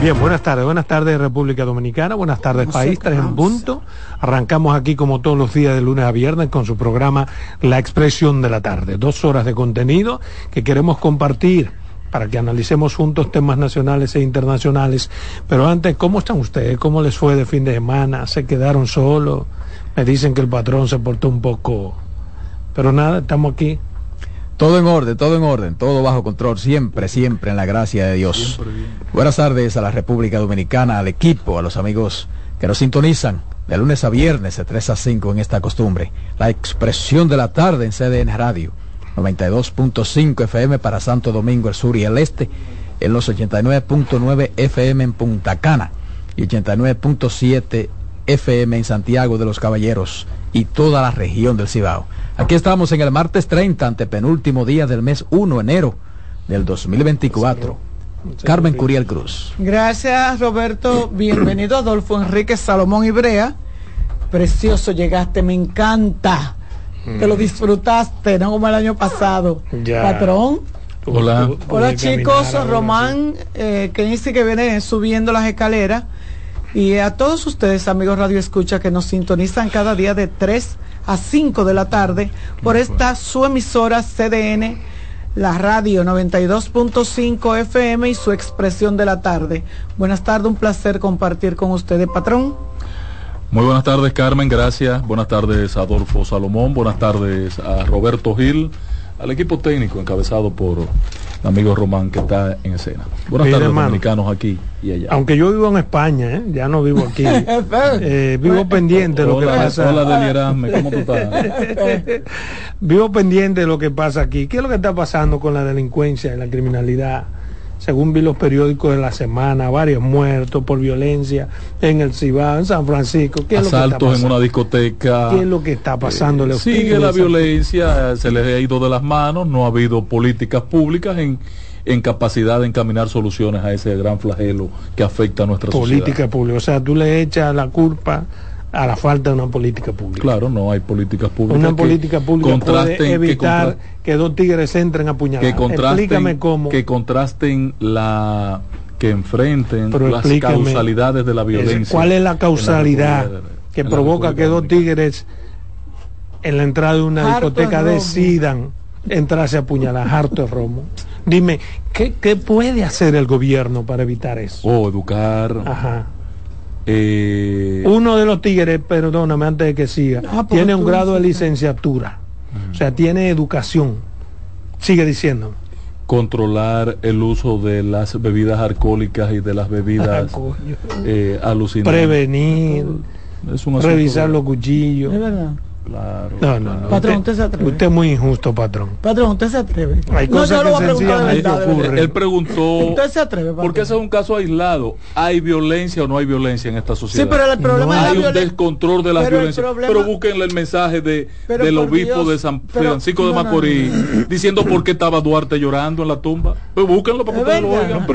Bien, buenas tardes, buenas tardes República Dominicana, buenas tardes país, tres en punto. Arrancamos aquí como todos los días de lunes a viernes con su programa La Expresión de la Tarde. Dos horas de contenido que queremos compartir para que analicemos juntos temas nacionales e internacionales. Pero antes, ¿cómo están ustedes? ¿Cómo les fue de fin de semana? ¿Se quedaron solos? Me dicen que el patrón se portó un poco... Pero nada, estamos aquí todo en orden, todo en orden, todo bajo control, siempre, siempre en la gracia de Dios. Buenas tardes a la República Dominicana, al equipo, a los amigos que nos sintonizan de lunes a viernes de 3 a 5 en esta costumbre. La expresión de la tarde en CDN Radio, 92.5 FM para Santo Domingo, el sur y el este, en los 89.9 FM en Punta Cana y 89.7 FM en Santiago de los Caballeros y toda la región del Cibao. Aquí estamos en el martes 30, ante penúltimo día del mes 1 enero del 2024. Carmen Curiel Cruz. Gracias, Roberto. Bienvenido, Adolfo Enrique Salomón Ibrea. Precioso llegaste, me encanta. Te lo mm. disfrutaste, no como el año pasado. Patrón. Hola. Hola chicos, Román, eh, que dice que viene subiendo las escaleras. Y a todos ustedes, amigos Radio Escucha, que nos sintonizan cada día de 3 a 5 de la tarde por esta su emisora CDN, la radio 92.5 FM y su expresión de la tarde. Buenas tardes, un placer compartir con ustedes, patrón. Muy buenas tardes, Carmen, gracias. Buenas tardes, Adolfo Salomón. Buenas tardes a Roberto Gil, al equipo técnico encabezado por amigo Román que está en escena. Buenas tardes, dominicanos aquí y allá. Aunque yo vivo en España, ¿eh? ya no vivo aquí. eh, vivo pendiente de lo que pasa. Hola, ¿cómo tú estás? vivo pendiente de lo que pasa aquí. ¿Qué es lo que está pasando con la delincuencia y la criminalidad? Según vi los periódicos de la semana, varios muertos por violencia en el Cibao, en San Francisco. ¿Qué Asaltos en una discoteca. ¿Qué es lo que está pasando? Eh, sigue la violencia, se les ha ido de las manos, no ha habido políticas públicas en, en capacidad de encaminar soluciones a ese gran flagelo que afecta a nuestra sociedad. Política pública, o sea, tú le echas la culpa a la falta de una política pública. Claro, no hay políticas públicas. Una política pública puede evitar que, dos tigres entren a apuñalar. Que contrasten, cómo. Que contrasten la que enfrenten las causalidades de la violencia. ¿Cuál es la causalidad que provoca que dos tigres en la entrada de una discoteca decidan entrarse a apuñalar harto de romo? Dime, ¿qué, ¿qué puede hacer el gobierno para evitar eso? O educar. Ajá eh, Uno de los tigres, perdóname antes de que siga, ah, tiene un grado de licenciatura, o sea, tiene educación. Sigue diciendo. Controlar el uso de las bebidas alcohólicas y de las bebidas eh, alucinantes. Prevenir, revisar los cuchillos. Claro. No, no, Patrón, usted, se atreve. Usted es muy injusto, patrón. Patrón, usted se atreve. Hay no, cosas que sencillamente ocurren. Él preguntó. Usted se atreve, Porque ese es un caso aislado. ¿Hay violencia o no hay violencia en esta sociedad? Sí, pero el problema no, es Hay un descontrol de la violencia. pero búsquenle el mensaje de, del obispo de San Francisco de Macorís diciendo por qué estaba Duarte llorando en la tumba. Pues búsquenlo para que ustedes lo oigan.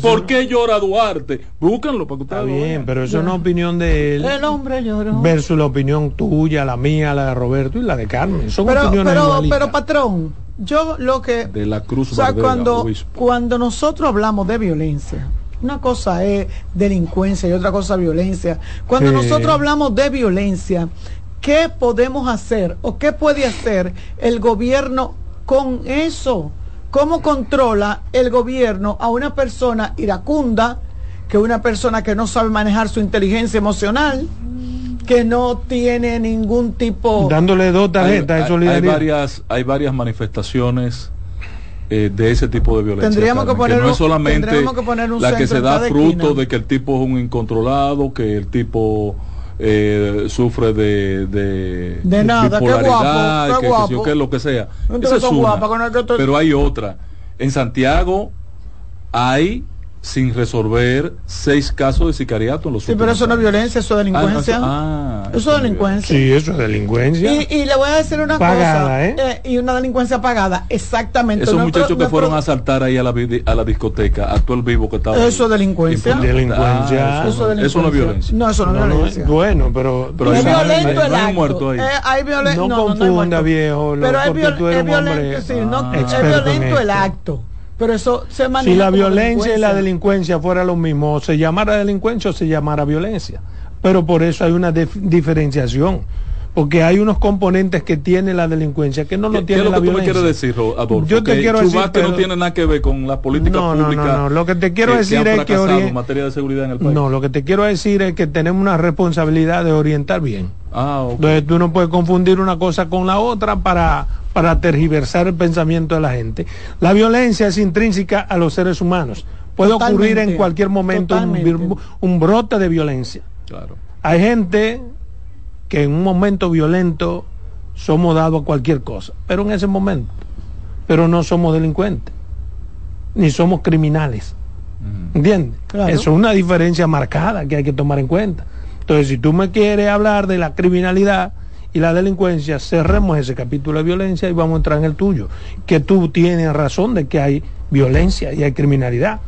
¿Por qué llora Duarte? Búsquenlo para que ustedes lo oigan. Está bien, pero eso es una opinión de él. El hombre lloró. Versus la opinión tuya, la mía, la de Roberto y la de Carmen. Son pero, pero, pero, patrón, yo lo que... De la Cruz o sea, cuando, cuando nosotros hablamos de violencia, una cosa es delincuencia y otra cosa violencia. Cuando nosotros hablamos de violencia, ¿qué podemos hacer o qué puede hacer el gobierno con eso? ¿Cómo controla el gobierno a una persona iracunda, que una persona que no sabe manejar su inteligencia emocional, que no tiene ningún tipo... Dándole dos tarjetas de solidaridad. Hay varias, hay varias manifestaciones eh, de ese tipo de violencia. Tendríamos que poner, no es solamente la que se da fruto de que el tipo es un incontrolado, que el tipo eh, sufre de, de, de nada, qué guapo, qué guapo. Que, lo que sea. pero hay otra. En Santiago hay sin resolver seis casos de sicariato en los Sí, pero eso no es violencia, eso es delincuencia. Ah, eso, es delincuencia. Sí, eso es delincuencia. Y, le voy a decir una cosa. ¿eh? ¿eh? y una delincuencia pagada, exactamente. Esos muchachos que fueron a asaltar ahí a la, a la discoteca, actual vivo que estaba. Eso es delincuencia. Delincuencia. Ah, eso, eso, no es violencia. No, eso no, es violencia. bueno, pero. pero es violento el acto. Eh, hay no, no confunda, viejo. Pero es, es violento el acto. Pero eso se maneja Si la violencia y la delincuencia fuera lo mismo, o se llamara delincuencia o se llamara violencia. Pero por eso hay una diferenciación. Porque hay unos componentes que tiene la delincuencia que no lo tiene la violencia. ¿Qué es lo que tú me quieres decir, Adolfo? Yo te quiero decir que no tiene nada que ver con la política no, no, pública. No, no, Lo que te quiero decir es que en materia de seguridad en el país. No, lo que te quiero decir es que tenemos una responsabilidad de orientar bien. Ah, Entonces tú no puedes confundir una cosa con la otra para para tergiversar el pensamiento de la gente. La violencia es intrínseca a los seres humanos. Puede ocurrir en cualquier momento un, brote de violencia. Claro. Hay gente que en un momento violento somos dados a cualquier cosa, pero en ese momento, pero no somos delincuentes, ni somos criminales. ¿Entiendes? Eso es una diferencia marcada que hay que tomar en cuenta. Entonces, si tú me quieres hablar de la criminalidad, y la delincuencia, cerremos ese capítulo de violencia y vamos a entrar en el tuyo, que tú tienes razón de que hay violencia y hay criminalidad.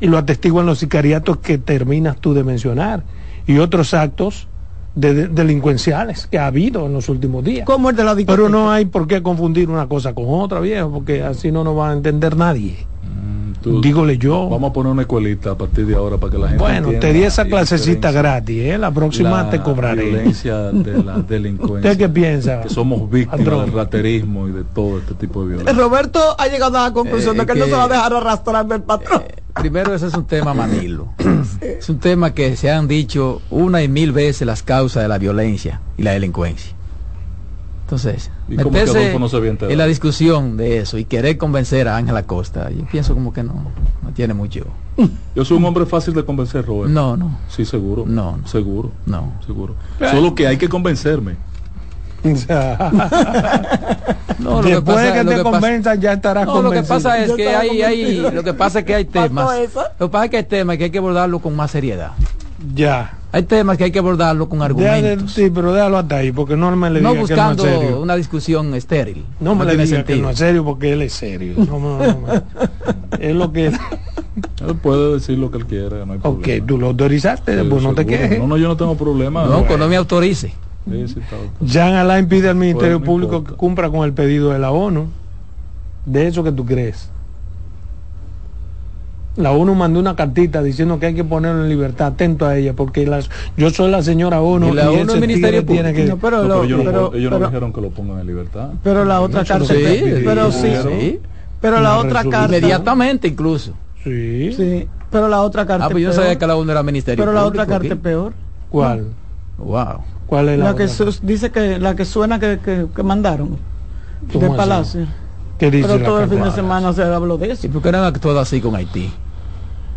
Y lo atestiguan los sicariatos que terminas tú de mencionar y otros actos de, delincuenciales que ha habido en los últimos días. ¿Cómo el de la Pero no hay por qué confundir una cosa con otra, viejo, porque así no nos va a entender nadie. Dígole yo. Vamos a poner una escuelita a partir de ahora para que la gente. Bueno, te di esa clasecita gratis, ¿eh? La próxima te cobraré. violencia de la delincuencia. ¿Usted qué piensa? Que somos víctimas del raterismo y de todo este tipo de violencia. Roberto ha llegado a la conclusión de que, no se va a dejar arrastrar del patrón. Eh, primero, ese es un tema manilo. Es un tema que se han dicho una y mil veces las causas de la violencia y la delincuencia. Entonces, meterse en la discusión de eso y querer convencer a Ángela Costa, yo pienso como que no, no tiene mucho. Yo soy un hombre fácil de convencer, Robert. No, no. Sí, seguro. No, Seguro. No. Seguro. Solo que hay que convencerme. no, Después de que te convenza ya estarás no, Lo que pasa es que hay, hay, lo que pasa es que hay temas. Lo que pasa es que hay temas que hay que abordarlo con más seriedad. Ya. Hay temas que hay que abordarlo con argumentos. sí, pero déjalo hasta ahí, porque no me le No buscando que no es serio. una discusión estéril. No, me le diga sentido. que no es serio porque él es serio. No, no, es lo que... Él puede decir lo que él quiera, no hay Ok, tú lo autorizaste, pues no te quejes. No, no, yo no tengo problema. No, que no me autorice. Jean Alain pide al Ministerio Público que cumpla con el pedido de la ONU. De eso que tú crees. La ONU mandó una cartita diciendo que hay que ponerlo en libertad, atento a ella, porque las, yo soy la señora ONU y, la ONU el Ministerio tiene que... pero, ellos, no, dijeron que lo pongan en libertad. Pero la otra carta... Sí, pero sí, Pero la otra carta... Inmediatamente incluso. Sí. Sí, pero la otra carta... Ah, pues yo sabía que la ONU era Ministerio Pero la otra carta es peor. ¿Cuál? Wow. ¿Cuál es la, la que dice que la que suena que, que, mandaron de Palacio. Pero todo el fin de semana se habló de eso. ¿Y por qué no han actuado así con Haití?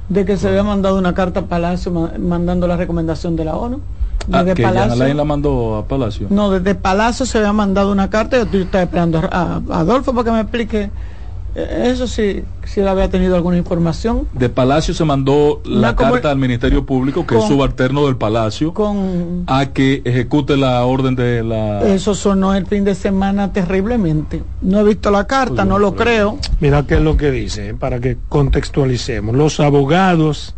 De que se había mandado una carta a Palacio mandando la recomendación de la ONU. Ah, desde Palacio, la mandó a Palacio. No, desde Palacio se había mandado una carta. Yo estoy esperando a, Adolfo para que me explique eso sí, si él había tenido alguna información. De Palacio se mandó la carta al Ministerio Público, que es subalterno del Palacio, con, a que ejecute la orden de la... Eso sonó el fin de semana terriblemente. No he visto la carta, pues no lo creo. Mira qué es lo que dice, eh, para que contextualicemos. Los abogados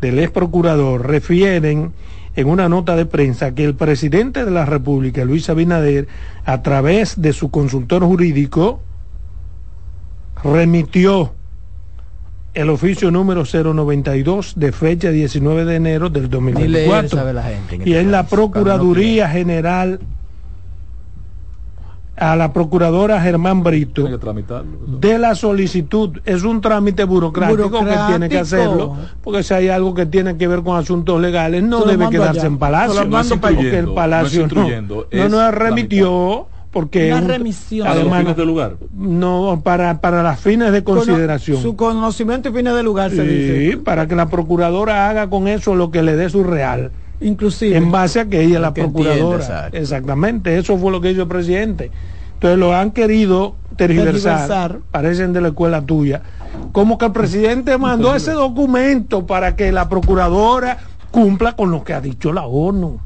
del ex procurador refieren en una nota de prensa que el presidente de la República, Luis Abinader, a través de su consultor jurídico, remitió el oficio número 092 de fecha 19 de enero del 2024 y es la Procuraduría General a la procuradora Germán Brito de la solicitud. Es un trámite burocrático, que tiene que hacerlo, porque si hay algo que tiene que ver con asuntos legales, no debe quedarse en Palacio, porque el Palacio no, no, nos remitió porque una remisión. Además de lugar no para para las fines de consideración. su conocimiento y fines de lugar se dice. para que la procuradora haga con eso lo que le dé su real. Inclusive. En base a que ella es la procuradora. exactamente eso fue lo que hizo el presidente. Entonces lo han querido tergiversar, parecen de la escuela tuya. Como que el presidente mandó ese documento para que la procuradora cumpla con lo que ha dicho la ONU.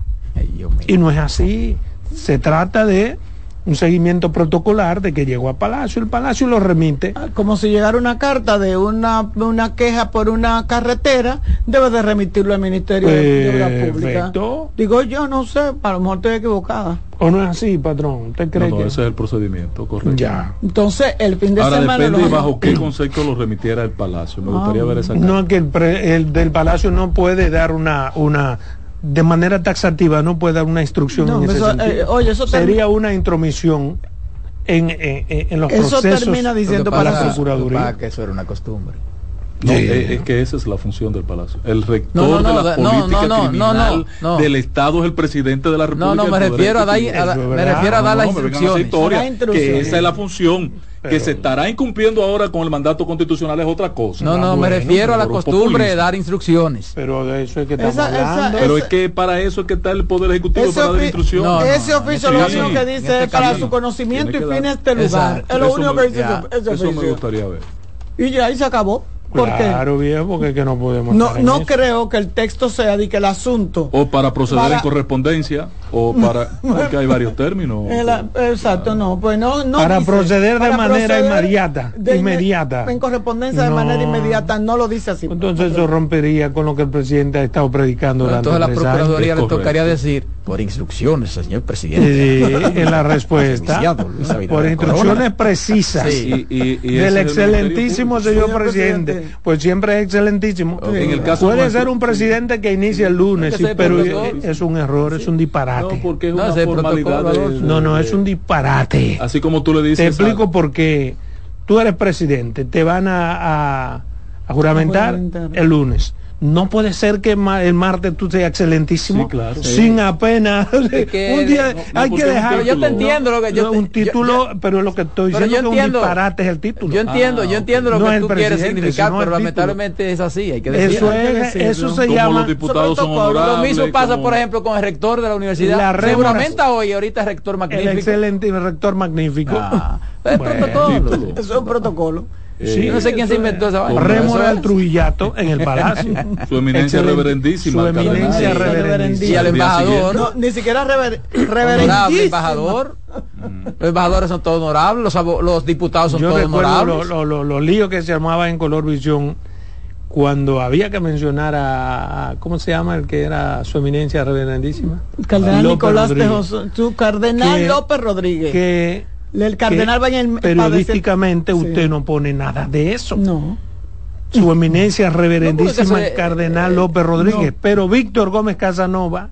Y no es así. Se trata de un seguimiento protocolar de que llegó a Palacio, el Palacio lo remite. Ah, como si llegara una carta de una, una queja por una carretera, debe de remitirlo al Ministerio de Obras Públicas. Digo yo, no sé, a lo mejor estoy equivocada. ¿O no es así, patrón? ¿Usted cree no, ese es el procedimiento, correcto. Ya. Entonces, el fin de Ahora, semana... depende bajo qué concepto lo remitiera el Palacio. Me gustaría ah. ver esa carta. No, que el, el del Palacio no puede dar una... una de manera taxativa no puede dar una instrucción en ese sentido. Eh, oye, eso Sería una intromisión en, en, en los eso procesos. Eso termina diciendo para la Procuraduría. que eso era una costumbre. No, es, que esa es la función del Palacio. El rector de la política criminal del Estado es el presidente de la República. No, no, me refiero a, dar, me refiero a dar la instrucción. Que esa es la función que se estará incumpliendo ahora con el mandato constitucional es otra cosa. No, no, me refiero a la costumbre de dar instrucciones. Pero de eso es que estamos hablando. pero es que para eso es que está el Poder Ejecutivo para dar instrucciones. ese oficio lo único que dice es este para su conocimiento y fines de este lugar. Es lo único que dice ese Eso me gustaría ver. Y ya ahí se acabó claro, viejo, porque es que no podemos. No, no creo que el texto sea de que el asunto. O para proceder en correspondencia, o para. porque hay varios términos. exacto, no. Pues no, no para proceder de manera inmediata. inmediata. En correspondencia de manera inmediata, no lo dice así. Entonces eso rompería con lo que el presidente ha estado predicando durante Entonces la Procuraduría le tocaría decir, por instrucciones, señor presidente. Sí, en la respuesta. por instrucciones precisas del excelentísimo señor presidente pues siempre es excelentísimo. Puede ser un presidente que inicia el lunes, pero es un error, es un disparate. No, porque es una formalidad. no, no, es un disparate. Así como tú le dices. Te explico por qué. Tú eres presidente, te van a, a juramentar el lunes no puede ser que el martes tú seas excelentísimo sin apenas un día hay que dejar yo te entiendo lo que yo un título pero lo que estoy diciendo es que un disparate es el título. Yo entiendo yo entiendo lo que tú quieres significar pero lamentablemente es así hay que decirlo. eso eso se llama los diputados son lo mismo pasa por ejemplo con el rector de la universidad. Seguramente hoy ahorita es rector magnífico. el excelente rector magnífico. Ah, es protocolo. Eso es un protocolo Sí, no sé quién se inventó esa vaina. Rémora el Trujillato en el palacio. Su eminencia reverendísima. Su eminencia reverendísima. Y el embajador. No, ni siquiera rever, reverendísimo. El embajador. Los embajadores son todos honorables, los, los diputados son Yo todos honorables. Los lo, lo, líos que se armaban en Color Visión cuando había que mencionar a, ¿cómo se llama el que era su eminencia reverendísima? Cardenal Nicolás de José, su cardenal López Rodríguez. Que el cardenal periodísticamente usted no pone nada de eso. No. Su eminencia reverendísima el cardenal eh, López Rodríguez, pero Víctor Gómez Casanova,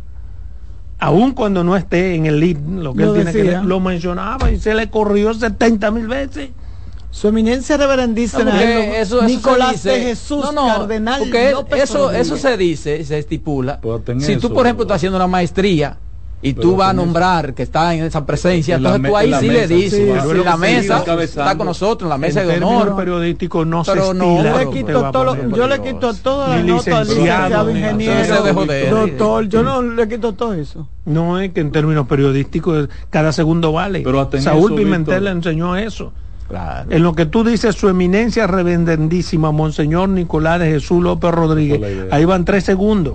aun cuando no esté en el lead, lo que él tiene que lo mencionaba y se le corrió 70 mil veces. Su eminencia reverendísima Nicolás de Jesús, cardenal López eso, eso se dice, se estipula. Si tú, por ejemplo, estás haciendo una maestría y tú vas a nombrar que está en esa presencia, entonces tú ahí sí le dices, si la mesa está con nosotros, la mesa de honor. periodístico no se no, yo le quito todo, yo le quito todas las notas licenciado, ingeniero, doctor, yo no le quito todo eso. No es que en términos periodísticos cada segundo vale. Saúl Pimentel le enseñó eso. Claro. En lo que tú dices, su eminencia reverendísima, Monseñor Nicolás de Jesús López Rodríguez, ahí van tres segundos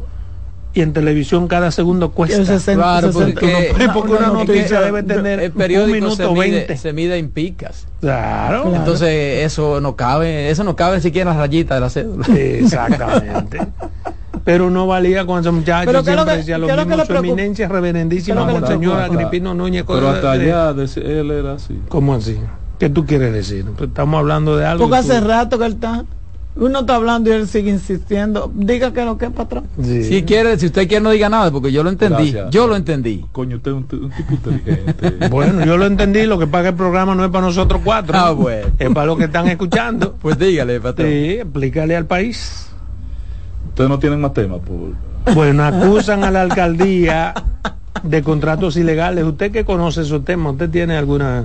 y en televisión cada segundo cuesta. claro, porque, porque una noticia debe tener el periódico un minuto se mide, 20. Se mide en picas. Claro. Entonces eso no cabe, eso no cabe siquiera en las rayitas de la cédula. Exactamente. Pero no valía con ese muchacho Pero siempre que, decía lo mismo, que su eminencia reverendísima, Monseñor Agripino Núñez. Pero hasta allá él era así. ¿Cómo así? ¿Qué tú quieres decir? Pues estamos hablando de algo. Porque hace rato que él está Uno está hablando y él sigue insistiendo. Diga que lo que es patrón. Si quiere, si usted quiere no diga nada, porque yo lo entendí. Yo lo entendí. Coño, usted es un, tipo inteligente. bueno, yo lo entendí. Lo que pasa que el programa no es para nosotros cuatro. Ah, bueno. Es para los que están escuchando. pues dígale, patrón. Sí, explícale al país. Ustedes no tienen más temas, por... Bueno, acusan a la alcaldía de contratos ilegales. Usted que conoce esos temas, ¿usted tiene alguna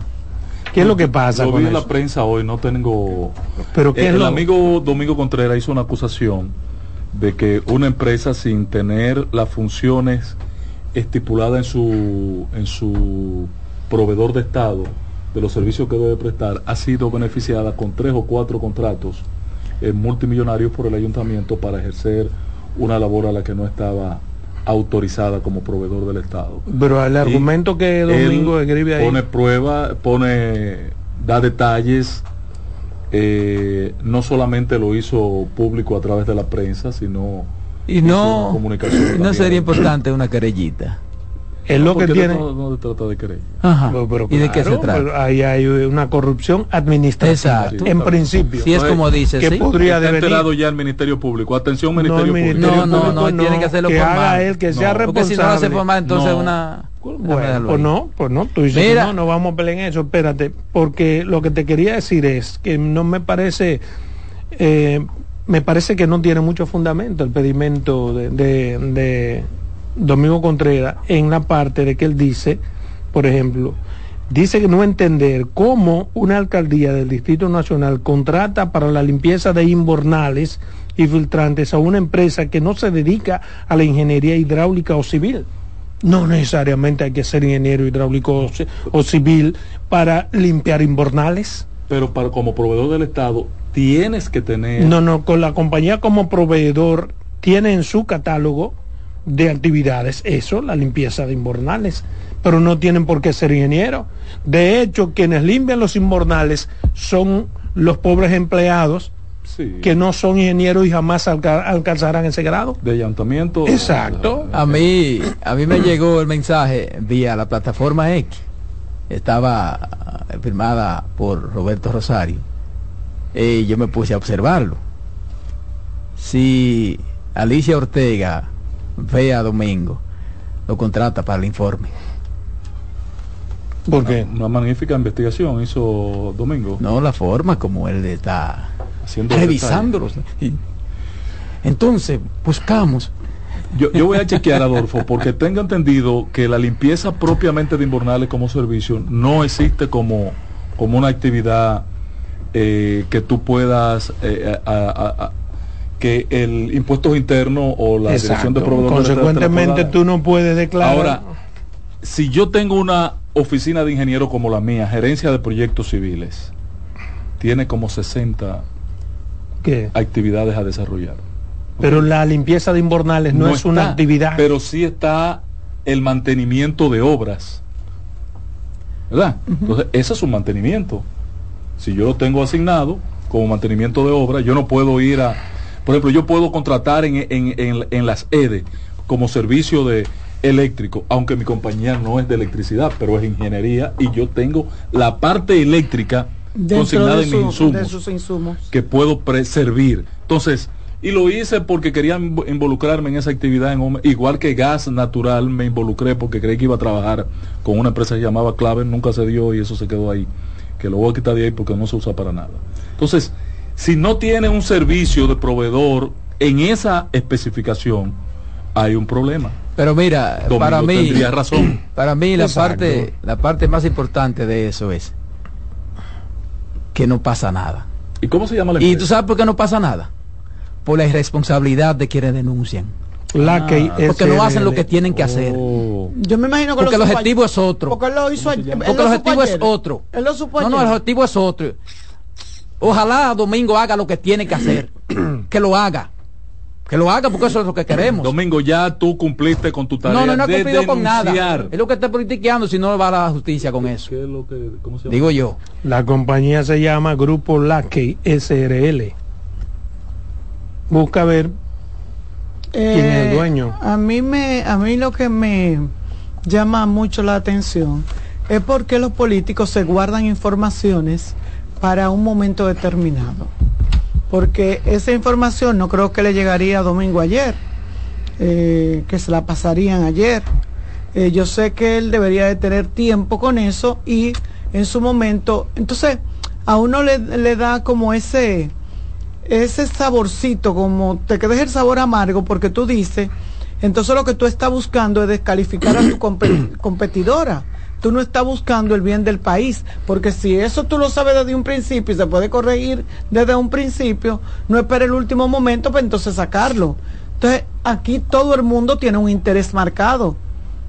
¿Qué es lo que pasa? Lo vi en la prensa hoy, no tengo. Pero ¿qué el amigo Domingo Contreras hizo una acusación de que una empresa sin tener las funciones estipuladas en su en su proveedor de estado de los servicios que debe prestar ha sido beneficiada con tres o cuatro contratos multimillonarios por el ayuntamiento para ejercer una labor a la que no estaba autorizada como proveedor del Estado. Pero el argumento que Domingo escribe ahí. Pone prueba, pone, da detalles. Eh, no solamente lo hizo público a través de la prensa, sino y no, comunicación no sería importante una querellita es lo que tiene. No, se trata de querer. ¿Y de qué se trata? Ahí hay una corrupción administrativa. Exacto. En principio. Si es como dice, que podría Está enterado ya el Ministerio Público. Atención, Ministerio, no, Público. No, no, no, tiene que hacerlo que por haga él, que sea responsable. Porque si no lo hace por entonces una. Bueno, pues no, pues no, tú dices no, no vamos a pelear en eso, espérate, porque lo que te quería decir es que no me parece, eh, me parece que no tiene mucho fundamento el pedimento de, de Domingo Contreras en la parte de que él dice, por ejemplo, dice que no entender cómo una alcaldía del Distrito Nacional contrata para la limpieza de inbornales y filtrantes a una empresa que no se dedica a la ingeniería hidráulica o civil. No necesariamente hay que ser ingeniero hidráulico o, civil para limpiar inbornales. Pero para, como proveedor del Estado tienes que tener... No, no, con la compañía como proveedor tiene en su catálogo de actividades, eso, la limpieza de inbornales, pero no tienen por qué ser ingenieros. De hecho, quienes limpian los inbornales son los pobres empleados que no son ingenieros y jamás alcanzarán ese grado. De ayuntamiento. Exacto. A mí, a mí me llegó el mensaje vía la plataforma X. Estaba firmada por Roberto Rosario. Y yo me puse a observarlo. Si Alicia Ortega ve a Domingo, lo contrata para el informe. ¿Por qué? Una, magnífica investigación hizo Domingo. No, la forma como él está Haciendo revisándolos. Entonces, buscamos. Yo, yo voy a chequear, Adolfo, porque tengo entendido que la limpieza propiamente de inbornales como servicio no existe como, como una actividad eh, que tú puedas eh, que el impuesto interno o la dirección de proveedores consecuentemente tú no puedes declarar. Ahora si yo tengo una oficina de ingeniero como la mía gerencia de proyectos civiles tiene como 60 ¿Qué? actividades a desarrollar. Pero la limpieza de inbornales no, es una actividad. pero sí está el mantenimiento de obras. ¿verdad? entonces ese es un mantenimiento. Si yo lo tengo asignado como mantenimiento de obra yo no puedo ir a por ejemplo, yo puedo contratar en, en, las EDE como servicio de eléctrico, aunque mi compañía no es de electricidad, pero es ingeniería y yo tengo la parte eléctrica consignada en mis insumos, que puedo servir. Entonces, y lo hice porque quería involucrarme en esa actividad, en, igual que gas natural, me involucré porque creí que iba a trabajar con una empresa que se llamaba Clave, nunca se dio y eso se quedó ahí, que lo voy a quitar de ahí porque no se usa para nada. Entonces, si no tiene un servicio de proveedor en esa especificación, hay un problema. Pero mira, para mí, razón. para mí la parte, la parte más importante de eso es que no pasa nada. ¿Y cómo se llama la empresa? ¿Y tú sabes por qué no pasa nada? Por la irresponsabilidad de quienes denuncian. La que porque no hacen lo que tienen que hacer. Oh. Yo me imagino que porque el objetivo es otro. Porque lo hizo Porque el objetivo es otro. no, no, el objetivo es otro. Ojalá Domingo haga lo que tiene que hacer. que lo haga. Que lo haga porque eso es lo que queremos. Domingo, ya tú cumpliste con tu tarea. No, no, no he cumplido con nada. Es lo que está politiqueando si no va a la justicia con eso. ¿Qué es lo que, ¿cómo se llama? Digo yo. La compañía se llama Grupo Lackey SRL. Busca ver quién es el eh, dueño. A mí, me, a mí lo que me llama mucho la atención es porque los políticos se guardan informaciones para un momento determinado. porque esa información no creo que le llegaría Domingo ayer, eh, que se la pasarían ayer. Eh, yo sé que él debería de tener tiempo con eso y en su momento, entonces a uno le, le da como ese, ese saborcito, como te quedes el sabor amargo porque tú dices, entonces lo que tú estás buscando es descalificar a tu competidora. Tú no estás buscando el bien del país, porque si eso tú lo sabes desde un principio y se puede corregir desde un principio, no espera el último momento para entonces sacarlo. Entonces, aquí todo el mundo tiene un interés marcado.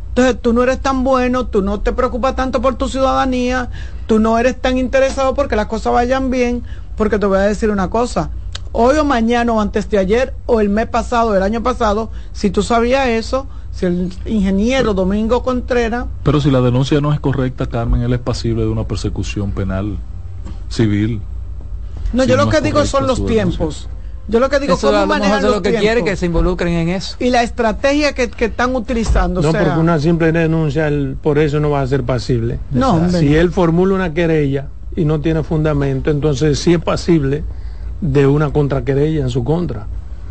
Entonces, tú no eres tan bueno, tú no te preocupas tanto por tu ciudadanía, tú no eres tan interesado porque las cosas vayan bien, porque te voy a decir una cosa, hoy o mañana o antes de ayer o el mes pasado, el año pasado, si tú sabías eso, si el ingeniero Domingo Contreras... Pero si la denuncia no es correcta, Carmen, él es pasible de una persecución penal civil. No, yo lo que digo son los tiempos. Yo lo que digo es cómo manejar lo que quiere que se involucren en eso. Y la estrategia que, están utilizando. No, porque una simple denuncia, por eso no va a ser pasible. No, si él formula una querella y no tiene fundamento, entonces sí es pasible de una contraquerella en su contra,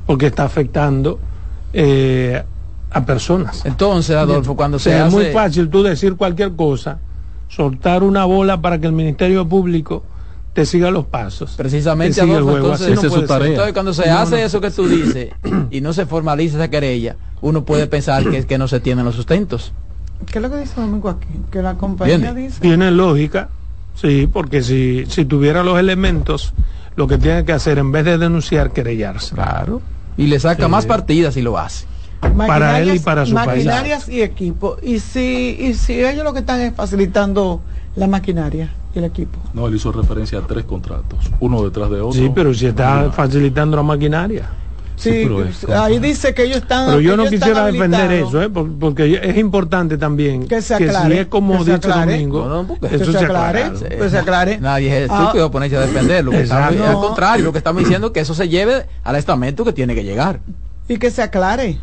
porque está afectando eh, a personas. Entonces, Adolfo, cuando se Es muy fácil tú decir cualquier cosa, soltar una bola para que el Ministerio Público te siga los pasos. Precisamente, Adolfo, entonces, entonces, cuando se hace eso que tú dices y no se formaliza esa querella, uno puede pensar que, que no se tienen los sustentos. ¿Qué es lo que dice Domingo aquí? Que la compañía dice... Tiene lógica, sí, porque si, si tuviera los elementos lo que tiene que hacer en vez de denunciar, querellarse. Claro. Y le saca más partidas y lo hace. Para él y para su país. Maquinarias y equipo. Y si, y si ellos lo que están es facilitando la maquinaria y el equipo. No, él hizo referencia a tres contratos, uno detrás de otro. Sí, pero si está facilitando la maquinaria. Sí, ahí dice que ellos están. Pero yo no quisiera defender eso, ¿eh? porque es importante también que se aclare. si es como dice Domingo, eso se aclare. se aclare. Nadie es estúpido ah. ponerse a defenderlo. al contrario, lo que estamos diciendo es que eso se lleve al estamento que tiene que llegar. Y que se aclare.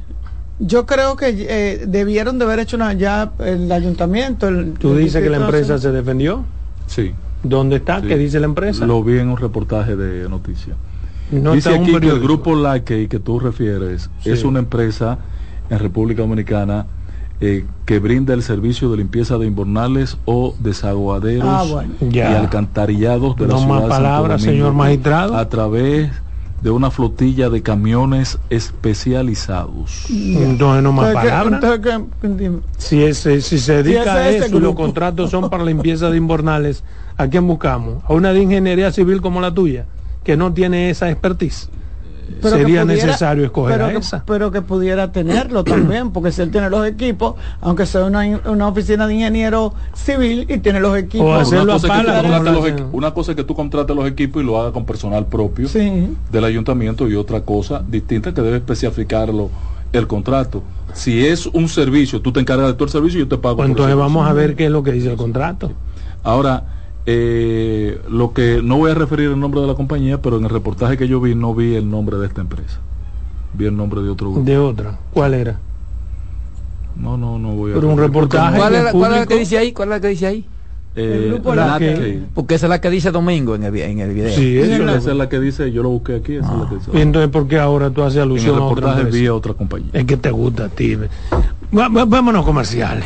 Yo creo que eh, debieron de haber hecho una, ya el ayuntamiento. ¿Tú dices que la empresa se defendió? Sí. ¿Dónde está? ¿Qué dice la empresa? Lo vi en un reportaje de noticias. Dice aquí que el grupo Lackey que tú refieres es una empresa en República Dominicana eh, que brinda el servicio de limpieza de invernales o desaguaderos ah, y alcantarillados de la ciudad palabras, señor magistrado. a través de una flotilla de camiones especializados. Entonces no más palabras. Si, ese, si se dedica a eso, los contratos son para limpieza de invernales, ¿a quién buscamos? ¿A una de ingeniería civil como la tuya? que no tiene esa expertise. Sería necesario escoger pero esa. pero que pudiera tenerlo también, porque si él tiene los equipos, aunque sea una, oficina de ingeniero civil y tiene los equipos. una, cosa es que tú contrates los equipos y lo hagas con personal propio del ayuntamiento y otra cosa distinta que debe especificarlo el contrato. Si es un servicio, tú te encargas de todo el servicio y yo te pago. Pues entonces vamos a ver qué es lo que dice el contrato. Ahora, eh, lo que no voy a referir el nombre de la compañía, pero en el reportaje que yo vi no vi el nombre de esta empresa. Vi el nombre de otro grupo. De otra. ¿Cuál era? No, no, no voy a. Pero un reportaje. ¿Cuál, es la que dice ahí? ¿Cuál es la que dice ahí? Eh, grupo la que, porque esa es la que dice Domingo en el, en el video. Sí, esa es la que dice, yo lo busqué aquí. Esa es la que dice. Ah. entonces, ¿por qué ahora tú haces alusión en el reportaje a otra, vi a otra compañía? Es que te gusta a ti. Vámonos comerciales.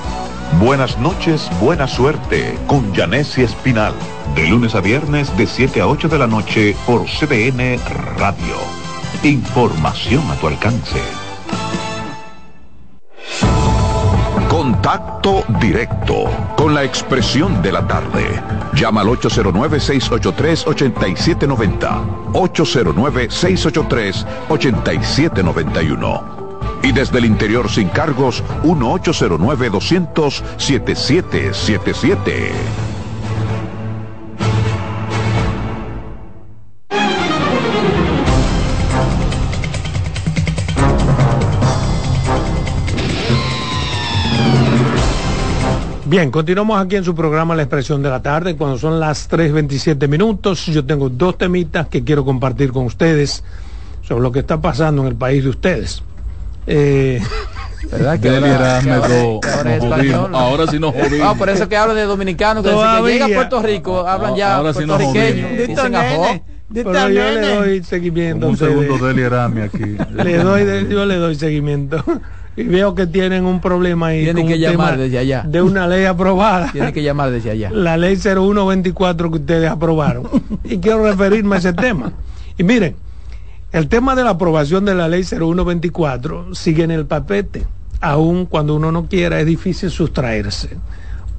Buenas noches, buena suerte con Janessi Espinal, de lunes a viernes de 7 a 8 de la noche por CDN Radio. Información a tu alcance. Contacto directo con la expresión de la tarde. Llama al 809-683-8790. 809-683-8791. Y desde el interior sin cargos, 1-809-200-7777. Bien, continuamos aquí en su programa La Expresión de la Tarde, cuando son las 3.27 minutos. Yo tengo dos temitas que quiero compartir con ustedes sobre lo que está pasando en el país de ustedes. Eh, ¿Verdad que ahora, ahora, sí nos jodimos. Ah, por eso que hablo de dominicanos, que que llega a Puerto Rico hablan ya ahora puertorriqueños. Sí dicen Pero yo le doy seguimiento. un segundo de aquí. Le doy, yo le doy seguimiento y veo que tienen un problema ahí. Tienen que llamar desde allá. De una ley aprobada. Tienen que llamar desde allá. La ley 0124 que ustedes aprobaron. y quiero referirme a ese tema. Y miren, el tema de la aprobación de la ley 0124 sigue en el papete. Aún cuando uno no quiera, es difícil sustraerse.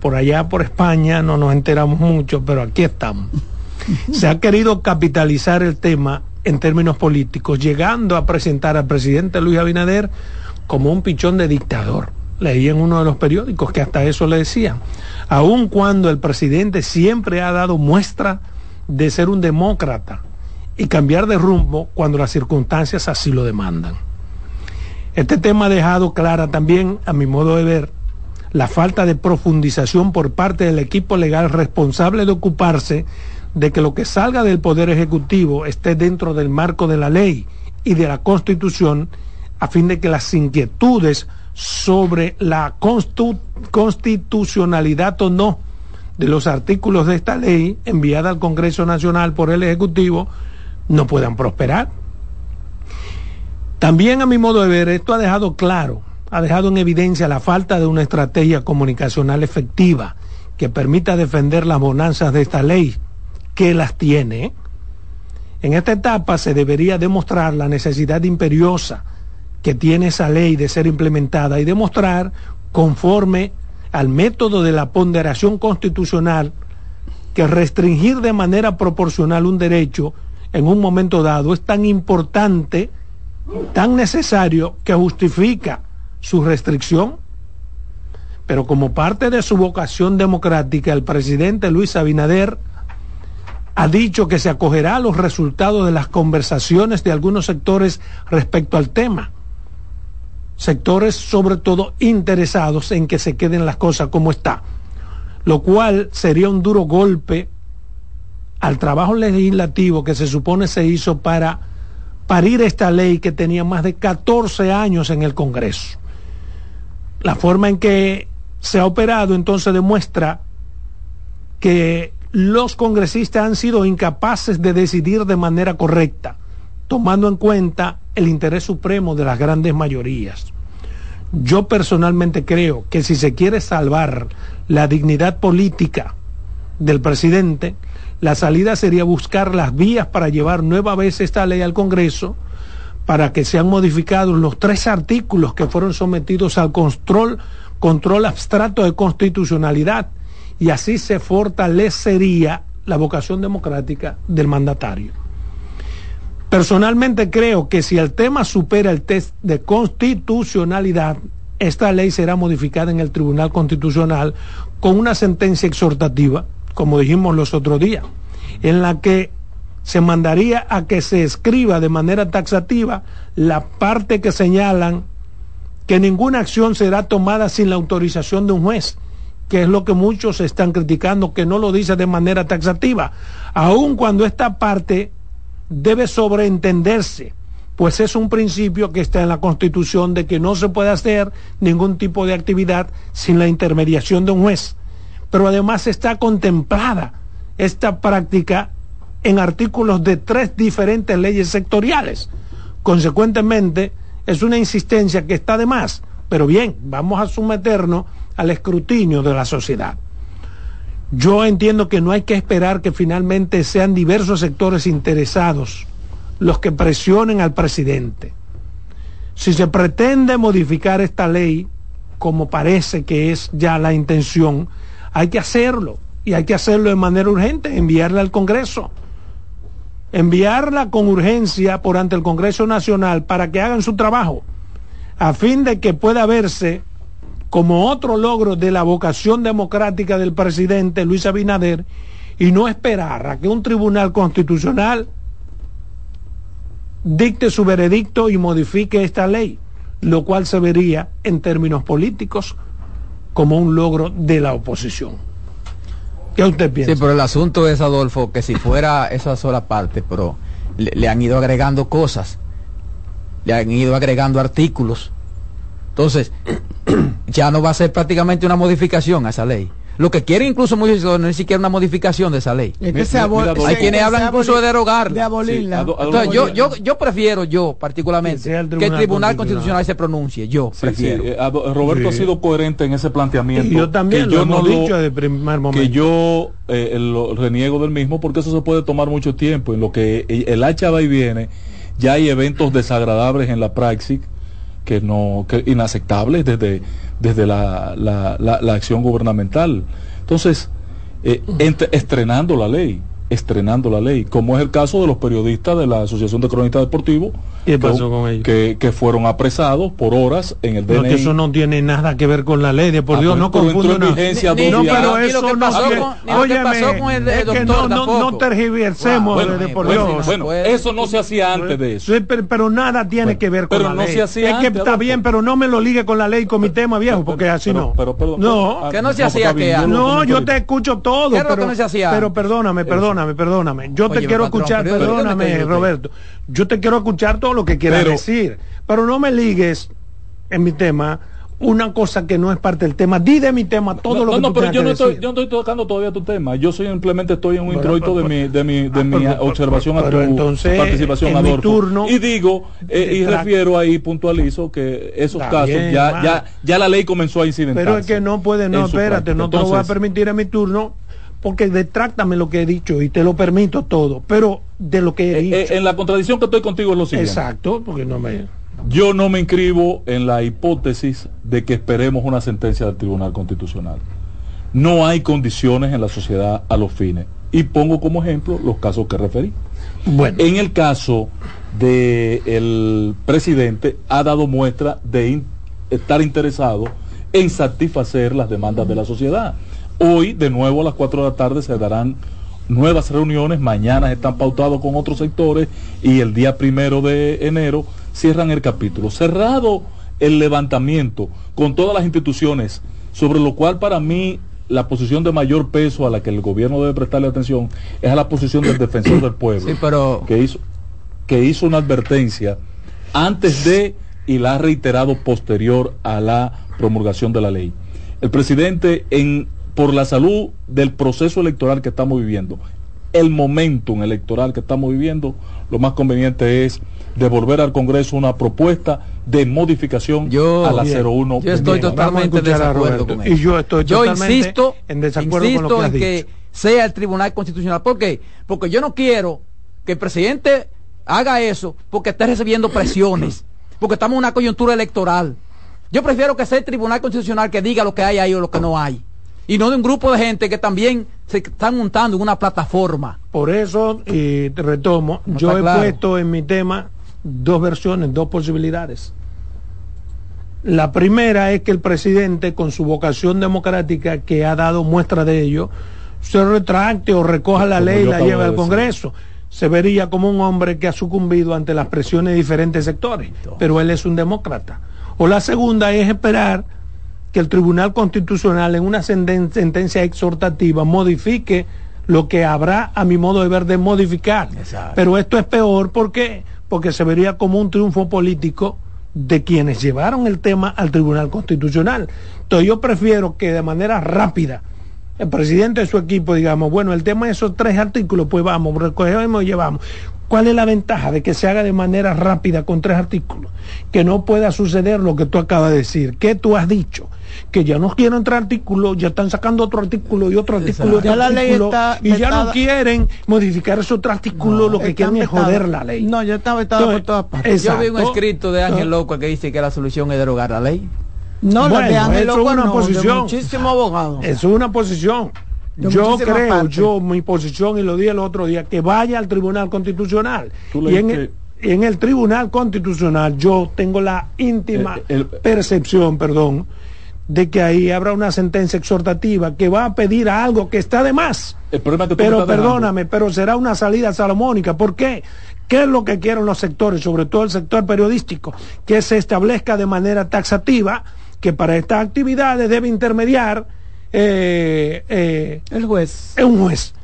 Por allá, por España, no nos enteramos mucho, pero aquí estamos. Se ha querido capitalizar el tema en términos políticos, llegando a presentar al presidente Luis Abinader como un pichón de dictador. Leí en uno de los periódicos que hasta eso le decían. Aun cuando el presidente siempre ha dado muestra de ser un demócrata y cambiar de rumbo cuando las circunstancias así lo demandan. Este tema ha dejado clara también, a mi modo de ver, la falta de profundización por parte del equipo legal responsable de ocuparse de que lo que salga del Poder Ejecutivo esté dentro del marco de la ley y de la Constitución a fin de que las inquietudes sobre la constitucionalidad o no de los artículos de esta ley enviada al Congreso Nacional por el Ejecutivo no puedan prosperar. También a mi modo de ver, esto ha dejado claro, ha dejado en evidencia la falta de una estrategia comunicacional efectiva que permita defender las bonanzas de esta ley, que las tiene. En esta etapa se debería demostrar la necesidad imperiosa que tiene esa ley de ser implementada y demostrar conforme al método de la ponderación constitucional que restringir de manera proporcional un derecho en un momento dado es tan importante, tan necesario que justifica su restricción. Pero como parte de su vocación democrática, el presidente Luis Abinader ha dicho que se acogerá a los resultados de las conversaciones de algunos sectores respecto al tema sectores sobre todo interesados en que se queden las cosas como está, lo cual sería un duro golpe al trabajo legislativo que se supone se hizo para parir esta ley que tenía más de 14 años en el Congreso. La forma en que se ha operado entonces demuestra que los congresistas han sido incapaces de decidir de manera correcta, tomando en cuenta el interés supremo de las grandes mayorías. Yo personalmente creo que si se quiere salvar la dignidad política del presidente, la salida sería buscar las vías para llevar nueva vez esta ley al Congreso para que sean modificados los tres artículos que fueron sometidos al control, control abstracto de constitucionalidad y así se fortalecería la vocación democrática del mandatario. Personalmente creo que si el tema supera el test de constitucionalidad, esta ley será modificada en el Tribunal Constitucional con una sentencia exhortativa, como dijimos los otros días, en la que se mandaría a que se escriba de manera taxativa la parte que señalan que ninguna acción será tomada sin la autorización de un juez, que es lo que muchos están criticando, que no lo dice de manera taxativa, aun cuando esta parte debe sobreentenderse, pues es un principio que está en la Constitución de que no se puede hacer ningún tipo de actividad sin la intermediación de un juez. Pero además está contemplada esta práctica en artículos de tres diferentes leyes sectoriales. Consecuentemente, es una insistencia que está de más, pero bien, vamos a someternos al escrutinio de la sociedad. Yo entiendo que no hay que esperar que finalmente sean diversos sectores interesados los que presionen al presidente. Si se pretende modificar esta ley, como parece que es ya la intención, hay que hacerlo y hay que hacerlo de manera urgente, enviarla al Congreso. Enviarla con urgencia por ante el Congreso Nacional para que hagan su trabajo, a fin de que pueda verse como otro logro de la vocación democrática del presidente Luis Abinader y no esperar a que un tribunal constitucional dicte su veredicto y modifique esta ley, lo cual se vería en términos políticos como un logro de la oposición. ¿Qué usted piensa? Sí, pero el asunto es, Adolfo, que si fuera esa sola parte, pero le, han ido agregando cosas, le han ido agregando artículos. Entonces, ya no va a ser prácticamente una modificación a esa ley. Lo que quiere incluso muchos no es ni siquiera una modificación de esa ley. Es que se Hay quienes hablan incluso de derogarla. De abolirla. yo, yo, yo prefiero, yo particularmente, que el Tribunal Constitucional se pronuncie. Yo prefiero. Eh, Roberto ha sido coherente en ese planteamiento. yo también que yo no dicho de primer momento. Que yo eh, lo reniego del mismo porque eso se puede tomar mucho tiempo. En lo que el hacha va y viene, ya hay eventos desagradables en la praxis que no que inaceptables desde desde la, la, la, acción gubernamental. Entonces, eh, estrenando la ley, estrenando la ley, como es el caso de los periodistas de la Asociación de Cronistas Deportivos que, Que, fueron apresados por horas en el DNI. eso no tiene nada que ver con la ley, de por ah, Dios, no confunda no, pero eso no pasó con el doctor no, no, tergiversemos de por Dios. Bueno, eso no se hacía antes de eso. pero, nada tiene que ver con la ley. es que está bien, pero no me lo ligue con la ley con mi tema viejo, porque así no. No, que no se hacía que No, yo te escucho todo, pero perdóname, perdóname, perdóname. Yo te quiero escuchar, perdóname, Roberto. Yo te quiero escuchar todo lo que quieras decir, pero no me ligues en mi tema una cosa que no es parte del tema. Di de mi tema todo lo que no, pero yo no, estoy, yo no estoy tocando todavía tu tema. Yo simplemente estoy en un introito de mi, de mi, de ah, mi observación a tu entonces, participación, en turno, y digo, eh, y refiero ahí, puntualizo que esos casos ya, ya, ya la ley comenzó a incidir. Pero es que no puede, no, espérate, no te lo voy a permitir en mi turno porque detráctame lo que he dicho y te lo permito todo, pero de lo que he eh, eh, dicho. en la contradicción que estoy contigo es lo siguiente. Exacto, porque no me... Yo no me inscribo en la hipótesis de que esperemos una sentencia del Tribunal Constitucional. No hay condiciones en la sociedad a los fines. Y pongo como ejemplo los casos que referí. Bueno. En el caso del presidente ha dado muestra de estar interesado en satisfacer las demandas de la sociedad. Hoy, de nuevo a las 4 de la tarde, se darán nuevas reuniones. Mañana están pautados con otros sectores y el día primero de enero cierran el capítulo. Cerrado el levantamiento con todas las instituciones, sobre lo cual para mí la posición de mayor peso a la que el gobierno debe prestarle atención es a la posición del defensor del pueblo, pero... que, hizo, que hizo una advertencia antes de y la ha reiterado posterior a la promulgación de la ley. El presidente en por la salud del proceso electoral que estamos viviendo, el momentum electoral que estamos viviendo, lo más conveniente es devolver al Congreso una propuesta de modificación a la 01. Yo estoy totalmente en desacuerdo con eso. Y yo estoy insisto, en desacuerdo con lo que en que sea el Tribunal Constitucional. ¿Por qué? Porque yo no quiero que el presidente haga eso porque esté recibiendo presiones, porque estamos en una coyuntura electoral. Yo prefiero que sea el Tribunal Constitucional que diga lo que hay ahí o lo que no hay y no de un grupo de gente que también se están montando en una plataforma. Por eso, y te retomo, yo he puesto en mi tema dos versiones, dos posibilidades. La primera es que el presidente, con su vocación democrática, que ha dado muestra de ello, se retracte o recoja la ley y la lleve al Congreso. Se vería como un hombre que ha sucumbido ante las presiones de diferentes sectores, pero él es un demócrata. O la segunda es esperar que el Tribunal Constitucional en una sentencia exhortativa modifique lo que habrá, a mi modo de ver, de modificar. Pero esto es peor porque, porque se vería como un triunfo político de quienes llevaron el tema al Tribunal Constitucional. Entonces yo prefiero que de manera rápida el presidente de su equipo, digamos, bueno, el tema de esos tres artículos, pues vamos, recogemos y llevamos. ¿Cuál es la ventaja de que se haga de manera rápida con tres artículos? Que no pueda suceder lo que tú acabas de decir, que tú has dicho, que ya no quieren entrar artículos, ya están sacando otro artículo y otro artículo, ya la ley está y ya no quieren modificar ese otro artículo, lo que quieren es joder la ley. No, ya está vetado por todas partes. Yo vi un escrito de Ángel Loco que dice que la solución es derogar la ley. No, bueno, de Ángel Loco es una no, posición. muchísimo abogado. Eso es una posición. yo creo, yo, mi posición, y lo dije el otro día, que vaya al Tribunal Constitucional. Y en el, en el Tribunal Constitucional yo tengo la íntima eh, percepción, perdón, de que ahí habrá una sentencia exhortativa que va a pedir algo que está de más. pero perdóname, pero será una salida salomónica. ¿Por qué? ¿Qué es lo que quieren los sectores, sobre todo el sector periodístico? Que se establezca de manera taxativa que para estas actividades debe intermediar eh, eh, el juez. Un juez.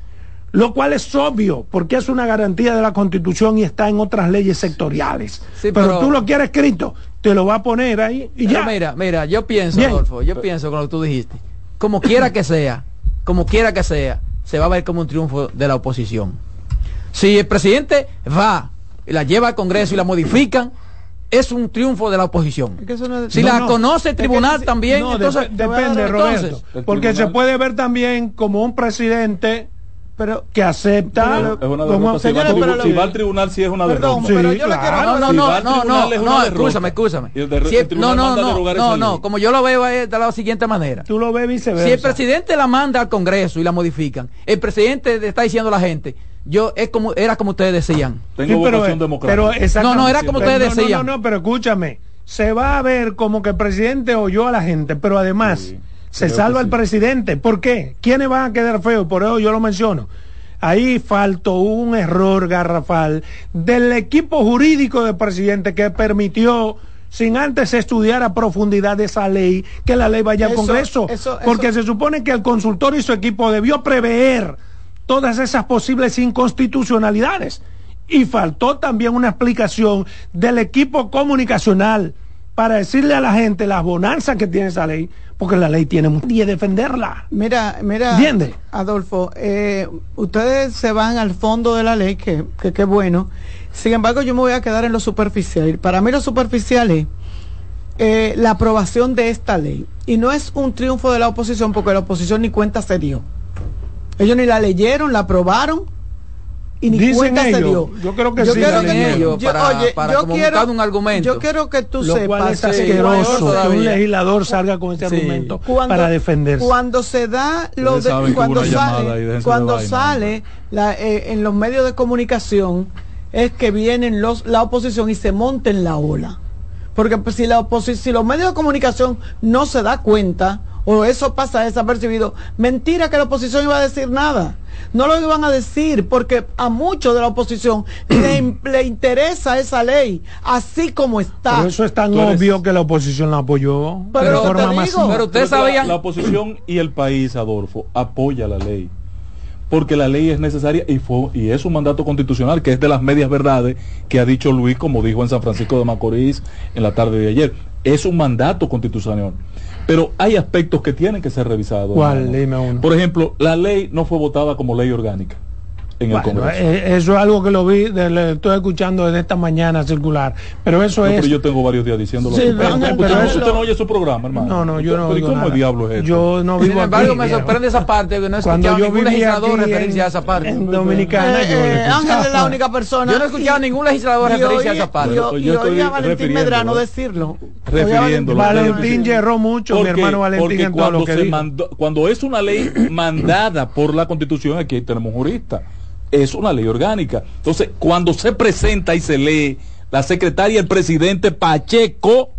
Lo cual es obvio, porque es una garantía de la Constitución y está en otras leyes sectoriales. pero, tú lo quieres escrito, te lo va a poner ahí y ya. Mira, mira, yo pienso, Adolfo, yo pienso con lo que tú dijiste. Como quiera que sea, como quiera que sea, se va a ver como un triunfo de la oposición. Si el presidente va y la lleva al Congreso y la modifican, es un triunfo de la oposición. si la conoce el tribunal también, entonces depende, Roberto, porque se puede ver también como un presidente pero que acepta es una como, si, va, pero si va al tribunal si es una perdón, pero yo claro. no, no, no, no, no, no, escúchame, escúchame. no, no, no, no, no, como yo lo veo es de la siguiente manera. Tú lo ves viceversa. Si el presidente la manda al Congreso y la modifican, el presidente está diciendo a la gente, yo es como era como ustedes decían. Tengo vocación democrática. no, no era como ustedes decían. No, no, pero escúchame, se va a ver como que el presidente oyó a la gente, pero además se salva el presidente. ¿Por qué? ¿Quiénes van a quedar feos? Por eso yo lo menciono. Ahí faltó un error garrafal del equipo jurídico del presidente que permitió sin antes estudiar a profundidad esa ley, que la ley vaya al Congreso. porque se supone que el consultor y su equipo debió prever todas esas posibles inconstitucionalidades. Y faltó también una explicación del equipo comunicacional para decirle a la gente las bonanzas que tiene esa ley, porque la ley tiene y defenderla. Mira, mira, Adolfo, eh, ustedes se van al fondo de la ley, que qué bueno. Sin embargo, yo me voy a quedar en lo superficial. Para mí lo superficial es eh, la aprobación de esta ley. Y no es un triunfo de la oposición, porque la oposición ni cuenta se dio. Ellos ni la leyeron, la aprobaron y ni cuenta se dio. Yo creo que sí. Quiero que ellos para, oye, para yo quiero, un argumento. Yo quiero que tú sepas cual es asqueroso que un legislador salga con ese argumento para defenderse. Cuando se da lo de, cuando sale, cuando sale la, eh, en los medios de comunicación es que vienen los la oposición y se monta en la ola. Porque pues, si la si los medios de comunicación no se da cuenta o eso pasa desapercibido, mentira que la oposición iba a decir nada no lo iban a decir porque a muchos de la oposición le, interesa esa ley así como está. Pero eso es tan obvio que la oposición la apoyó. Pero, pero ustedes sabían. La, oposición y el país, Adolfo, apoya la ley. Porque la ley es necesaria y, fue, y es un mandato constitucional que es de las medias verdades que ha dicho Luis, como dijo en San Francisco de Macorís en la tarde de ayer. Es un mandato constitucional. Pero hay aspectos que tienen que ser revisados. ¿Cuál? Dime uno. Por ejemplo, la ley no fue votada como ley orgánica. En el Congreso. Eh, eso es algo que lo vi, de, estoy escuchando desde esta mañana circular. Pero eso es. Pero yo tengo varios días diciéndolo. Sí, pero, usted no oye su programa, hermano. No, no, yo no oigo ¿Cómo el diablo es Yo no vivo Sin embargo, me sorprende esa parte, que no he escuchado ningún legislador referencia a esa parte. En Dominicana, yo. Eh, Ángel es la única persona. Yo no he escuchado ningún legislador referencia a esa parte. Yo oí a Valentín Medrano decirlo. Refiriéndolo. Valentín yerró mucho, mi hermano Valentín, en todo lo que Cuando es una ley mandada por la Constitución, aquí tenemos juristas es una ley orgánica. Entonces, cuando se presenta y se lee, la secretaria y el presidente Pacheco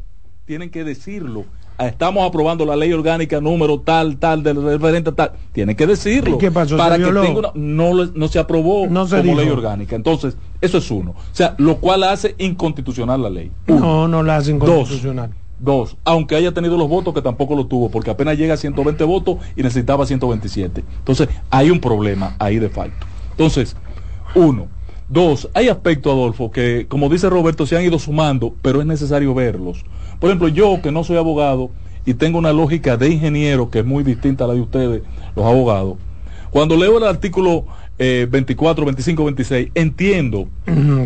tienen que decirlo. Ah, estamos aprobando la ley orgánica número tal, tal, del referente tal. Tienen que decirlo. ¿Qué pasó? Para que tenga no, no se aprobó como ley orgánica. Entonces, eso es uno. O sea, lo cual hace inconstitucional la ley. No, no la hace inconstitucional. Dos, aunque haya tenido los votos, que tampoco lo tuvo, porque apenas llega a 120 votos y necesitaba 127. Entonces, hay un problema ahí de falto. Entonces, uno. Dos, hay aspectos, Adolfo, que, como dice Roberto, se han ido sumando, pero es necesario verlos. Por ejemplo, yo que no soy abogado y tengo una lógica de ingeniero que es muy distinta a la de ustedes, los abogados, cuando leo el artículo 24, 25, 26, entiendo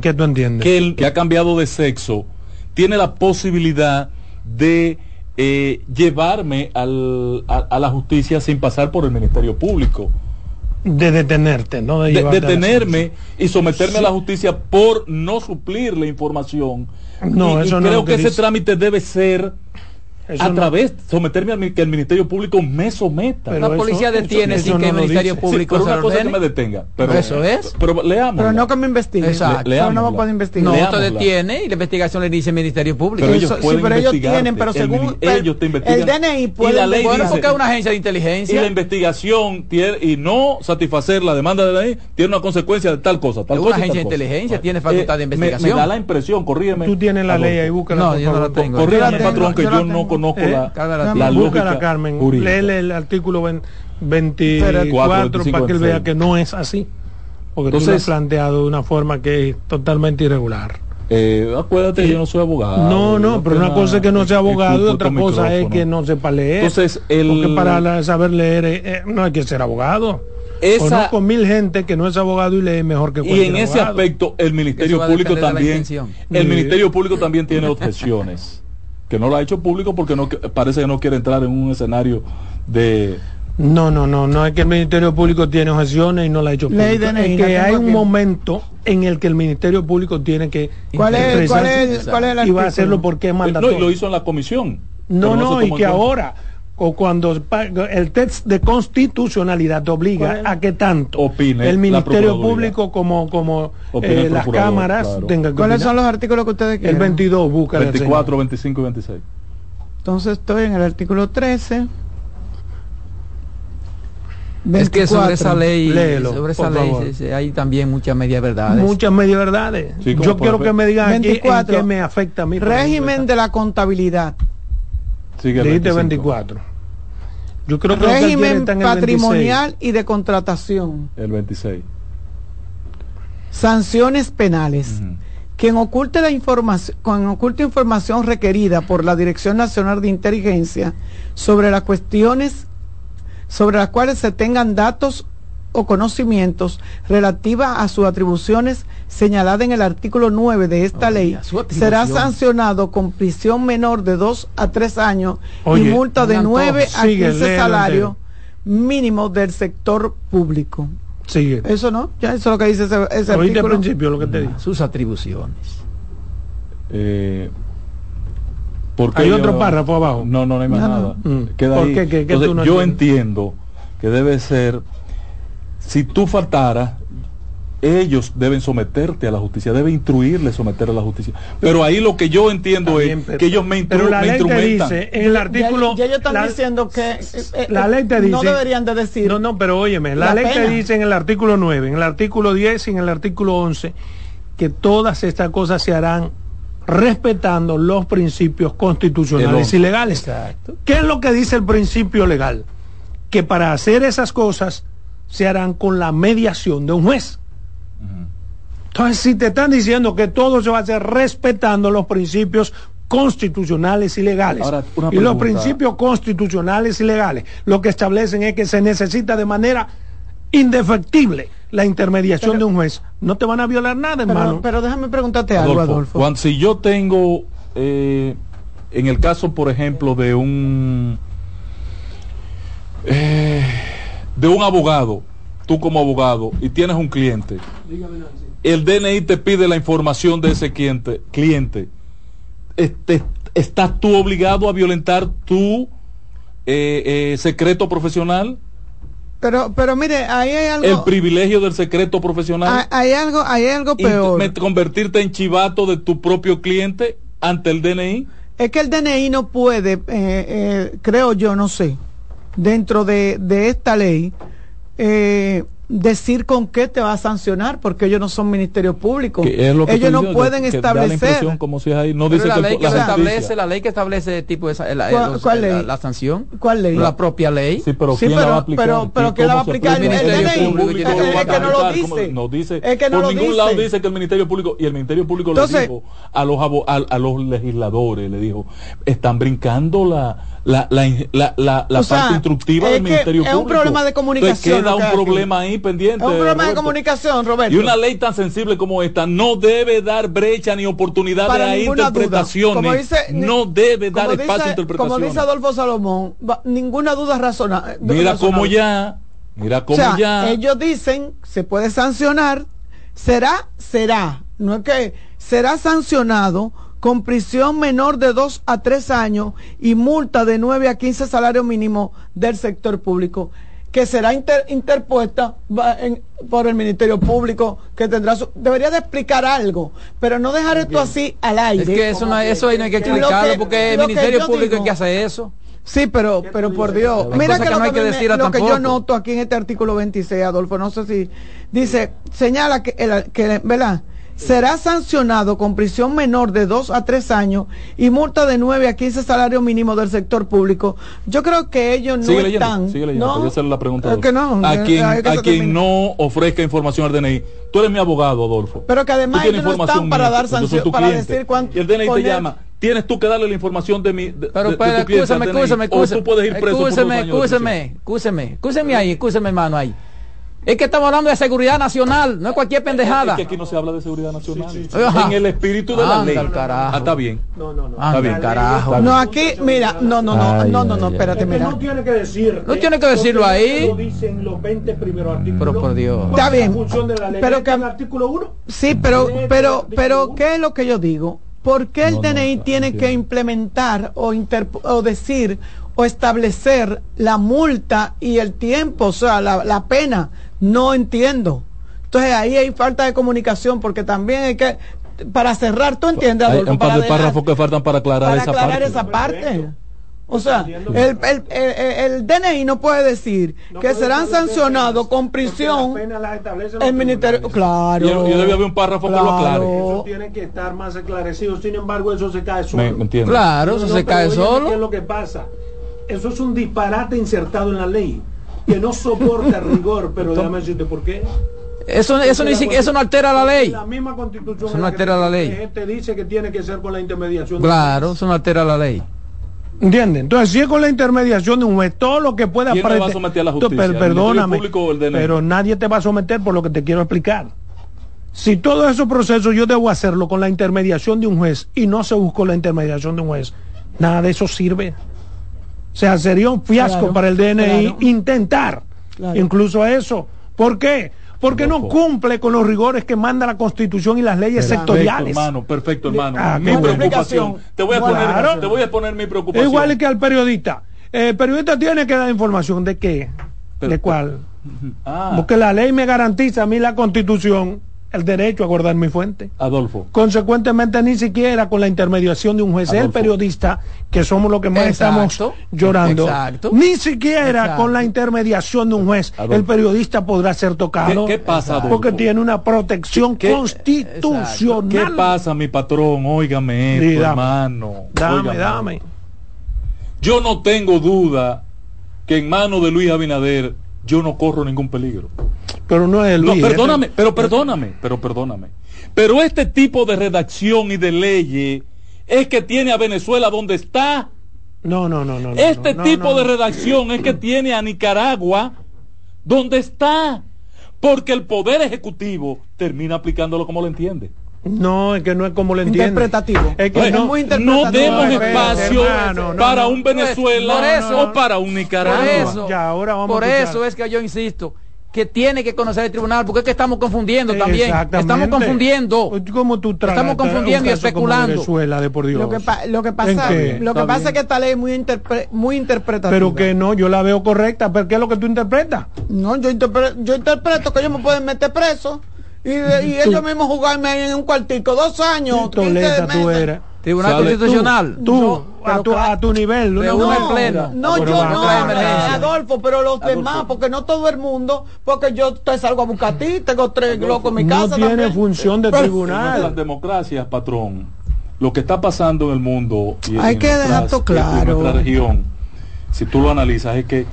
¿Qué tú entiendes? que el que ha cambiado de sexo tiene la posibilidad de eh, llevarme al, a, la justicia sin pasar por el Ministerio Público de detenerte, no de, detenerme y someterme a la justicia por no suplir la información. No, eso no creo que, ese trámite debe ser a través, someterme a que el Ministerio Público me someta. la policía detiene sin que el Ministerio Público sí, pero una cosa que me detenga. Pero, eso es. Pero leamos. Pero no que me investigue. Exacto. Le, no me puede investigar. No, te detiene y la investigación le dice el Ministerio Público. Pero ellos eso, sí, pero ellos tienen, pero según el, ellos te investigan. El DNI puede. Y la ley bueno, porque es una agencia de inteligencia. Y la investigación tiene, y no satisfacer la demanda de la ley tiene una consecuencia de tal cosa. Tal es cosa, una agencia de inteligencia, tiene facultad de investigación. Me da la impresión, corrígeme. Tú tienes la ley ahí, búscala. No, yo no la tengo. Corrígeme, patrón, que yo no conozco la la, la Carmen, léele el artículo 24 para que él vea que no es así. Porque Entonces, tú lo has planteado de una forma que es totalmente irregular. Eh, acuérdate, yo no soy abogado. No, no, pero una cosa es que no sea abogado y otra cosa es que no sepa leer. Entonces, el... Porque para saber leer eh, eh, no hay que ser abogado. Esa... Conozco mil gente que no es abogado y lee mejor que cualquier Y en ese aspecto, el Ministerio Público también, el Ministerio Público también tiene objeciones que no lo ha hecho público porque no parece que no quiere entrar en un escenario de no, no, no, no es que el Ministerio Público tiene objeciones y no la ha hecho público. es que hay un momento en el que el Ministerio Público tiene que ¿Cuál es, ¿cuál es, cuál es y va a hacerlo porque es mandatorio. No, y lo hizo en la comisión. No, no, y que ahora o cuando el test de constitucionalidad obliga a que tanto Opine el Ministerio Público como como eh, las cámaras tengan ¿Cuáles son los artículos que ustedes quieren? El 22 busca 24, 25 y 26. Entonces estoy en el artículo 13. es que sobre esa ley, sobre esa ley hay también muchas media verdades. Muchas media verdades. Yo quiero que me digan 24, qué me afecta a mí. Régimen de la contabilidad. Sigue 24. Yo creo que régimen patrimonial y de contratación. El 26. Sanciones penales. Quien oculte la información, quien oculte información requerida por la Dirección Nacional de Inteligencia sobre las cuestiones sobre las cuales se tengan datos o conocimientos relativas a sus atribuciones señaladas en el artículo 9 de esta ley, será sancionado con prisión menor de 2 a 3 años y multa de 9 a 15 salarios mínimos del sector público. Sigue. Eso no, ya eso es lo que dice ese, ese artículo. principio lo que te digo. Sus atribuciones. Eh, Hay otro párrafo abajo. No, no, no hay más nada. Mm. Queda ahí. yo entiendo que debe ser si tú faltaras, ellos deben someterte a la justicia, deben instruirle someter a la justicia. Pero ahí lo que yo entiendo es que ellos me, pero la ley te dice en el artículo ya, ellos están diciendo que eh, eh, la ley te dice no deberían de decir no no pero óyeme la, ley te dice en el artículo 9 en el artículo 10 y en el artículo 11 que todas estas cosas se harán respetando los principios constitucionales y legales Exacto. ¿qué es lo que dice el principio legal? que para hacer esas cosas se harán con la mediación de un juez. Entonces, si te están diciendo que todo se va a hacer respetando los principios constitucionales y legales, y los principios constitucionales y legales lo que establecen es que se necesita de manera indefectible la intermediación de un juez, no te van a violar nada, hermano. Pero, déjame preguntarte algo, Adolfo. Cuando, si yo tengo, eh, en el caso, por ejemplo, de un eh, de un abogado, tú como abogado, y tienes un cliente, el DNI te pide la información de ese cliente, cliente este, ¿estás tú obligado a violentar tu eh, secreto profesional? Pero, pero mire, ahí hay algo. El privilegio del secreto profesional. Hay, algo, hay algo peor. convertirte en chivato de tu propio cliente ante el DNI. Es que el DNI no puede, eh, eh, creo yo, no sé, dentro de, de esta ley, eh, decir con qué te va a sancionar, porque ellos no son ministerio público. ellos no pueden establecer. como si ahí, no dice la, ley que, establece, la ley que establece tipo esa, la, ¿Cuál, ley? La, sanción. ¿Cuál ley? La propia ley. Sí, pero ¿quién la va a aplicar? Pero, pero ¿quién la va a aplicar? El ministerio público. Es que no lo dice. No dice. Es que no por ningún lado dice que el ministerio público y el ministerio público le dijo a los a los legisladores le dijo están brincando la la, la, la, la, parte instructiva del Ministerio Público. Es un problema de comunicación. queda un problema ahí pendiente. Es un problema de comunicación, Roberto. Y una ley tan sensible como esta no debe dar brecha ni oportunidad a interpretaciones. no debe dar espacio a interpretaciones. Como dice Adolfo Salomón, ninguna duda razonable. Mira cómo ya, mira cómo ya. Ellos dicen, se puede sancionar, será, será, no es que será sancionado con prisión menor de 2 a 3 años y multa de 9 a 15 salarios mínimos del sector público, que será interpuesta por el Ministerio Público, que tendrá su, debería de explicar algo, pero no dejar esto así al aire. Es que eso, no, eso ahí no hay que explicarlo, porque el Ministerio Público es que hace eso. Sí, pero, pero por Dios. Mira que, lo, que, decir lo que yo noto aquí en este artículo 26, Adolfo, no sé si dice, señala que, el, que ¿verdad? Será sancionado con prisión menor de 2 a 3 años y multa de 9 a 15 salarios mínimos del sector público. Yo creo que ellos no están. Sigue leyendo, ¿no? hacer la pregunta. a quien, a quien no ofrezca información al DNI. Tú eres mi abogado, Adolfo. Pero que además ellos no están para dar sanción, para decir cuánto. Y el DNI te llama tienes tú que darle la información de mi de, pero, pero, de escúchame, escúchame, o tú puedes ir preso escúchame, escúchame, escúchame, escúchame ahí, escúchame hermano ahí. Es que estamos hablando de seguridad nacional, no es cualquier pendejada. Es que aquí no se habla de seguridad nacional. En el espíritu de la ley. Ah, está bien. No, no, no. Está bien, carajo. No, aquí, mira, no, no, no, no, no, no, espérate, mira. No tiene que decir. No tiene que decirlo ahí. Lo dicen los 20 primeros artículos. Pero por Dios. Está bien. Pero que el artículo 1. Sí, pero, pero, pero, ¿qué es lo que yo digo? ¿Por qué el DNI tiene que implementar o, o decir o establecer la multa y el tiempo, o sea, la, la pena? No entiendo. Entonces ahí hay falta de comunicación porque también hay que, para cerrar, ¿tú entiendes? Hay un par de párrafos que faltan para aclarar, esa, parte. esa parte. O sea, el, el, el, DNI no puede decir que serán sancionados con prisión el ministerio. Claro. Y, debe haber un párrafo que lo aclare. Eso tiene que estar más esclarecido. Sin embargo, eso se cae solo. Me, entiendo. Claro, eso se cae solo. ¿Qué es lo que pasa? Eso es un disparate insertado en la ley que no soporta rigor, pero déjame decirte por qué. Eso, eso, ni eso no altera la ley. La misma constitución. Eso no altera la ley. Te dice que tiene que ser con la intermediación. Claro, eso no altera la ley. ¿Entiendes? Entonces, si es con la intermediación de un juez, todo lo que pueda ¿Quién va a someter a la justicia? perdóname, pero nadie te va a someter por lo que te quiero explicar. Si todos esos procesos yo debo hacerlo con la intermediación de un juez y no se buscó la intermediación de un juez, nada de eso sirve. O sea, sería un fiasco para el DNI intentar incluso eso. ¿Por qué? Porque no cumple con los rigores que manda la Constitución y las leyes sectoriales. Perfecto, hermano, perfecto, hermano. Ah, mi preocupación. Te voy, a poner, te voy a poner mi preocupación. Igual que al periodista. El periodista tiene que dar información de qué, de cuál. Ah. Porque la ley me garantiza a mí la Constitución el derecho a guardar mi fuente. Adolfo. Consecuentemente, ni siquiera con la intermediación de un juez, el periodista, que somos los que más estamos llorando, ni siquiera con la intermediación de un juez, el periodista podrá ser tocado. ¿Qué, pasa, Adolfo? Porque tiene una protección constitucional. ¿Qué pasa, mi patrón? Óigame esto, hermano. Dame, dame. Yo no tengo duda que en manos de Luis Abinader yo no corro ningún peligro. Pero no es el No, perdóname, pero perdóname, pero perdóname. Pero este tipo de redacción y de leyes es que tiene a Venezuela donde está. No, no, no, no. Este tipo de redacción es que tiene a Nicaragua donde está. porque el poder ejecutivo termina aplicándolo como lo entiende. No, es que no es como lo entiende. Interpretativo. Es que no, no demos espacio para un Venezuela o para un Nicaragua. Por eso, ya, ahora vamos por eso es que yo insisto que tiene que conocer el tribunal, porque es que estamos confundiendo también. Estamos confundiendo. ¿Cómo tú estamos confundiendo y especulando. Venezuela, de por Dios. Lo que, lo que pasa, lo que pasa es que esta ley es muy, muy interpretativa. Pero que no, yo la veo correcta. ¿Pero qué es lo que tú interpretas? No, yo, interpreto, yo interpreto que ellos me pueden meter preso y, y ellos mismos jugarme en un cuartico dos años. Toleta, tú eres. Tribunal Constitucional. Tú, a, tu, a, tu, nivel. No, no, pleno. no yo no, Adolfo, pero los demás, porque no todo el mundo, porque yo te salgo a buscar a ti, tengo tres locos en mi casa. No tiene función de tribunal. Las democracias, patrón, lo que está pasando en el mundo y Hay que dejar claro. en nuestra región, si tú lo analizas, es que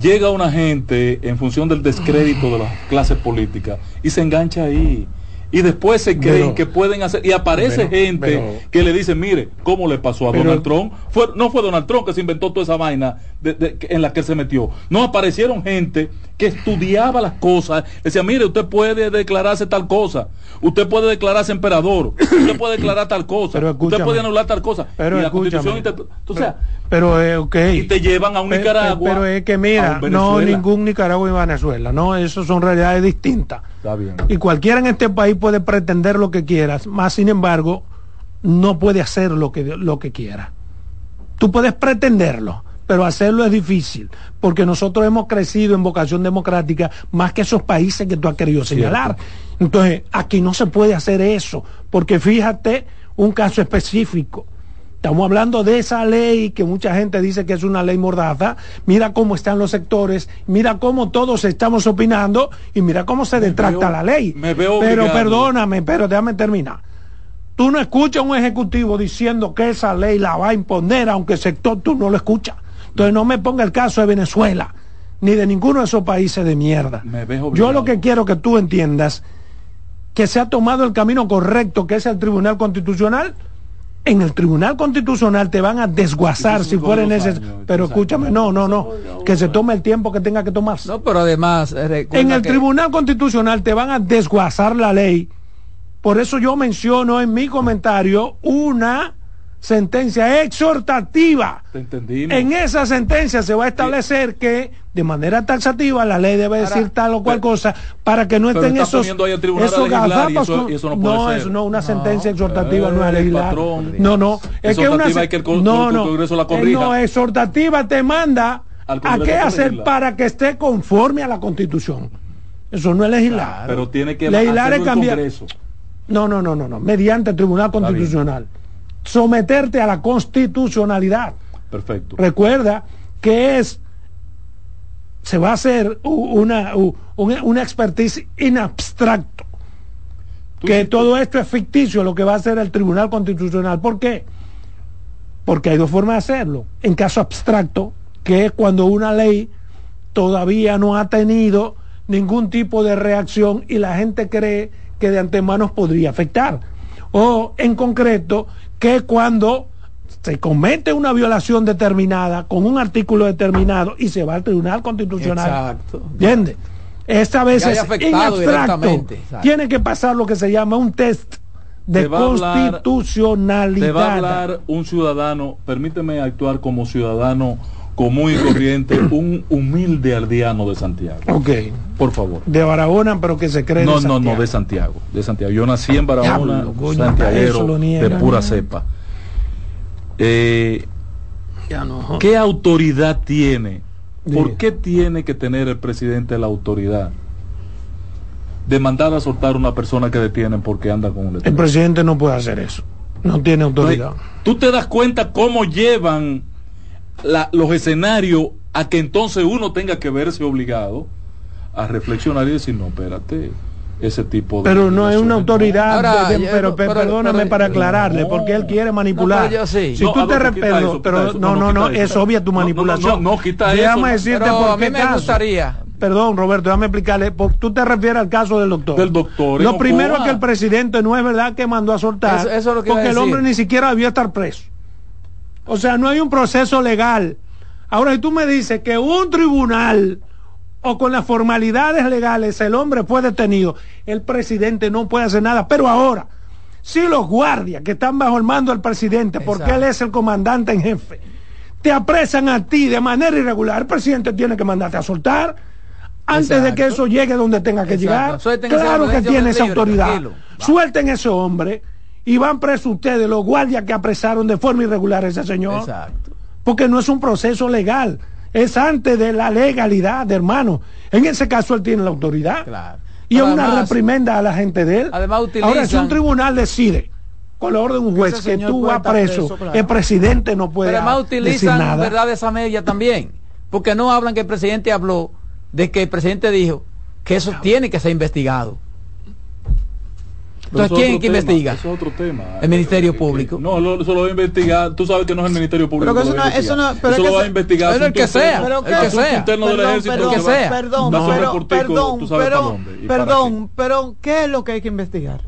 llega una gente en función del descrédito de las clases políticas y se engancha ahí. Y después se creen que pueden hacer y aparece gente que le dice mire cómo le pasó a Donald Trump fue no fue Donald Trump que se inventó toda esa vaina en la que él se metió. No aparecieron gente que estudiaba las cosas decía mire usted puede declararse tal cosa usted puede declararse emperador usted puede declarar tal cosa usted puede anular tal cosa pero y la constitución o sea pero eh, okay. y te llevan a un Nicaragua pero es que mira no ningún Nicaragua y Venezuela no eso son realidades distintas. Y cualquiera en este país puede pretender lo que quieras, más sin embargo, no puede hacer lo que, lo que quiera. Tú puedes pretenderlo, pero hacerlo es difícil, porque nosotros hemos crecido en vocación democrática más que esos países que tú has querido señalar. Entonces, aquí no se puede hacer eso, porque fíjate un caso específico. Estamos hablando de esa ley que mucha gente dice que es una ley mordaza. Mira cómo están los sectores, mira cómo todos estamos opinando y mira cómo se detracta la ley. pero perdóname, pero déjame terminar. Tú no escuchas a un ejecutivo diciendo que esa ley la va a imponer, aunque el sector tú no lo escuchas. Entonces no me ponga el caso de Venezuela, ni de ninguno de esos países de mierda. Yo lo que quiero que tú entiendas que se ha tomado el camino correcto, que es el Tribunal Constitucional, en el Tribunal Constitucional te van a desguazar si fuera necesario. Pero escúchame, no, no, no. Que se tome el tiempo que tenga que tomarse. No, pero además. Eh, en el Tribunal Constitucional te van a desguazar la ley. Por eso yo menciono en mi comentario una sentencia exhortativa. En esa sentencia se va a establecer que de manera taxativa la ley debe decir tal o cual cosa para que no estén esos esos gazapos eso, no, es no una sentencia exhortativa no es legislar. no no es que una no no no exhortativa te manda a qué hacer para que esté conforme a la constitución. Eso no es legislar. Pero tiene que legislar es cambiar. No no no no no mediante el tribunal constitucional someterte a la constitucionalidad. Perfecto. Recuerda que es se va a hacer una, una expertise en abstracto. Que todo esto es ficticio, lo que va a hacer el Tribunal Constitucional. ¿Por qué? Porque hay dos formas de hacerlo. En caso abstracto, que es cuando una ley todavía no ha tenido ningún tipo de reacción y la gente cree que de antemano podría afectar. O en concreto, que cuando se comete una violación determinada con un artículo determinado y se va al Tribunal Constitucional. Exacto. ¿Entiende? Esta vez es en abstracto. Tiene que pasar lo que se llama un test de constitucionalidad. te va a hablar un ciudadano, permíteme actuar como ciudadano común y corriente, un humilde aldeano de Santiago. Ok. Por favor. De Barahona, pero que se cree. No, no, no, de Santiago. De Santiago. Yo nací en Barahona, santiaguero, de pura cepa. Eh, ¿Qué autoridad tiene? ¿Por qué tiene que tener el presidente la autoridad de mandar a soltar a una persona que detienen porque anda con un El presidente no puede hacer eso. No tiene autoridad. ¿Tú te das cuenta cómo llevan los escenarios a que entonces uno tenga que verse obligado a reflexionar y decir, no, espérate, ese tipo de... Pero no es una autoridad, pero, perdóname para aclararle, porque él quiere manipular. si tú te respeto, pero no, no, no, es obvia tu manipulación. No, quita déjame decirte por qué me gustaría. Perdón, Roberto, déjame explicarle. tú te refieres al caso del doctor. Del doctor. Lo primero es que el presidente no es verdad que mandó a soltar, porque el hombre ni siquiera debió estar preso. O sea, no hay un proceso legal. Ahora, si tú me dices que un tribunal o con las formalidades legales el hombre fue detenido, el presidente no puede hacer nada. Pero ahora, si los guardias que están bajo el mando del presidente, porque él es el comandante en jefe, te apresan a ti de manera irregular, el presidente tiene que mandarte a soltar antes de que eso llegue donde tenga que llegar. claro que tiene esa autoridad. Suelten ese hombre y van presos ustedes, los guardias que apresaron de forma irregular a ese señor. Exacto. Porque no es un proceso legal es antes de la legalidad, hermano. En ese caso él tiene la autoridad. Y es una reprimenda a la gente de él. Además, Ahora, si un tribunal decide con la orden de un juez que tú vas preso, el presidente no puede Pero además utilizan decir nada. verdad esa media también. Porque no hablan que el presidente habló de que el presidente dijo que eso tiene que ser investigado. Entonces, ¿quién que investiga? es otro tema. El Ministerio Público. No, eso lo va a investigar. Tú sabes que no es el Ministerio Público. Pero que eso, no, eso, no, pero eso lo va a investigar. Pero el que sea. Pero el que sea. interno del ejército. Perdón, que sea. Perdón, pero, perdón, pero, perdón, pero ¿qué es lo que hay que investigar?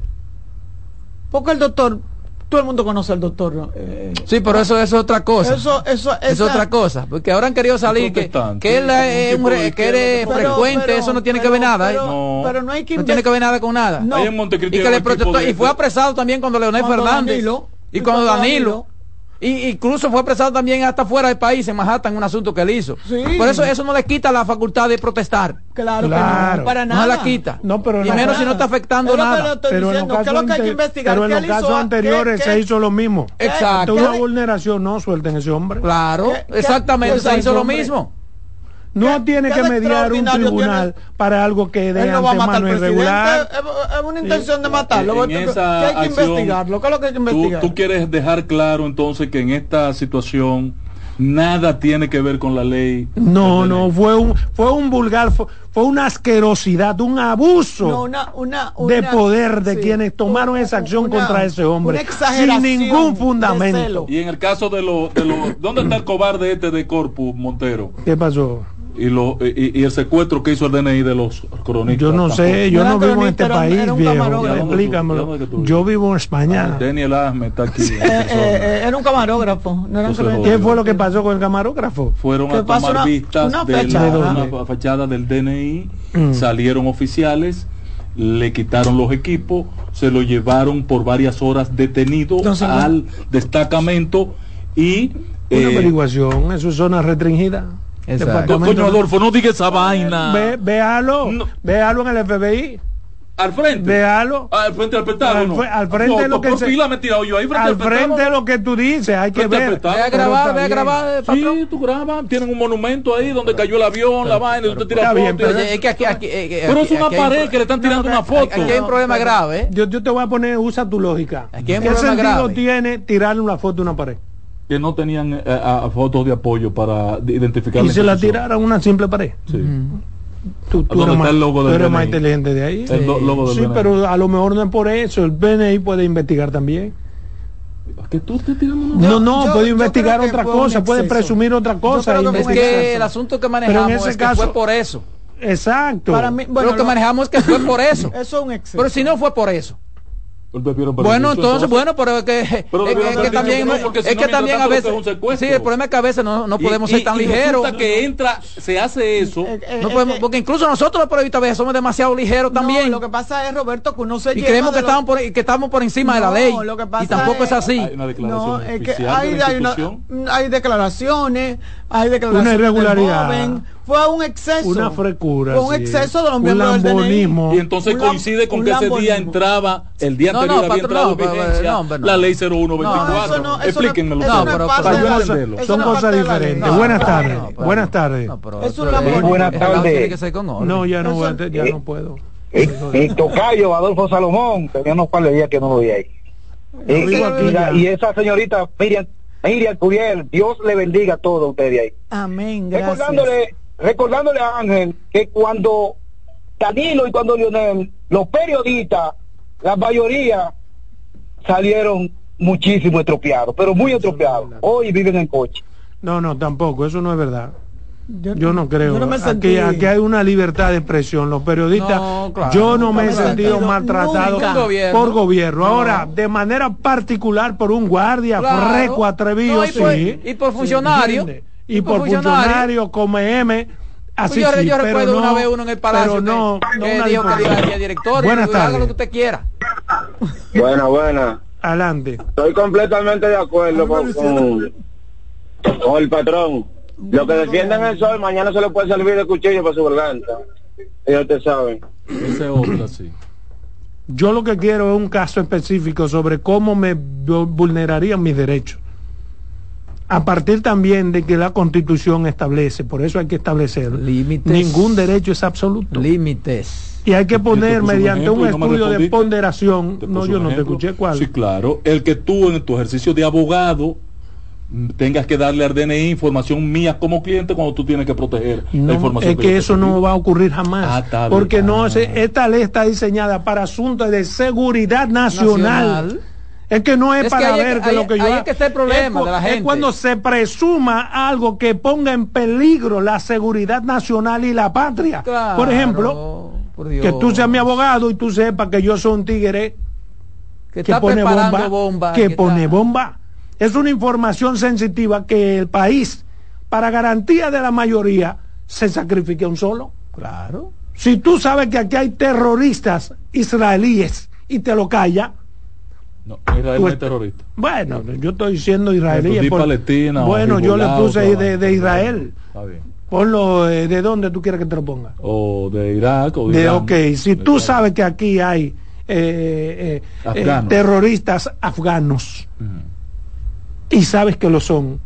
Porque el doctor todo el mundo conoce al doctor. Eh, sí, pero eso, es otra cosa. Eso, eso, es otra cosa. Porque ahora han querido salir que, que él es, que eres frecuente, eso no tiene que ver nada. Pero, no. pero no, hay que no tiene que ver nada con nada. y, que le protestó, y fue apresado también cuando Leonel Fernández. y cuando Danilo y incluso fue apresado también hasta fuera del país, en Manhattan, un asunto que él hizo. Por eso eso no le quita la facultad de protestar. Claro, claro. no, para nada. No la quita. No, pero y menos si no está afectando nada. Pero en los casos, pero en los casos anteriores se hizo lo mismo. Exacto. Una vulneración, no suelten ese hombre. Claro, exactamente, se hizo lo mismo. No tiene que mediar un tribunal para algo que de no antemano irregular. Es una intención de matarlo. En esa hay que investigarlo. ¿Qué es lo que hay que investigar? Tú, tú quieres dejar claro entonces que en esta situación nada tiene que ver con la ley. No, no, fue un, fue un vulgar, fue, una asquerosidad, un abuso de poder de quienes tomaron esa acción contra ese hombre. sin ningún fundamento. Y en el caso de los, de lo, ¿dónde está el cobarde este de Corpus Montero? ¿Qué pasó? Y, lo, y, y, el secuestro que hizo el DNI de los cronistas. Yo no sé, yo no, vivo en este país, viejo. Explícamelo. Yo vivo en España. Ah, Daniel Ahmed está aquí. Eh, eh, eh, era un camarógrafo. No era ¿Qué fue lo que pasó con el camarógrafo? Fueron a tomar vistas de la, fachada del DNI, mm. salieron oficiales, le quitaron los equipos, se lo llevaron por varias horas detenido al destacamento y... Una averiguación, eso es zona restringida. Coño Adolfo, no diga esa vaina. Ve, véalo, véalo en el FBI. Al frente. Véalo. Ah, al frente del Pentágono. Al, al frente de lo que se, pila me he tirado yo ahí frente al, frente de lo que tú dices, hay que ver. Ve a grabar, ve a grabar. Sí, tú grabas. Tienen un monumento ahí donde cayó el avión, la vaina, y usted tira fotos. Pero, es que aquí, aquí, pero es una pared que le están tirando una foto. Aquí hay un problema grave. ¿eh? Yo, yo te voy a poner, usa tu lógica. ¿Qué sentido tiene tirarle una foto a una pared? Que no tenían eh, fotos de apoyo para identificar. Y se la tiraron una simple pared. Sí. Tú, eres, más, más, inteligente de ahí. sí, pero a lo mejor no es por eso. El BNI puede investigar también. Que tú no, no, puede investigar otra cosa, puede presumir otra cosa. Es que el asunto que manejamos en ese es caso, que fue por eso. Exacto. Para mí, bueno, lo que manejamos es que fue por eso. eso es un exceso. Pero si no fue por eso. Bueno, entonces, bueno, pero es que, es, que también, es que también a veces, sí, el problema es que a veces no, no podemos ser tan ligeros. que entra, se hace eso, eh, eh, no podemos, porque incluso nosotros los periodistas a veces somos demasiado ligeros también. lo que pasa es, Roberto, que uno se Y creemos que, estamos por, que estamos por encima de la ley. y tampoco es, así. Hay una declaración no, que hay, hay, una, hay declaraciones, hay declaraciones. Una irregularidad fue un exceso. Una frecura. Fue un exceso de los miembros del DNI. Y entonces coincide con que ese día entraba, el día anterior no, había entrado en vigencia la ley 0124. No, Explíquenmelo. No, pero para son cosas diferentes. Buenas tardes. Buenas tardes. Es un Lamborghini. Buenas tardes. No, ya no, ya no puedo. Mi tocayo, Adolfo Salomón, tenía unos par de días que no lo vi ahí. Y esa señorita Miriam Miriam Curiel, Dios le bendiga a todos ustedes ahí. Amén, gracias. Recordándole recordándole a Ángel que cuando Danilo y cuando Lionel, los periodistas, la mayoría salieron muchísimo estropeados, pero muy estropeados. Hoy viven en coche. No, no, tampoco, eso no es verdad. Yo, no creo. aquí, hay una libertad de expresión. Los periodistas, yo no me he sentido maltratado por gobierno. Ahora, de manera particular por un guardia, freco, atrevido, y, por, funcionario y, por, funcionario, como M, Así pues yo, sí, yo recuerdo una vez uno en el palacio no, que, no que dijo que director Buenas tardes. haga lo que usted quiera. Buena, buena. Adelante. Estoy completamente de acuerdo con, con, con, el patrón. Lo que defienden el sol, mañana se le puede servir de cuchillo para su garganta. Ya usted sabe. Ese otro, sí. Yo lo que quiero es un caso específico sobre cómo me vulnerarían mis derechos a partir también de que la constitución establece, por eso hay que establecer, límites, ningún derecho es absoluto. Límites. Y hay que poner mediante un estudio de ponderación, no, yo no te escuché cuál. Sí, claro, el que tú en tu ejercicio de abogado tengas que darle al DNI información mía como cliente cuando tú tienes que proteger la información. Es que, eso no va a ocurrir jamás. Ah, porque no, esta ley está diseñada para asuntos de seguridad nacional es que no es, para ver que, lo que yo ahí es que está el problema es, de la gente. Es cuando se presuma algo que ponga en peligro la seguridad nacional y la patria. por ejemplo, que tú seas mi abogado y tú sepas que yo soy un tigre que, pone bomba, que, pone bomba. Es una información sensitiva que el país, para garantía de la mayoría, se sacrifique un solo. Claro. Si tú sabes que aquí hay terroristas israelíes y te lo calla, no, Israel no es terrorista. Bueno, yo estoy diciendo israelí. Por, Palestina, bueno, yo le puse ahí de, de, Israel. Está bien. Ponlo, eh, ¿de dónde tú quieres que te lo ponga? O de Irak o de, de Ok, si tú sabes que aquí hay eh, eh, terroristas afganos y sabes que lo son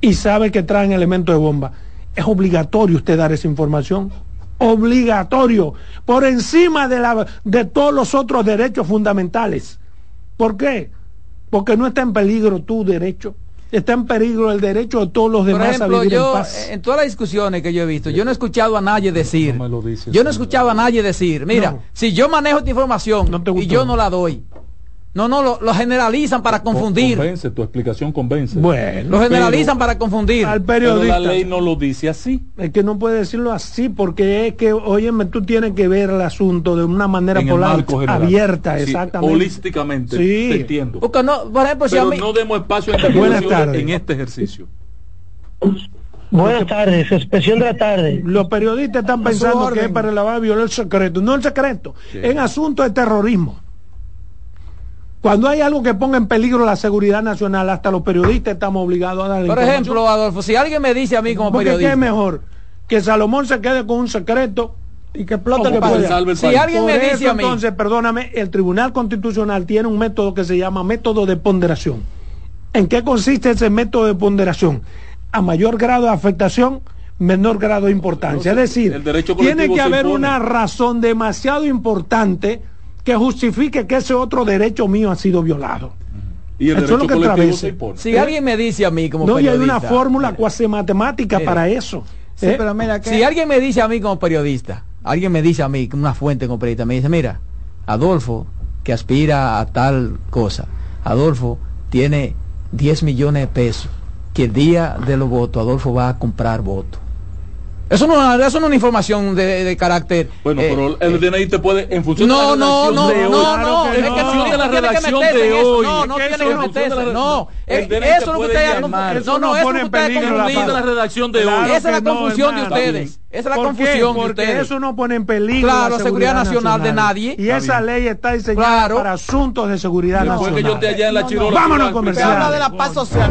y sabes que traen elementos de bomba, es obligatorio usted dar esa información obligatorio por encima de, la, de todos los otros derechos fundamentales. ¿Por qué? Porque no está en peligro tu derecho. Está en peligro el derecho de todos los demás a vivir en paz. En todas las discusiones que yo he visto, yo no he escuchado a nadie decir. yo no he escuchado a nadie decir, mira, si yo manejo esta información y yo no la doy, no, no, lo, generalizan para confundir. Convence, tu explicación convence. Bueno, lo generalizan para confundir. Al periodista. Pero la ley no lo dice así. Es que no puede decirlo así porque es que, óyeme, tú tienes que ver el asunto de una manera polar, abierta, exactamente. Holísticamente, sí. te entiendo. Porque no, por ejemplo, Pero no demos espacio a en este ejercicio. Buenas tardes, expresión de la tarde. Los periodistas están pensando que es para la violar el secreto. No el secreto, en asunto de terrorismo. Cuando hay algo que ponga en peligro la seguridad nacional, hasta los periodistas estamos obligados a darle Por ejemplo, Adolfo, si alguien me dice a mí como periodista... ¿Qué es mejor? Que Salomón se quede con un secreto y que explote que pueda. Si alguien me dice a mí... Entonces, perdóname, el Tribunal Constitucional tiene un método que se llama método de ponderación. ¿En qué consiste ese método de ponderación? A mayor grado de afectación, menor grado de importancia. es decir, tiene que haber una razón demasiado importante que justifique que ese otro derecho mío ha sido violado. Y el eso es lo que Si alguien me dice a mí como no, periodista. No, y hay una fórmula cuasi matemática para eso. ¿eh? pero mira, Si alguien me dice a mí como periodista, alguien me dice a mí, una fuente como periodista, me dice, mira, Adolfo, que aspira a tal cosa, Adolfo tiene 10 millones de pesos, que el día de los votos Adolfo va a comprar votos eso no, eso no es una información de, de carácter. Bueno, pero el eh, DNI te puede, en función no, de la no, no, de hoy. No, no, no, es que no, de la redacción de hoy. No, no tiene que meterse. No, eso es lo que ustedes. No, no, eso es lo que ustedes confundido. la redacción de hoy. Esa es la confusión de ustedes. Esa es la confusión de ustedes. eso no pone en peligro claro, la seguridad nacional de nadie. Y esa ley está diseñada para asuntos de seguridad nacional. que yo esté allá en la Chirola. Vámonos a conversar. Habla de la paz social.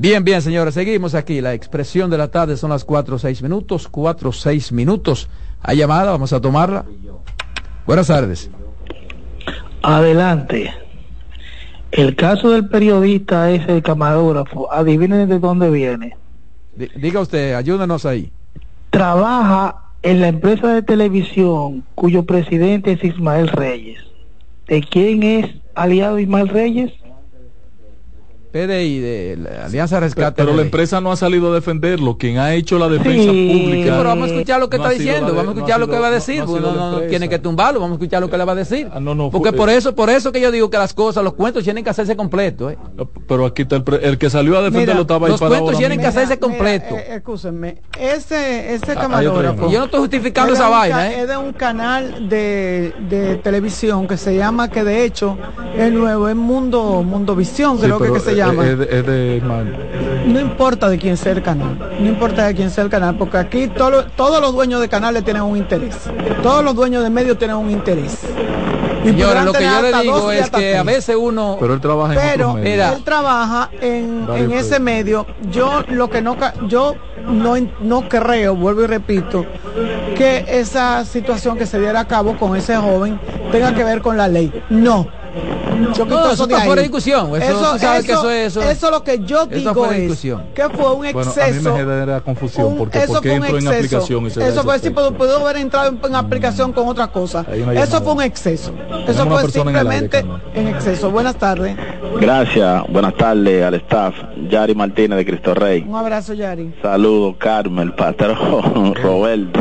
Bien, bien, señores, seguimos aquí. La expresión de la tarde son las 4 o 6 minutos, 4 o 6 minutos. Hay llamada, vamos a tomarla. Buenas tardes. Adelante. El caso del periodista es el camarógrafo. Adivinen de dónde viene. Diga usted, ayúdenos ahí. Trabaja en la empresa de televisión cuyo presidente es Ismael Reyes. ¿De quién es aliado Ismael Reyes? PDI, de la Alianza Rescate. Pero, pero la empresa no ha salido a defenderlo. Quien ha hecho la defensa Sí. pública. pero vamos a escuchar lo que no está diciendo, de- vamos a escuchar ha lo que va a decir, no, no, tiene que tumbarlo, vamos a escuchar lo que le va a decir. Ah, no, no, porque fue- por eso, por eso que yo digo que las cosas, los cuentos tienen que hacerse completos. ¿eh? Pero aquí está el, pre- el que salió a defenderlo Mira, estaba ahí los para cuentos tienen que hacerse completos. Eh, escúchenme, ese, ese Ah, camarógrafo. Yo no estoy justificando esa vaina, ¿eh? Es de un canal de, de televisión que se llama, que de hecho es nuevo, es Mundo, Mundo Visión, Sí, creo que, pero que se es- llama. Es, de- es de Ismael. No importa de quién sea el canal, no importa de quién sea el canal, porque aquí todo- todos los dueños de canales tienen un interés, todos los dueños de medios tienen un interés. Y podrán lo que tener yo le hasta digo dos y es hasta que a tres. veces uno... Pero él trabaja en pero. Mira. él trabaja en, en ese medio yo lo que no yo no no creo vuelvo y repito que esa situación que se diera a cabo con ese joven tenga que ver con la ley no No, eso está ahí. fuera de discusión. Eso, tú sabes que eso es- eso- eso es lo que yo digo es discusión. que fue un Bueno, a mí exceso me genera confusión un- porque eso porque fue un entró en exceso. aplicación y se da eso fue sí efecto. pudo, haber entrado en, en aplicación con otra cosa eso fue un exceso eso fue en aire, simplemente en exceso buenas tardes Gracias, buenas tardes al staff. Yari Martínez de Cristo Rey. un abrazo Yari Saludos, Carmen, patrón, Roberto,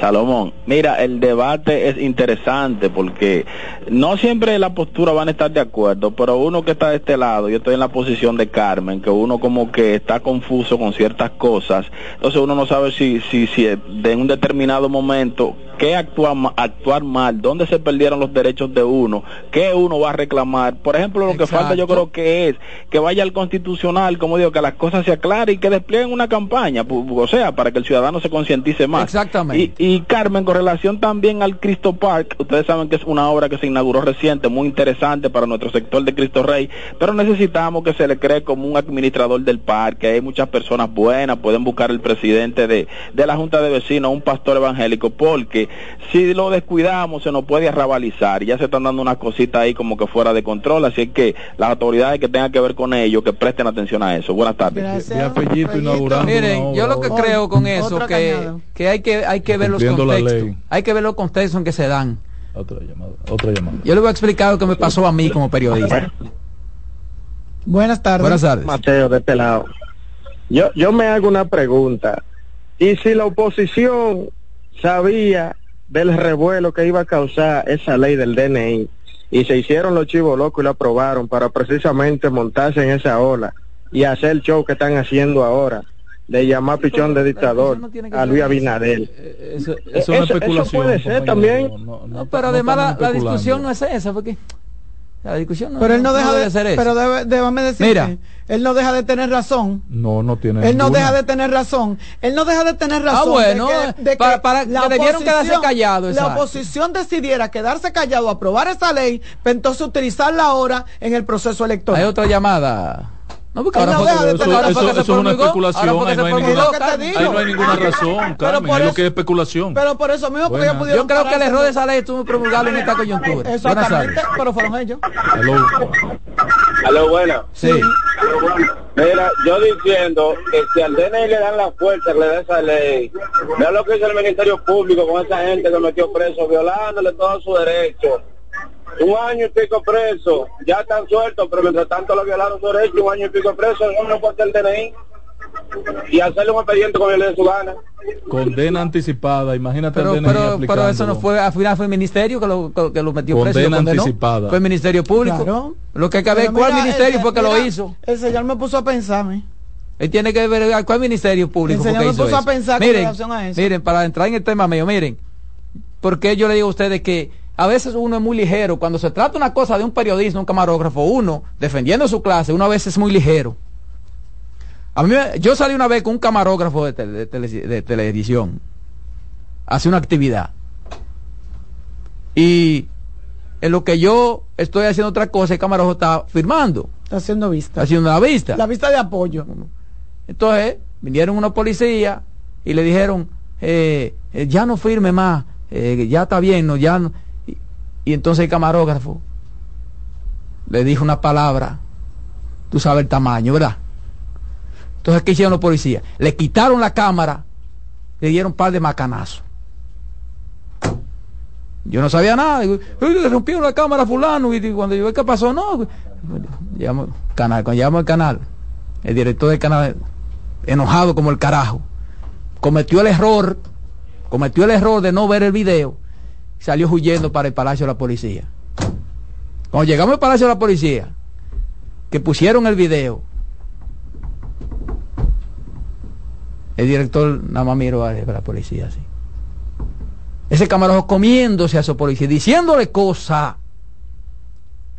Salomón. Mira, el debate es interesante porque no siempre la postura van a estar de acuerdo, pero uno que está de este lado, yo estoy en la posición de Carmen, que uno como que está confuso con ciertas cosas, entonces uno no sabe si, si, si de un determinado momento qué actuar, actuar mal, dónde se perdieron los derechos de uno, qué uno va a reclamar. Por ejemplo, lo que falta yo creo que es que vaya al constitucional, como digo, que las cosas se aclaren y que desplieguen una campaña, o sea, para que el ciudadano se concientice más. Exactamente. Y, y Carmen, con relación también al Cristo Park, ustedes saben que es una obra que se inauguró reciente, muy interesante para nuestro sector de Cristo Rey, pero necesitamos que se le cree como un administrador del parque, hay muchas personas buenas, pueden buscar el presidente de, de la Junta de Vecinos, un pastor evangélico, porque si lo descuidamos se nos puede arrabalizar, ya se están dando unas cositas ahí como que fuera de control, así es que las autoridades que tengan que ver con ello, que presten atención a eso. Buenas tardes. Miren, yo lo que creo con eso, que, que hay que hay que ver los contextos, hay que ver los contextos en que se dan. Otra llamada, otra llamada. Yo le voy a explicar lo que me pasó a mí como periodista. Buenas tardes. Buenas tardes. Mateo, de este lado. Yo, yo me hago una pregunta. ¿Y si la oposición sabía del revuelo que iba a causar esa ley del DNI y se hicieron los chivos locos y lo aprobaron para precisamente montarse en esa ola y hacer el show que están haciendo ahora? de llamar pichón de dictador a Luis Abinadel. Eso, es una especulación. puede ser también. No, pero además la, discusión no es esa, porque la discusión no, pero él no, deja de, ser eso. Pero debe, déjame decir, Mira, él no deja de tener razón. No, no tiene. Él no deja de tener razón. Él no deja de tener razón. Ah, bueno, de que, de que para, para la que debieron quedarse callados. La oposición decidiera quedarse callado, aprobar esa ley, pero entonces utilizarla ahora en el proceso electoral. Hay otra llamada. No, porque ahora fue, eso, eso, eso, eso es una especulación, ahí no hay ninguna, ahí no hay ninguna razón, Carmen, es lo que es especulación. Pero por eso mismo, porque ellos Yo creo que el error de esa ley estuvo promulgado en esta coyuntura. Exactamente, pero fueron ellos. Aló. Aló, buena. Sí. Mira, yo diciendo que si al DNI le dan la fuerza que le da esa ley, vea lo que dice el Ministerio Público con esa gente que metió preso, violándole todos sus derechos un año y pico preso, ya están sueltos, pero mientras tanto lo violaron su derecho, un año y pico preso, no puede hacer el DNI y hacerle un expediente con el de su gana. Condena anticipada, imagínate pero, el DNI pero, pero eso no fue, al final fue el ministerio que lo, que lo metió preso. Condena anticipada. Fue el ministerio público. Claro. Lo que hay que ver cuál ministerio fue que lo hizo. El señor me puso a pensar, Él tiene que ver cuál ministerio público el señor me puso a pensar miren, con relación a eso. miren, para entrar en el tema mío, miren, porque yo le digo a ustedes que a veces uno es muy ligero. Cuando se trata una cosa de un periodista, un camarógrafo, uno defendiendo su clase, uno a veces es muy ligero. A mí, yo salí una vez con un camarógrafo de, tele, de, tele, de televisión, hace una actividad. Y en lo que yo estoy haciendo otra cosa, el camarógrafo está firmando. Está haciendo vista. Está haciendo la vista. La vista de apoyo. Entonces, vinieron unos policías y le dijeron, eh, eh, ya no firme más, eh, ya está bien, no, ya no. Y, entonces el camarógrafo le dijo una palabra, tú sabes el tamaño, ¿verdad? Entonces, ¿qué hicieron los policías? Le quitaron la cámara, le dieron un par de macanazos. Yo no sabía nada. Le rompieron la cámara a fulano. Y cuando yo, ¿qué pasó? No. Llamo, canal, cuando llamo al canal, el director del canal, enojado como el carajo, cometió el error, cometió el error de no ver el video, salió huyendo para el Palacio de la Policía. Cuando llegamos al Palacio de la Policía, que pusieron el video, el director nada más miró a la policía así. Ese camarojo comiéndose a su policía, diciéndole cosas,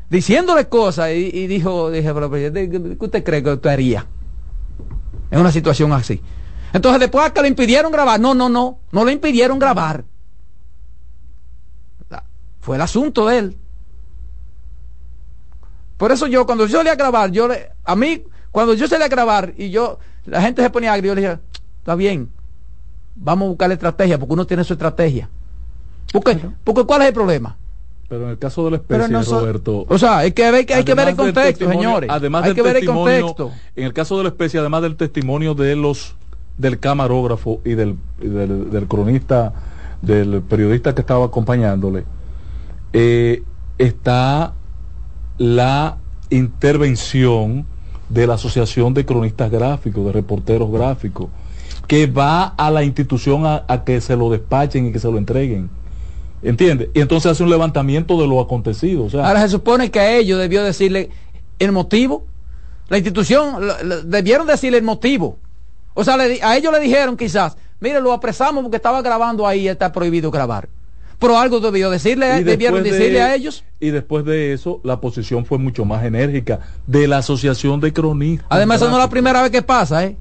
diciéndole cosas, y, y, dijo, dije, pero, ¿qué usted cree que usted haría en una situación así? Entonces después que le impidieron grabar, no, no, no, no le impidieron grabar. Fue el asunto de él. Por eso yo, cuando yo salía a grabar, yo le, a mí, cuando yo salía a grabar y yo, la gente se ponía agrio, yo le dije, está bien, vamos a buscar la estrategia, porque uno tiene su estrategia. Porque, porque ¿cuál es el problema? Pero en el caso de la especie, no so, Roberto. O sea, hay que ver, hay que ver el contexto, señores. Además hay del que ver el testimonio, contexto. En el caso de la especie, además del testimonio de los del camarógrafo y del, y del, del, cronista, del periodista que estaba acompañándole, eh, está la intervención de la Asociación de Cronistas Gráficos, de Reporteros Gráficos, que va a la institución a, que se lo despachen y que se lo entreguen. ¿Entiende? Y entonces hace un levantamiento de lo acontecido. Ahora se supone que a ellos debió decirle el motivo. La institución debieron decirle el motivo. O sea, le, a ellos le dijeron quizás, mire, lo apresamos porque estaba grabando ahí, está prohibido grabar. Pero algo debió decirle, debieron decirle a ellos. Y después de eso, la posición fue mucho más enérgica de la Asociación de Cronistas. Además, eso no es la primera vez que pasa, ¿eh?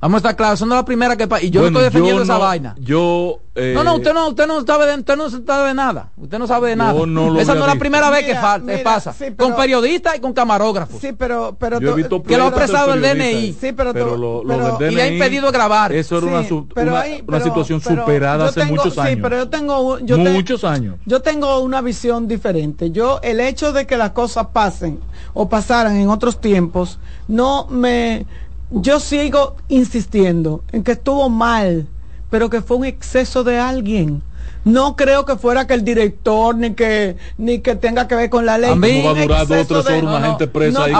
Vamos a estar claros, eso no es la primera que pasa. Y yo no estoy defendiendo esa vaina. Yo. Eh, no, no, usted no, usted no sabe de, usted no sabe de nada. Usted no sabe de nada. esa no es la primera vez que pasa. con periodistas y con camarógrafos. Sí, pero. pero que lo ha apresado el DNI. Sí, pero. pero, y ha impedido grabar. Eso era una, una, situación superada hace muchos años. Sí, pero yo tengo. Yo muchos años. Yo tengo una visión diferente. Yo, el hecho de que las cosas pasen o pasaran en otros tiempos, no me yo sigo insistiendo en que estuvo mal, pero que fue un exceso de alguien. No creo que fuera que el director ni que ni que tenga que ver con la ley. A mí, va a durar dos o tres horas una gente presa ahí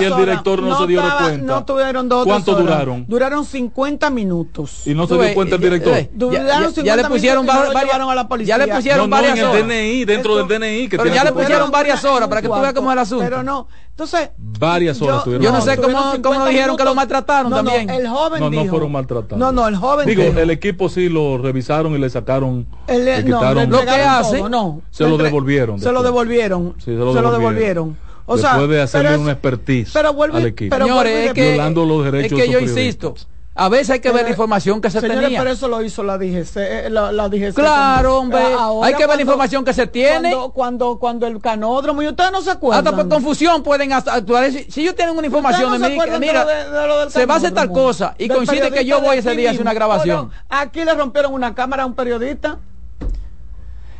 y el director no, se dio cuenta. No tuvieron dos ¿Cuánto duraron? Duraron 50 minutos. Y no se dio cuenta el director. duraron ya, 50 ya, le pusieron minutos a la policía. Ya le pusieron varias horas. en el DNI, dentro del DNI. Que pero ya le pusieron varias horas para que tú veas cómo es el asunto. Pero no, entonces, varias horas yo, yo no sé cómo, cómo dijeron que lo maltrataron también. No, el joven no, dijo, no fueron maltratados. No, no, el joven Digo, el equipo sí lo revisaron y le sacaron, el, le quitaron. lo que hace, no, se lo devolvieron. Se lo devolvieron. Sí, se lo devolvieron. O sea, después de hacerle un expertise pero vuelve, al equipo. Pero Señores, es que, violando los derechos es que yo insisto a veces hay que ver la información que se señores, tenía. Pero eso lo hizo la DGC. Eh, la, la DGC claro, hombre. hay que ver la información que se tiene. Cuando, cuando, cuando el canódromo, y ustedes no se acuerdan. Hasta por confusión pueden actuar. Si, si ellos tienen una información de mí, mira, se va a hacer tal cosa y coincide que yo voy ese día a hacer una grabación. aquí le rompieron una cámara a un periodista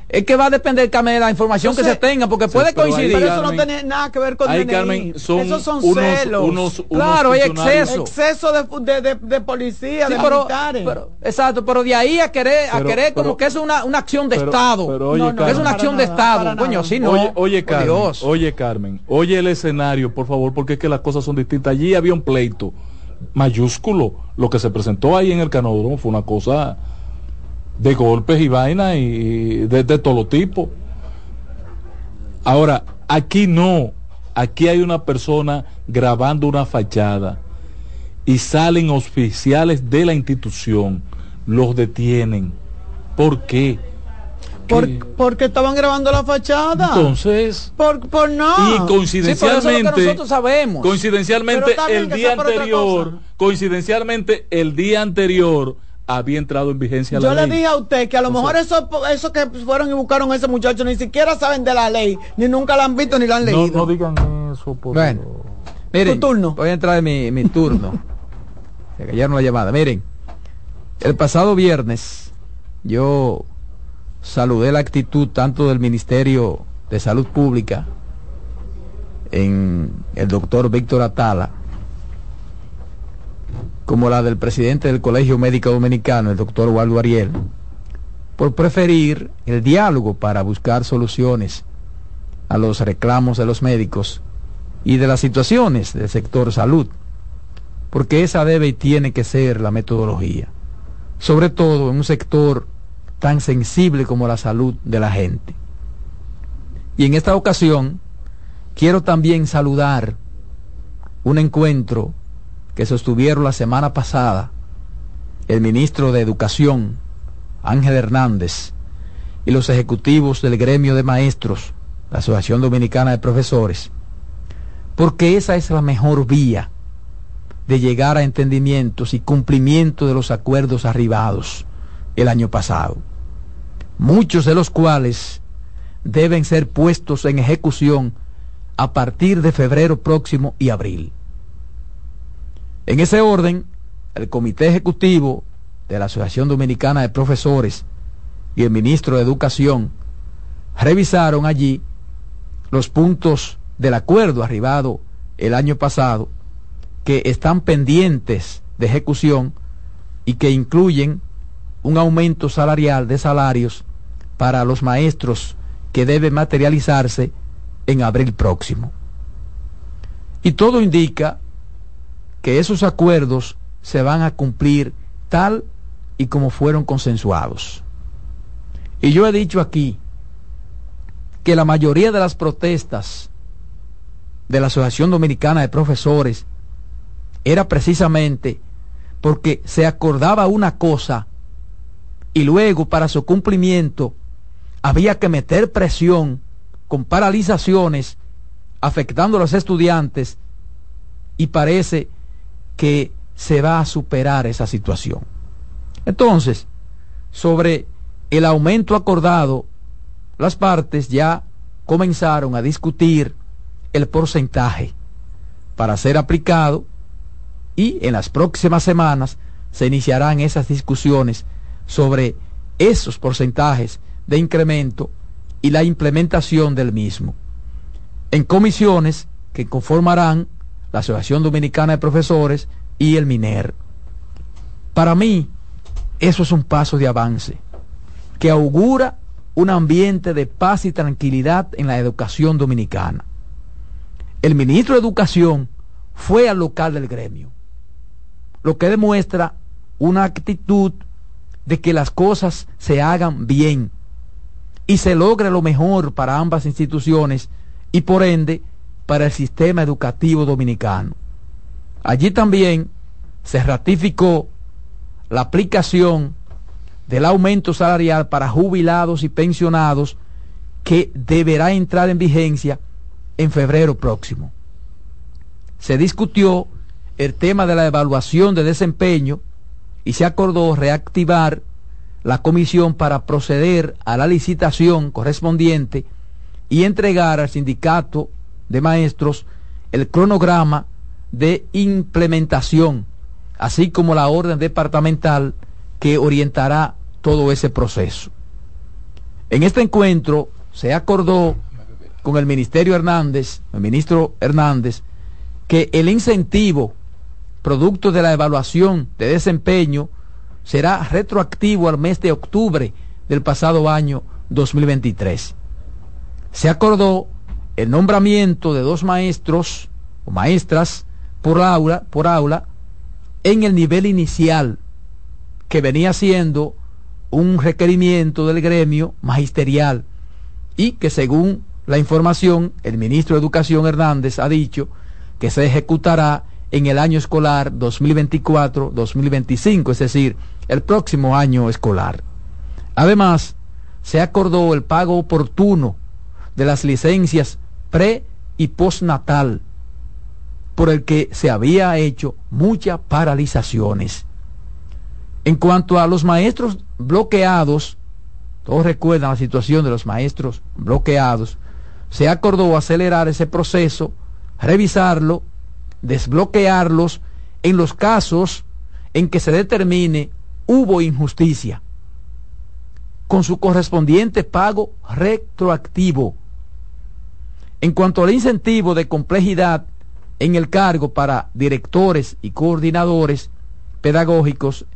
es que va a depender de la información que se tenga, porque puede coincidir. pero eso no tiene nada que ver con ahí, Carmen, son Esos son unos, celos. Unos, claro, hay exceso. Exceso de, de, de, policía, de pero, militares. exacto, pero de ahí a querer, a querer como que es una, una acción de Estado. Pero oye, Carmen, es una acción de Estado. Coño, sí, no. Oye, oye Carmen, oye, Carmen, oye el escenario, por favor, porque es que las cosas son distintas. Allí había un pleito mayúsculo. Lo que se presentó ahí en el canódromo fue una cosa de golpes y vainas y de, todo tipo. Ahora, aquí no, aquí hay una persona grabando una fachada y salen oficiales de la institución, los detienen. ¿Por qué? porque estaban grabando la fachada. Entonces, por, por no. Y coincidencialmente, nosotros sabemos. Coincidencialmente el día anterior, coincidencialmente el día anterior había entrado en vigencia la ley. Yo le dije a usted que a lo mejor eso, eso que fueron y buscaron a ese muchacho ni siquiera saben de la ley, ni nunca la han visto ni la han leído. No, digan eso, por Bueno, miren, tu turno. Voy a entrar en mi, mi turno. Se cayeron la llamada. Miren, el pasado viernes yo saludé la actitud tanto del Ministerio de Salud Pública en el doctor Víctor Atala como la del presidente del Colegio Médico Dominicano, el doctor Waldo Ariel, por preferir el diálogo para buscar soluciones a los reclamos de los médicos y de las situaciones del sector salud, porque esa debe y tiene que ser la metodología, sobre todo en un sector tan sensible como la salud de la gente. Y en esta ocasión quiero también saludar un encuentro que sostuvieron la semana pasada el ministro de Educación, Ángel Hernández, y los ejecutivos del gremio de maestros, la Asociación Dominicana de Profesores, porque esa es la mejor vía de llegar a entendimientos y cumplimiento de los acuerdos arribados el año pasado, muchos de los cuales deben ser puestos en ejecución a partir de febrero próximo y abril. En ese orden, el Comité Ejecutivo de la Asociación Dominicana de Profesores y el Ministro de Educación revisaron allí los puntos del acuerdo arribado el año pasado que están pendientes de ejecución y que incluyen un aumento salarial de salarios para los maestros que debe materializarse en abril próximo. Y todo indica que esos acuerdos se van a cumplir tal y como fueron consensuados. Y yo he dicho aquí que la mayoría de las protestas de la Asociación Dominicana de Profesores era precisamente porque se acordaba una cosa y luego para su cumplimiento había que meter presión con paralizaciones afectando a los estudiantes y parece que se va a superar esa situación. Entonces, sobre el aumento acordado, las partes ya comenzaron a discutir el porcentaje para ser aplicado y en las próximas semanas se iniciarán esas discusiones sobre esos porcentajes de incremento y la implementación del mismo. En comisiones que conformarán la Asociación Dominicana de Profesores y el MINER. Para mí, eso es un paso de avance que augura un ambiente de paz y tranquilidad en la educación dominicana. El ministro de Educación fue al local del gremio, lo que demuestra una actitud de que las cosas se hagan bien y se logre lo mejor para ambas instituciones y por ende para el sistema educativo dominicano. Allí también se ratificó la aplicación del aumento salarial para jubilados y pensionados que deberá entrar en vigencia en febrero próximo. Se discutió el tema de la evaluación de desempeño y se acordó reactivar la comisión para proceder a la licitación correspondiente y entregar al sindicato de maestros el cronograma de implementación, así como la orden departamental que orientará todo ese proceso. En este encuentro se acordó con el Ministerio Hernández, el ministro Hernández, que el incentivo producto de la evaluación de desempeño será retroactivo al mes de octubre del pasado año 2023. Se acordó el nombramiento de dos maestros o maestras por aula, por aula en el nivel inicial que venía siendo un requerimiento del gremio magisterial y que según la información el ministro de Educación Hernández ha dicho que se ejecutará en el año escolar 2024-2025, es decir, el próximo año escolar. Además, se acordó el pago oportuno de las licencias pre y postnatal, por el que se había hecho muchas paralizaciones. En cuanto a los maestros bloqueados, todos recuerdan la situación de los maestros bloqueados, se acordó acelerar ese proceso, revisarlo desbloquearlos en los casos en que se determine hubo injusticia, con su correspondiente pago retroactivo. En cuanto al incentivo de complejidad en el cargo para directores y coordinadores pedagógicos,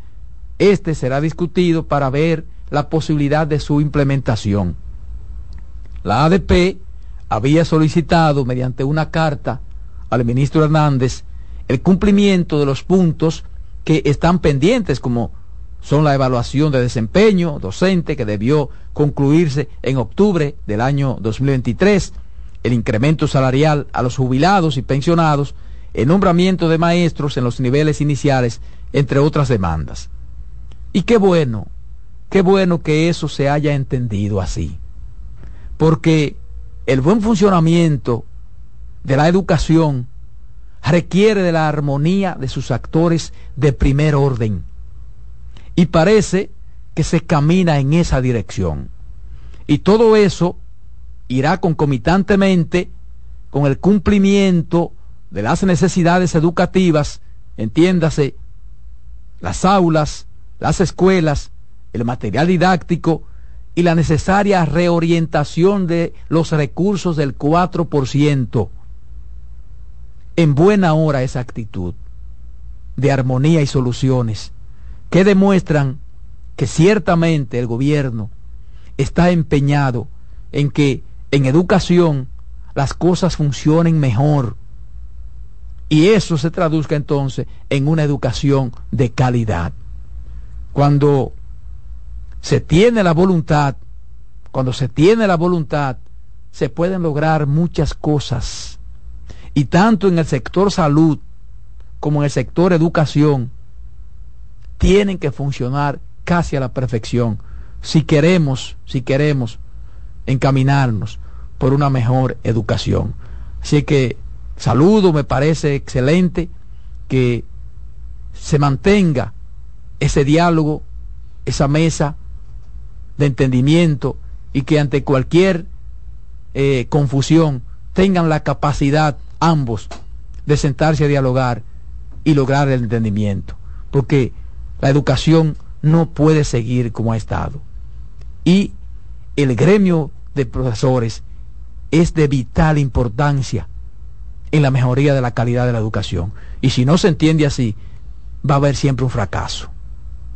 este será discutido para ver la posibilidad de su implementación. La ADP había solicitado mediante una carta al ministro Hernández el cumplimiento de los puntos que están pendientes, como son la evaluación de desempeño docente que debió concluirse en octubre del año 2023, el incremento salarial a los jubilados y pensionados, el nombramiento de maestros en los niveles iniciales, entre otras demandas. Y qué bueno, qué bueno que eso se haya entendido así, porque el buen funcionamiento de la educación requiere de la armonía de sus actores de primer orden. Y parece que se camina en esa dirección. Y todo eso irá concomitantemente con el cumplimiento de las necesidades educativas, entiéndase, las aulas, las escuelas, el material didáctico y la necesaria reorientación de los recursos del 4% en buena hora esa actitud de armonía y soluciones que demuestran que ciertamente el gobierno está empeñado en que en educación las cosas funcionen mejor. Y eso se traduzca entonces en una educación de calidad. Cuando se tiene la voluntad, cuando se tiene la voluntad, se pueden lograr muchas cosas. Y tanto en el sector salud como en el sector educación, tienen que funcionar casi a la perfección si queremos, si queremos encaminarnos por una mejor educación. Así que saludo, me parece excelente que se mantenga ese diálogo, esa mesa de entendimiento y que ante cualquier eh, confusión tengan la capacidad ambos de sentarse a dialogar y lograr el entendimiento. Porque la educación no puede seguir como ha estado. Y el gremio de profesores es de vital importancia en la mejoría de la calidad de la educación. Y si no se entiende así, va a haber siempre un fracaso.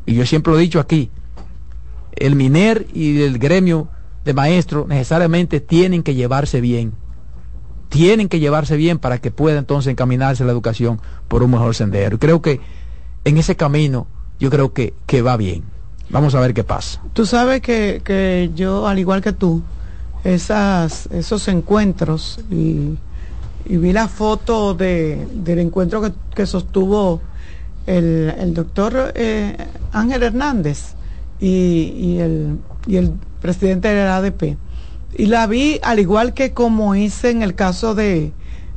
Y yo siempre lo he dicho aquí, el MINER y el gremio de maestros necesariamente tienen que llevarse bien. Tienen que llevarse bien para que pueda entonces encaminarse la educación por un mejor sendero. Y creo que en ese camino yo creo que, que va bien. Vamos a ver qué pasa. Tú sabes que, que yo, al igual que tú, esas, esos encuentros y, vi la foto de, del encuentro que, sostuvo el, el doctor eh, Ángel Hernández y, el, y el presidente de la ADP. Y la vi, al igual que como hice en el caso de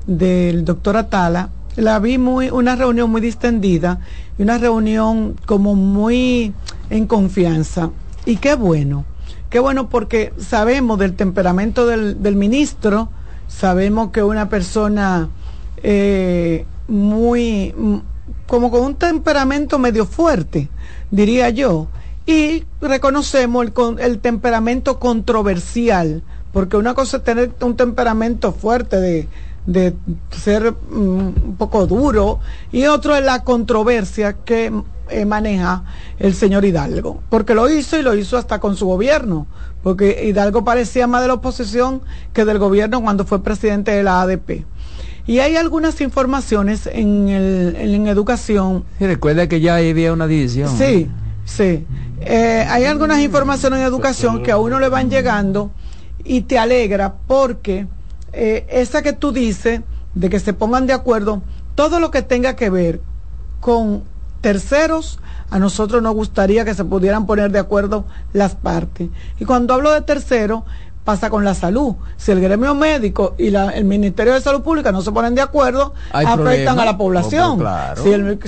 del doctor Atala, la vi muy, una reunión muy distendida y una reunión como muy en confianza. Y qué bueno, qué bueno porque sabemos del temperamento del, del ministro, sabemos que una persona eh, muy, como con un temperamento medio fuerte, diría yo, y reconocemos el, el temperamento controversial, porque una cosa es tener un temperamento fuerte de, de ser mm, un poco duro y otro es la controversia que eh, maneja el señor Hidalgo, porque lo hizo y lo hizo hasta con su gobierno, porque Hidalgo parecía más de la oposición que del gobierno cuando fue presidente de la ADP. Y hay algunas informaciones en, el, en educación. Y recuerda que ya había una división. Sí, sí. Eh, hay algunas informaciones en educación que a uno le van llegando y te alegra porque eh, esa que tú dices de que se pongan de acuerdo, todo lo que tenga que ver con terceros, a nosotros nos gustaría que se pudieran poner de acuerdo las partes. Y cuando hablo de terceros, pasa con la salud. Si el gremio médico y el Ministerio de Salud Pública no se ponen de acuerdo, afectan a la población.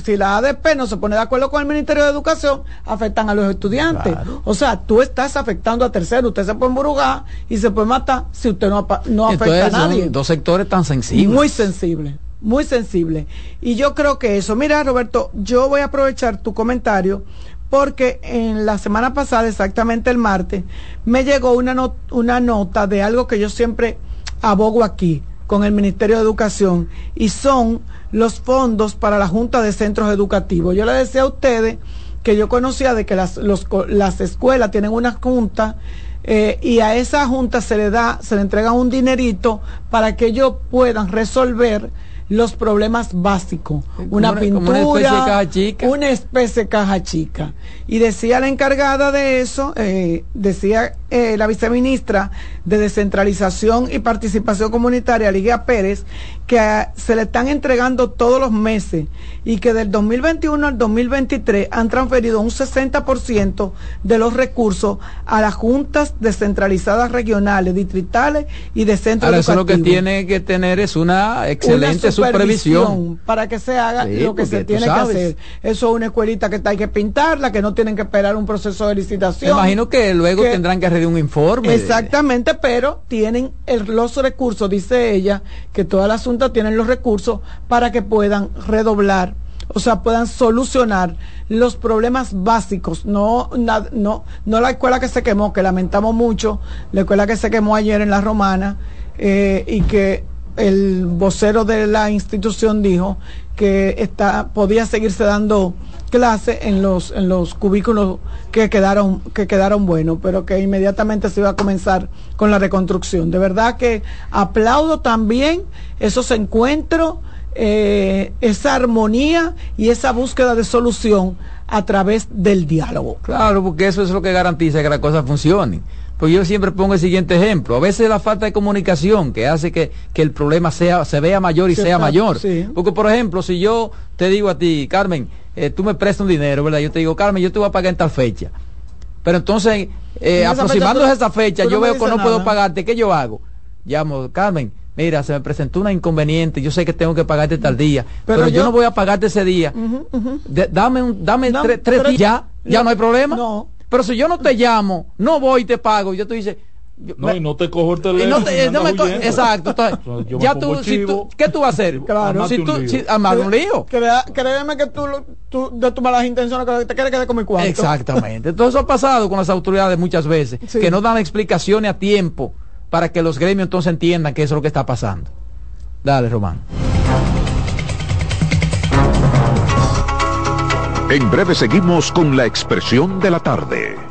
si, la ADP no se pone de acuerdo con el Ministerio de Educación, afectan a los estudiantes. O sea, tú estás afectando a terceros. Usted se puede embrugar y se puede matar si usted no, no afecta a nadie. dos sectores tan sensibles. Muy sensibles muy sensibles. Y yo creo que eso, mira Roberto, yo voy a aprovechar tu comentario porque en la semana pasada, exactamente el martes, me llegó una, una nota de algo que yo siempre abogo aquí con el Ministerio de Educación y son los fondos para la Junta de Centros Educativos. Yo le decía a ustedes que yo conocía de que las, las escuelas tienen una junta eh, y a esa junta se le da, se le entrega un dinerito para que ellos puedan resolver los problemas básicos. Una, pintura, una especie de caja chica. Una especie de caja chica. Y decía la encargada de eso, eh, decía eh, la viceministra de Descentralización y Participación Comunitaria, Ligia Pérez, que se le están entregando todos los meses y que del 2021 al 2023 han transferido un 60% de los recursos a las juntas descentralizadas regionales, distritales y de centros Ahora, Eso lo que tiene que tener es una excelente supervisión, para que se haga lo que se tiene que hacer. Eso es una escuelita que hay que pintarla, que no tienen que esperar un proceso de licitación. Me imagino que luego tendrán que un informe. Exactamente, pero tienen los recursos, dice ella, que todas las juntas tienen los recursos para que puedan redoblar, o sea, puedan solucionar los problemas básicos, no, no, no la escuela que se quemó, que lamentamos mucho, la escuela que se quemó ayer en la Romana, eh, y que el vocero de la institución dijo que está, podía seguirse dando clase en los, en los cubículos que quedaron, que quedaron buenos, pero que inmediatamente se iba a comenzar con la reconstrucción. De verdad que aplaudo también esos encuentros, eh, esa armonía y esa búsqueda de solución a través del diálogo. Claro, porque eso es lo que garantiza que las cosas funcionen. Pues yo siempre pongo el siguiente ejemplo. A veces la falta de comunicación que hace que, que el problema sea, se vea mayor y sea mayor. Porque, por ejemplo, si yo te digo a ti, Carmen, eh, tú me prestas un dinero, ¿verdad? Yo te digo, Carmen, yo te voy a pagar en tal fecha. Pero entonces, eh, aproximándose a esa fecha, yo veo que no puedo pagarte, ¿qué yo hago? Llamo, Carmen, mira, se me presentó una inconveniente, yo sé que tengo que pagarte tal día, pero, yo, no voy a pagarte ese día. dame un, dame tres días, ya, ya no hay problema. No. Pero si yo no te llamo, no voy y te pago, yo te dice, no, y no te cojo el teléfono. No te, no me exacto. ya tú, si tú, ¿qué tú vas a hacer? Claro. Si tú, si, armar un lío. Créeme que tú, tú, de tus malas intenciones, que te quieres quedar con mi cuarto. Exactamente. Entonces eso ha pasado con las autoridades muchas veces, que no dan explicaciones a tiempo para que los gremios entonces entiendan que eso es lo que está pasando. Dale, Román. En breve seguimos con la expresión de la tarde.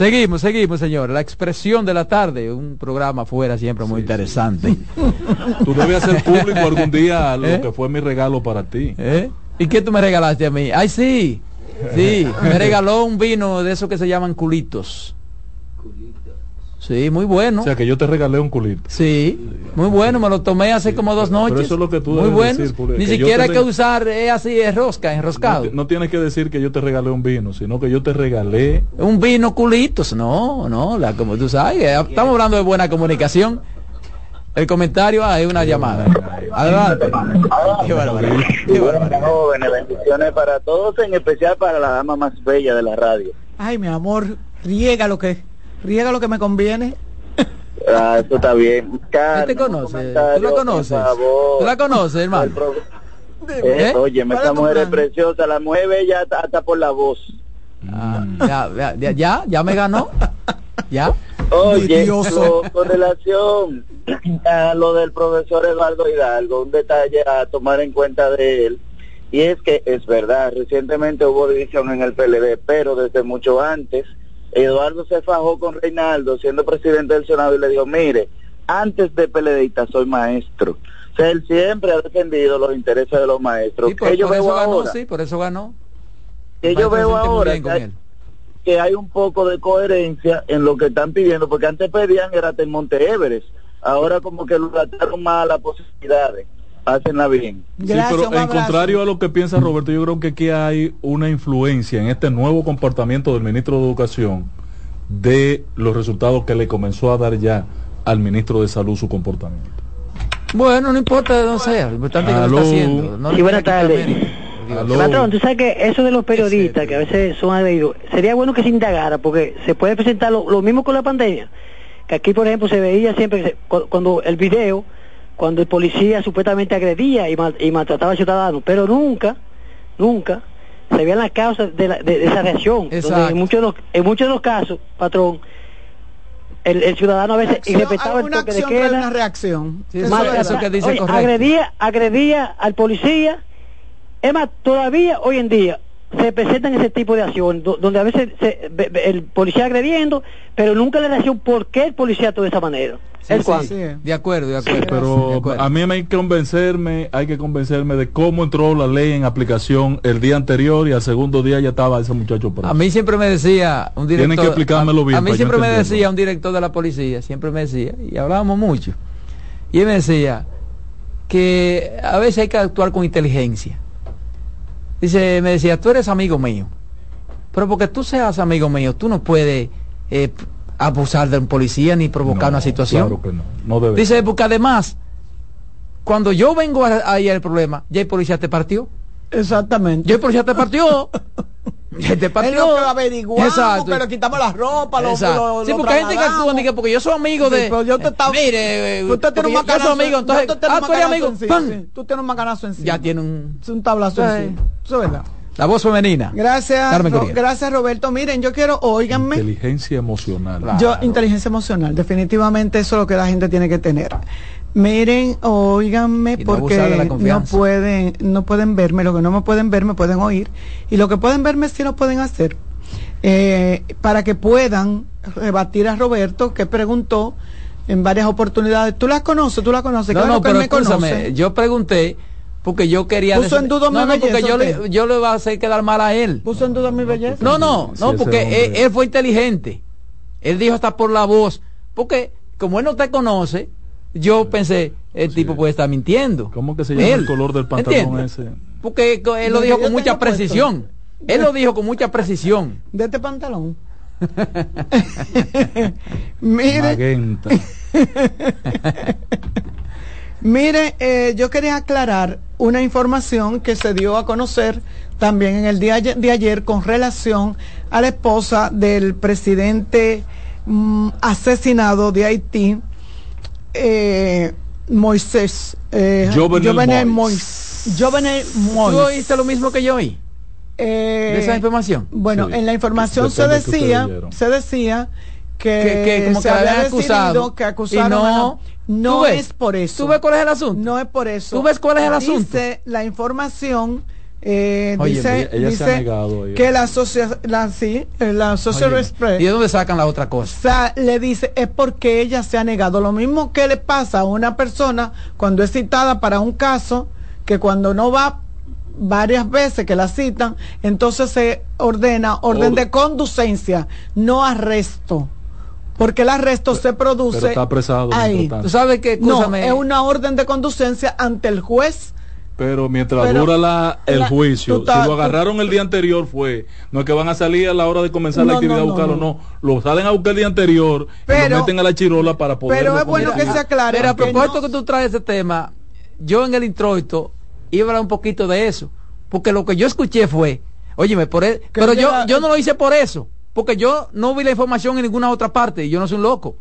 Seguimos, seguimos, señor. La expresión de la tarde, un programa fuera siempre muy interesante. Tú debes hacer público algún día lo ¿Eh? que fue mi regalo para ti. ¿Eh? ¿Y qué tú me regalaste a mí? Ay, sí. Sí, me regaló un vino de esos que se llaman culitos. Sí, muy bueno. O sea, que yo te regalé un culito. Sí, muy bueno, me lo tomé hace como dos noches. Pero eso es lo que tú Muy bueno. Ni siquiera hay que usar es así, es rosca, enroscado. No, tienes que decir que yo te regalé un vino, sino que yo te regalé... Un vino culitos, no, no, la, como tú sabes, eh, estamos hablando de buena comunicación. El comentario, hay una llamada. Adelante. Qué barbaridad. Qué barbaridad. Jóvenes, bendiciones para todos, en especial para la dama más bella de la radio. Ay, mi amor, riega lo que riega lo que me conviene. Ah, eso está bien. ¿Quién te conoce? ¿Tú la conoces? ¿Tú la conoces, hermano? Eh, ¿Eh? Oye, esta mujer es preciosa, la mueve ya hasta por la voz. Ah, ya, ya, ya, ya me ganó. Ya. Oye, con relación a lo del profesor Eduardo Hidalgo, un detalle a tomar en cuenta de él, y es que es verdad, recientemente hubo división en el PLD, pero desde mucho antes Eduardo se fajó con Reinaldo siendo presidente del Senado y le dijo, mire, antes de PLDista soy maestro. O sea, él siempre ha defendido los intereses de los maestros. por, yo veo eso ganó, sí, por eso ganó. Que yo veo ahora que hay, un poco de coherencia en lo que están pidiendo, porque antes pedían era el Monte Everest, ahora como que lo trataron más a las posibilidades hacenla bien. sí, pero en contrario a lo que piensa Roberto, yo creo que aquí hay una influencia en este nuevo comportamiento del ministro de Educación de los resultados que le comenzó a dar ya al ministro de Salud su comportamiento. Bueno, no importa de dónde sea, lo importante que lo está haciendo. No sí, buenas tardes. Patrón, tú sabes que eso de los periodistas, que a veces son agredidos, sería bueno que se indagara, porque se puede presentar lo, lo mismo con la pandemia. Que aquí, por ejemplo, se veía siempre, cuando el video cuando el policía supuestamente agredía y, y maltrataba al ciudadano, pero nunca, nunca se veían las causas de, esa reacción. en, muchos de los, en muchos de los casos, patrón, el, ciudadano a veces irrespetaba el toque de queda. Una reacción. agredía, agredía al policía. Es más, todavía hoy en día, se presentan ese tipo de acciones, donde a veces el policía agrediendo, pero nunca le da por qué el policía actúa de esa manera. De acuerdo, de acuerdo. pero a mí me hay que convencerme, hay que convencerme de cómo entró la ley en aplicación el día anterior y al segundo día ya estaba ese muchacho A mí siempre me decía un director. Tienen que explicármelo bien. A, mí siempre me decía un director de la policía, siempre me decía, y hablábamos mucho. Y él me decía que a veces hay que actuar con inteligencia. Dice, me decía, tú eres amigo mío. Pero porque tú seas amigo mío, tú no puedes eh, abusar de un policía ni provocar una situación. Claro que no, no debe. Dice, porque además, cuando yo vengo ahí al problema, ya el policía te partió. Exactamente. Ya el policía te partió. ya te partió. Es lo que averiguamos, Exacto. pero quitamos la ropa, los lo, Sí, porque hay gente que actúa, que porque yo soy amigo de... yo te estaba, mire, usted tiene un macanazo, amigo, entonces, ah, tú eres amigo. En sí, sí. Tú tienes un macanazo en sí. Ya tiene un... Es un tablazo en sí. Eso es verdad. La voz femenina. Gracias, gracias Roberto. Miren, yo quiero, oíganme. Inteligencia emocional. Yo, inteligencia emocional, definitivamente eso es lo que la gente tiene que tener. Miren, oíganme, porque no, pueden, no pueden verme, lo que no me pueden ver me pueden oír, y lo que pueden verme sí lo pueden hacer. Eh, para que puedan rebatir a Roberto, que preguntó en varias oportunidades. ¿Tú las conoces? ¿Tú la conoces? No, no, pero escúchame, yo pregunté porque yo quería puso en duda no, no, porque yo le, yo le iba a hacer quedar mal a él. Puso en duda mi belleza. No no no porque él, fue inteligente. Él dijo hasta por la voz. Porque como él no te conoce yo pensé el tipo puede estar mintiendo. Cómo que se llama el color del pantalón ese porque él lo dijo con mucha precisión. Él lo dijo con mucha precisión. De este pantalón. Mire. Mire, eh, yo quería aclarar una información que se dio a conocer también en el día de ayer con relación a la esposa del presidente mm, asesinado de Haití, eh, Moisés. Eh, Jovenel Moisés. ¿Tú oíste lo mismo que yo oí? Eh, ¿De esa información? Bueno, en la información se decía, se decía que, como se que había acusado que acusaron no es por eso. ¿Tú ves cuál es el asunto? No es por eso. ¿Tú ves cuál es el asunto? Dice la información eh, dice, dice que la asociación la, sí, eh, la ¿Y de dónde sacan la otra cosa? O sea, le dice, es porque ella se ha negado. Lo mismo que le pasa a una persona cuando es citada para un caso, que cuando no va varias veces que la citan, entonces se ordena orden de conducencia, no arresto porque el arresto se produce está apresado ahí. ¿Tú sabes qué? No, es una orden de conducencia ante el juez. Pero mientras dura la, el juicio, si lo agarraron el día anterior fue, no es que van a salir a la hora de comenzar la actividad a buscarlo, no, lo salen a buscar el día anterior pero, y lo meten a la chirola para poder. Pero es bueno que se aclare. Pero a propósito que tú traes ese tema, yo en el introito iba a hablar un poquito de eso, porque lo que yo escuché fue, óyeme, por e-, pero yo, yo no lo hice por eso porque yo no vi la información en ninguna otra parte y yo no soy un loco.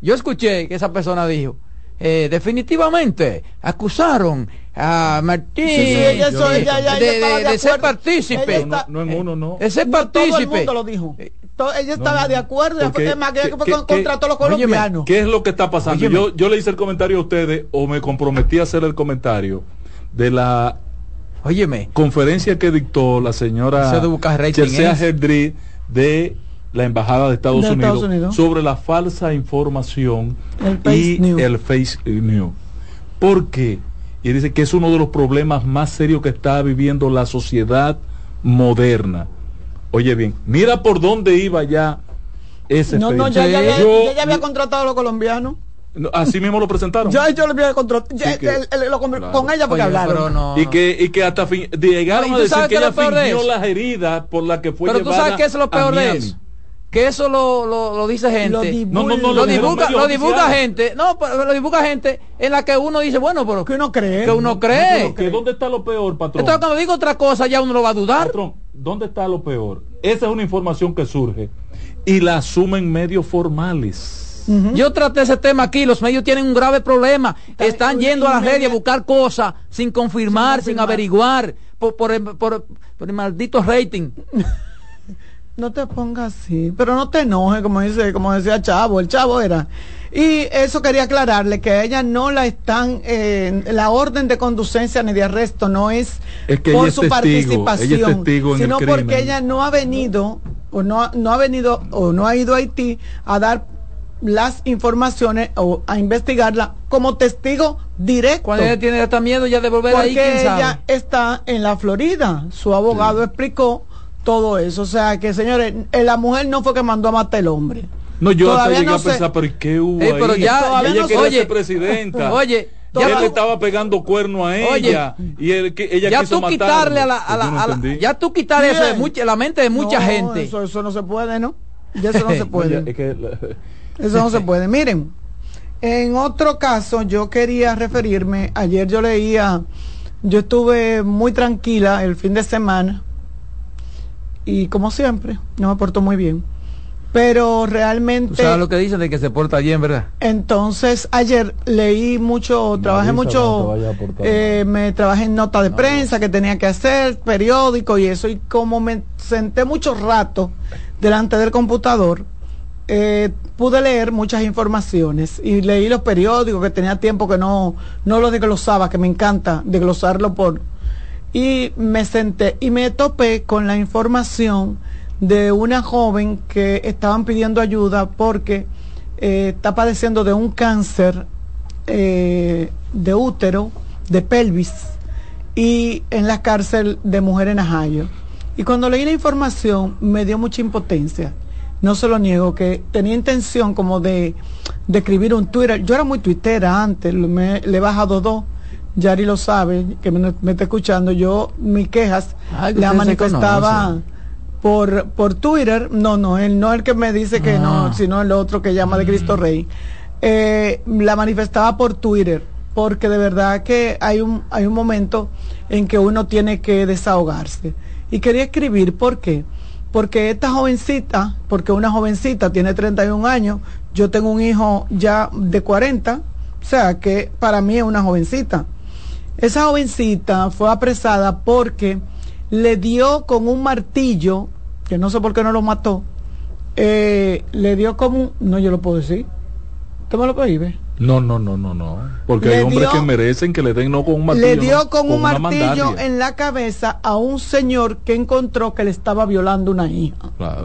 Yo escuché que esa persona dijo, eh, definitivamente acusaron a Martín de, ser partícipe. No, en uno, no. De ser partícipe. Todo el mundo lo dijo. ella estaba de acuerdo porque, más que, fue contra todos los colombianos. ¿Qué es lo que está pasando? Yo, yo le hice el comentario a ustedes o me comprometí a hacer el comentario de la Óyeme. conferencia que dictó la señora Chelsea Herdry de la Embajada de Estados, Unidos, sobre la falsa información y el face news. ¿Por qué? Y dice que es uno de los problemas más serios que está viviendo la sociedad moderna. Oye bien, mira por dónde iba ya ese No, no, ya, ya, ya, había contratado a los colombianos. así mismo lo presentaron. ya yo le había contratado. Con ella porque hablaron. Y, que, y que hasta fin, llegaron a decir que ella fingió las heridas por las que fue Pero tú sabes que es lo peor de eso que eso lo, lo, lo dice gente. Lo, no, no, no, lo, divulga, lo divulga gente. No, lo divulga gente en la que uno dice, bueno, pero que uno cree. Que uno cree. Que ¿Dónde está lo peor, patrón? Entonces cuando digo otra cosa ya uno lo va a dudar. Patrón, ¿dónde está lo peor? Esa es una información que surge y la asumen medios formales. Yo traté ese tema aquí, los medios tienen un grave problema. Están yendo a las redes a buscar cosas sin confirmar, sin, averiguar, por, por, por, por el maldito rating. No te pongas así, pero no te enojes, como dice, como decía Chavo, el Chavo era. Y eso quería aclararle que a ella no la están, eh, la orden de conducencia ni de arresto no es, por su participación, sino porque ella no ha venido o no, no ha venido o no ha ido a Haití a dar las informaciones o a investigarla como testigo directo. Cuando ella tiene hasta miedo ya de volver ahí, Porque ella está en la Florida. Su abogado explicó todo eso. O sea que, señores, eh, la mujer no fue que mandó a matar el hombre. No, yo hasta llegué a pensar, pero ¿qué hubo eh, pero Ya, ella quería ser presidenta. Oye, ya él le estaba pegando cuerno a ella y él, que ella ya quiso tú quitarle a la, a la, ya tú quitarle eso de mucha, la mente de mucha gente. eso, eso no se puede no ya eso no se puede. eso no se puede. Miren en otro caso yo quería referirme ayer yo leía yo estuve muy tranquila el fin de semana y como siempre, no me portó muy bien. Pero realmente... ¿Sabes lo que dicen de que se porta bien, verdad? Entonces, ayer leí mucho, trabajé mucho, eh, me trabajé en nota de prensa que tenía que hacer, periódico y eso, y como me senté mucho rato delante del computador, eh, pude leer muchas informaciones y leí los periódicos que tenía tiempo que no, no lo desglosaba, que me encanta desglosarlo por, y me senté y me topé con la información de una joven que estaban pidiendo ayuda porque eh, está padeciendo de un cáncer eh, de útero, de pelvis, y en la cárcel de mujeres en Ajayo. Y cuando leí la información me dio mucha impotencia. No se lo niego, que tenía intención como de, de escribir un Twitter. Yo era muy tuitera antes, me, le he bajado dos Yari lo sabe, que me, está escuchando, yo mis quejas la manifestaba por, por Twitter, no, no, él no el que me dice que no, ah. sino el otro que llama de Cristo mm. Rey, eh, la manifestaba por Twitter, porque de verdad que hay un, hay un momento en que uno tiene que desahogarse. Y quería escribir, ¿por qué? Porque esta jovencita, porque una jovencita tiene 31 años, yo tengo un hijo ya de 40, o sea que para mí es una jovencita esa jovencita fue apresada porque le dio con un martillo, que no sé por qué no lo mató, eh, le dio como un... No, yo lo puedo decir. ¿Usted me lo prohíbe? No, no, no, no, no. Porque hay hombres que merecen que le den no con un martillo. Le dio con, un martillo en la cabeza a un señor que encontró que le estaba violando una hija.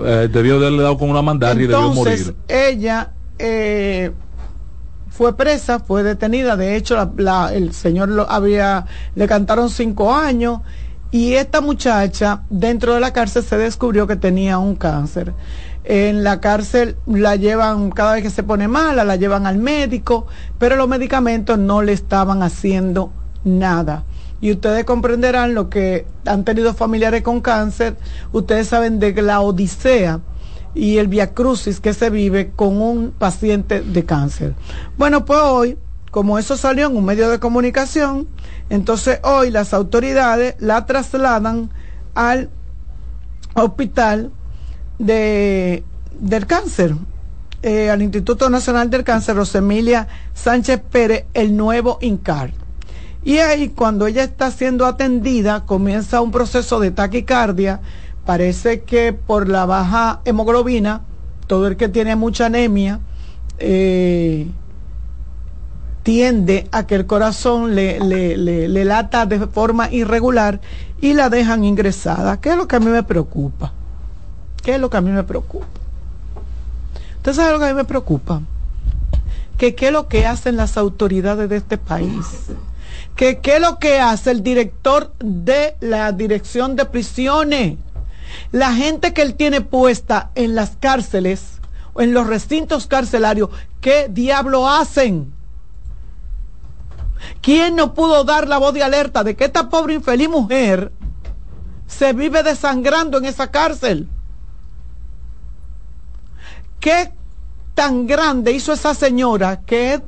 Eh, debió de haberle dado con una mandaria y debió morir. Ella eh, fue presa, fue detenida, de hecho el señor lo había, le cantaron cinco años y esta muchacha dentro de la cárcel se descubrió que tenía un cáncer. En la cárcel la llevan, cada vez que se pone mala, la llevan al médico, pero los medicamentos no le estaban haciendo nada. Y ustedes comprenderán lo que han tenido familiares con cáncer, ustedes saben de la odisea y el viacrucis que se vive con un paciente de cáncer. Bueno, pues hoy, como eso salió en un medio de comunicación, entonces hoy las autoridades la trasladan al hospital de, del cáncer, eh, al Instituto Nacional del Cáncer, Rosemilia Sánchez Pérez, el nuevo INCAR. Y ahí, cuando ella está siendo atendida, comienza un proceso de taquicardia, parece que por la baja hemoglobina, todo el que tiene mucha anemia, eh, tiende a que el corazón le, le, lata de forma irregular y la dejan ingresada. ¿Qué es lo que a mí me preocupa? ¿Qué es lo que a mí me preocupa? ¿Usted sabe lo que a mí me preocupa? Qué es lo que hacen las autoridades de este país. Qué es lo que hace el director de la dirección de prisiones la gente que él tiene puesta en las cárceles en los recintos carcelarios, ¿qué diablo hacen? ¿Quién no pudo dar la voz de alerta de que esta pobre infeliz mujer se vive desangrando en esa cárcel? ¿Qué tan grande hizo esa señora que,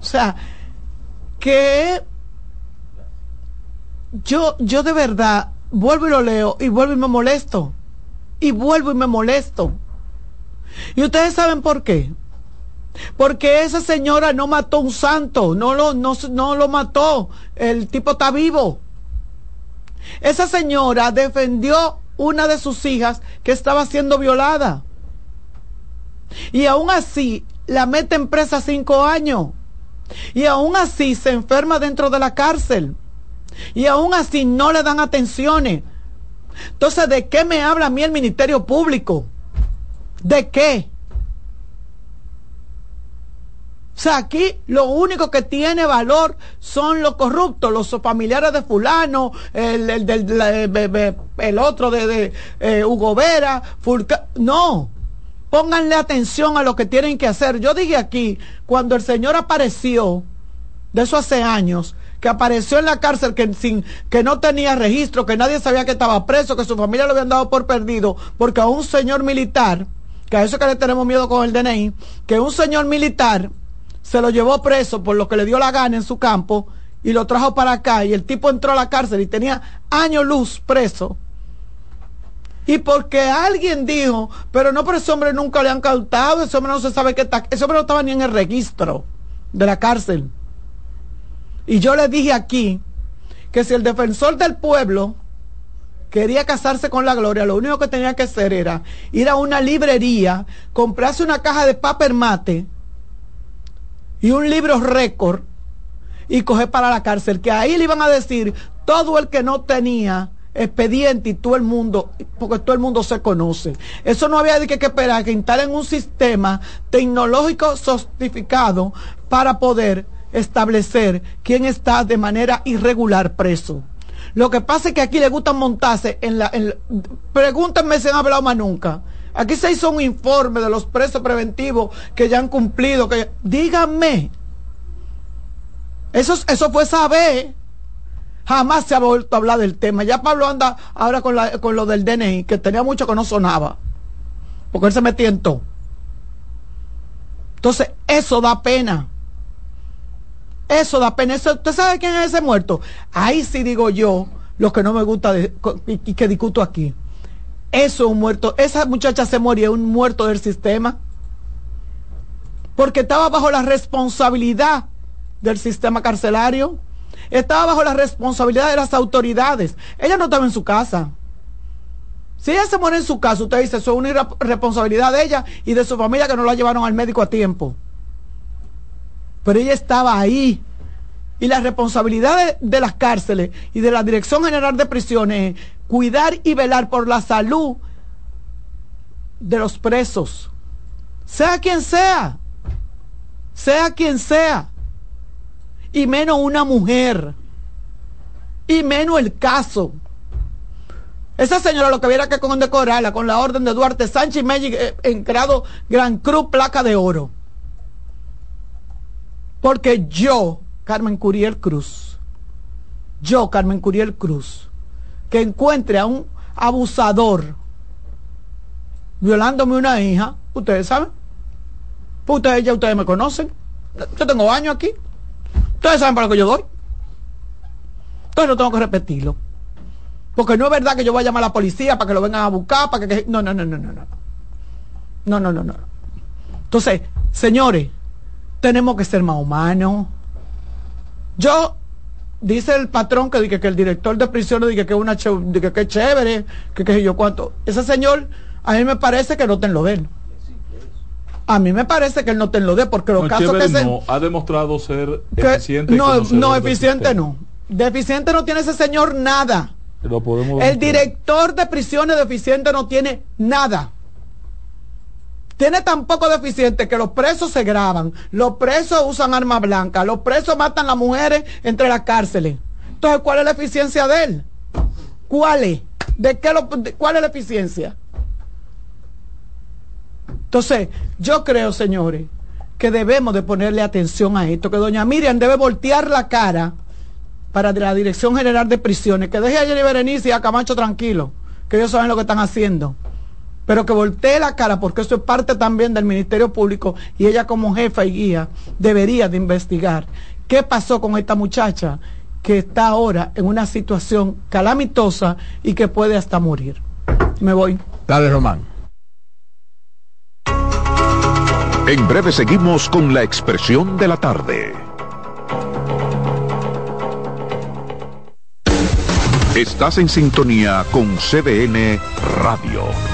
o sea, que yo, yo de verdad vuelvo y lo leo y vuelvo y me molesto. Y vuelvo y me molesto. ¿Y ustedes saben por qué? Porque esa señora no mató un santo, no lo, no, no lo mató, el tipo está vivo. Esa señora defendió una de sus hijas que estaba siendo violada. Y aún así la mete presa cinco años. Y aún así se enferma dentro de la cárcel. Y aún así no le dan atenciones. Entonces, ¿de qué me habla a mí el Ministerio Público? ¿De qué? O sea, aquí lo único que tiene valor son los corruptos, los familiares de fulano, el, el, el otro de, eh, Hugo Vera, no, pónganle atención a lo que tienen que hacer. Yo dije aquí, cuando el Señor apareció, de eso hace años, que apareció en la cárcel que, sin, que no tenía registro, que nadie sabía que estaba preso, que su familia lo habían dado por perdido, porque a un señor militar, que a eso que le tenemos miedo con el DNI, que un señor militar se lo llevó preso por lo que le dio la gana en su campo y lo trajo para acá y el tipo entró a la cárcel y tenía años luz preso. Y porque alguien dijo, pero no, pero ese hombre nunca le han cautado, ese hombre no se sabe qué está, ese hombre no estaba ni en el registro de la cárcel. Y yo le dije aquí que si el defensor del pueblo quería casarse con la gloria, lo único que tenía que hacer era ir a una librería, comprarse una caja de papel mate, y un libro récord y coger para la cárcel, que ahí le iban a decir todo el que no tenía expediente y todo el mundo, porque todo el mundo se conoce. Eso no había que, que esperar que instalen un sistema tecnológico sostificado para poder establecer quién está de manera irregular preso. Lo que pasa es que aquí le gusta montarse en la... pregúntenme si han hablado más nunca Aquí se hizo un informe de los presos preventivos que ya han cumplido. Que, díganme. Eso, eso fue saber. Jamás se ha vuelto a hablar del tema. Ya Pablo anda ahora con, la, con lo del DNI, que tenía mucho que no sonaba. Porque él se metía en todo. Entonces, eso da pena. Eso da pena. ¿Usted sabe quién es ese muerto? Ahí sí digo yo lo que no me gusta y que discuto aquí. Eso un muerto. Esa muchacha se moría, un muerto del sistema. Porque estaba bajo la responsabilidad del sistema carcelario. Estaba bajo la responsabilidad de las autoridades. Ella no estaba en su casa. Si ella se muere en su casa, usted dice, eso es una responsabilidad de ella y de su familia que no la llevaron al médico a tiempo. Pero ella estaba ahí. Y la responsabilidad de, las cárceles y de la Dirección General de Prisiones cuidar y velar por la salud de los presos, sea quien sea, sea quien sea, y menos una mujer, y menos el caso. Esa señora lo que hubiera que condecorarla con la orden de Duarte Sánchez y Magic eh, en grado Gran Cruz Placa de Oro. Porque yo, Carmen Curiel Cruz, yo, Carmen Curiel Cruz, que encuentre a un abusador violándome una hija, ustedes saben, pues ustedes ya ustedes me conocen, yo tengo años aquí, ustedes saben para lo que yo doy. Entonces no tengo que repetirlo. Porque no es verdad que yo voy a llamar a la policía para que lo vengan a buscar, para que... No, no, no, no, no, no. No, no, no, no. Entonces, señores, tenemos que ser más humanos. Yo dice el patrón que, que, que el director de prisiones dice que, una que, que es chévere, que qué yo cuánto. Ese señor, a mí me parece que no te lo den. A mí me parece que él no te lo dé, porque los casos que se... No, ha demostrado ser eficiente. No, no, eficiente no. Deficiente no tiene ese señor nada. el director de prisiones deficiente no tiene nada tiene tan poco deficiente que los presos se graban, los presos usan armas blancas, los presos matan a las mujeres entre las cárceles. Entonces, ¿cuál es la eficiencia de él? ¿Cuál es? ¿De qué lo, ¿Cuál es la eficiencia? Entonces, yo creo, señores, que debemos de ponerle atención a esto, que doña Miriam debe voltear la cara para la Dirección General de Prisiones, que deje a Jenny Berenice y a Camacho tranquilo, que ellos saben lo que están haciendo pero que voltee la cara, porque eso es parte también del Ministerio Público y ella como jefa y guía debería de investigar qué pasó con esta muchacha que está ahora en una situación calamitosa y que puede hasta morir. Me voy. Dale, Román. En breve seguimos con la expresión de la tarde. Estás en sintonía con CDN Radio.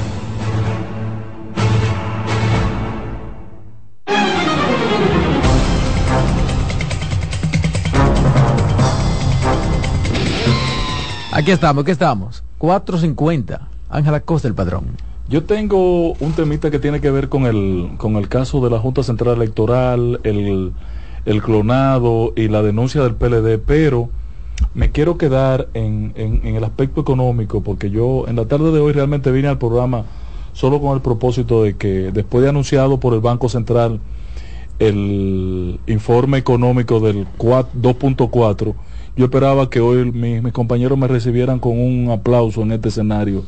Aquí estamos, aquí estamos. 450. Ángela Costa, el padrón. Yo tengo un temita que tiene que ver con el, con el caso de la Junta Central Electoral, el, el clonado y la denuncia del PLD, pero me quiero quedar en, en, en, el aspecto económico, porque yo en la tarde de hoy realmente vine al programa solo con el propósito de que después de anunciado por el Banco Central el informe económico del 2.4, yo esperaba que hoy mis, compañeros me recibieran con un aplauso en este escenario.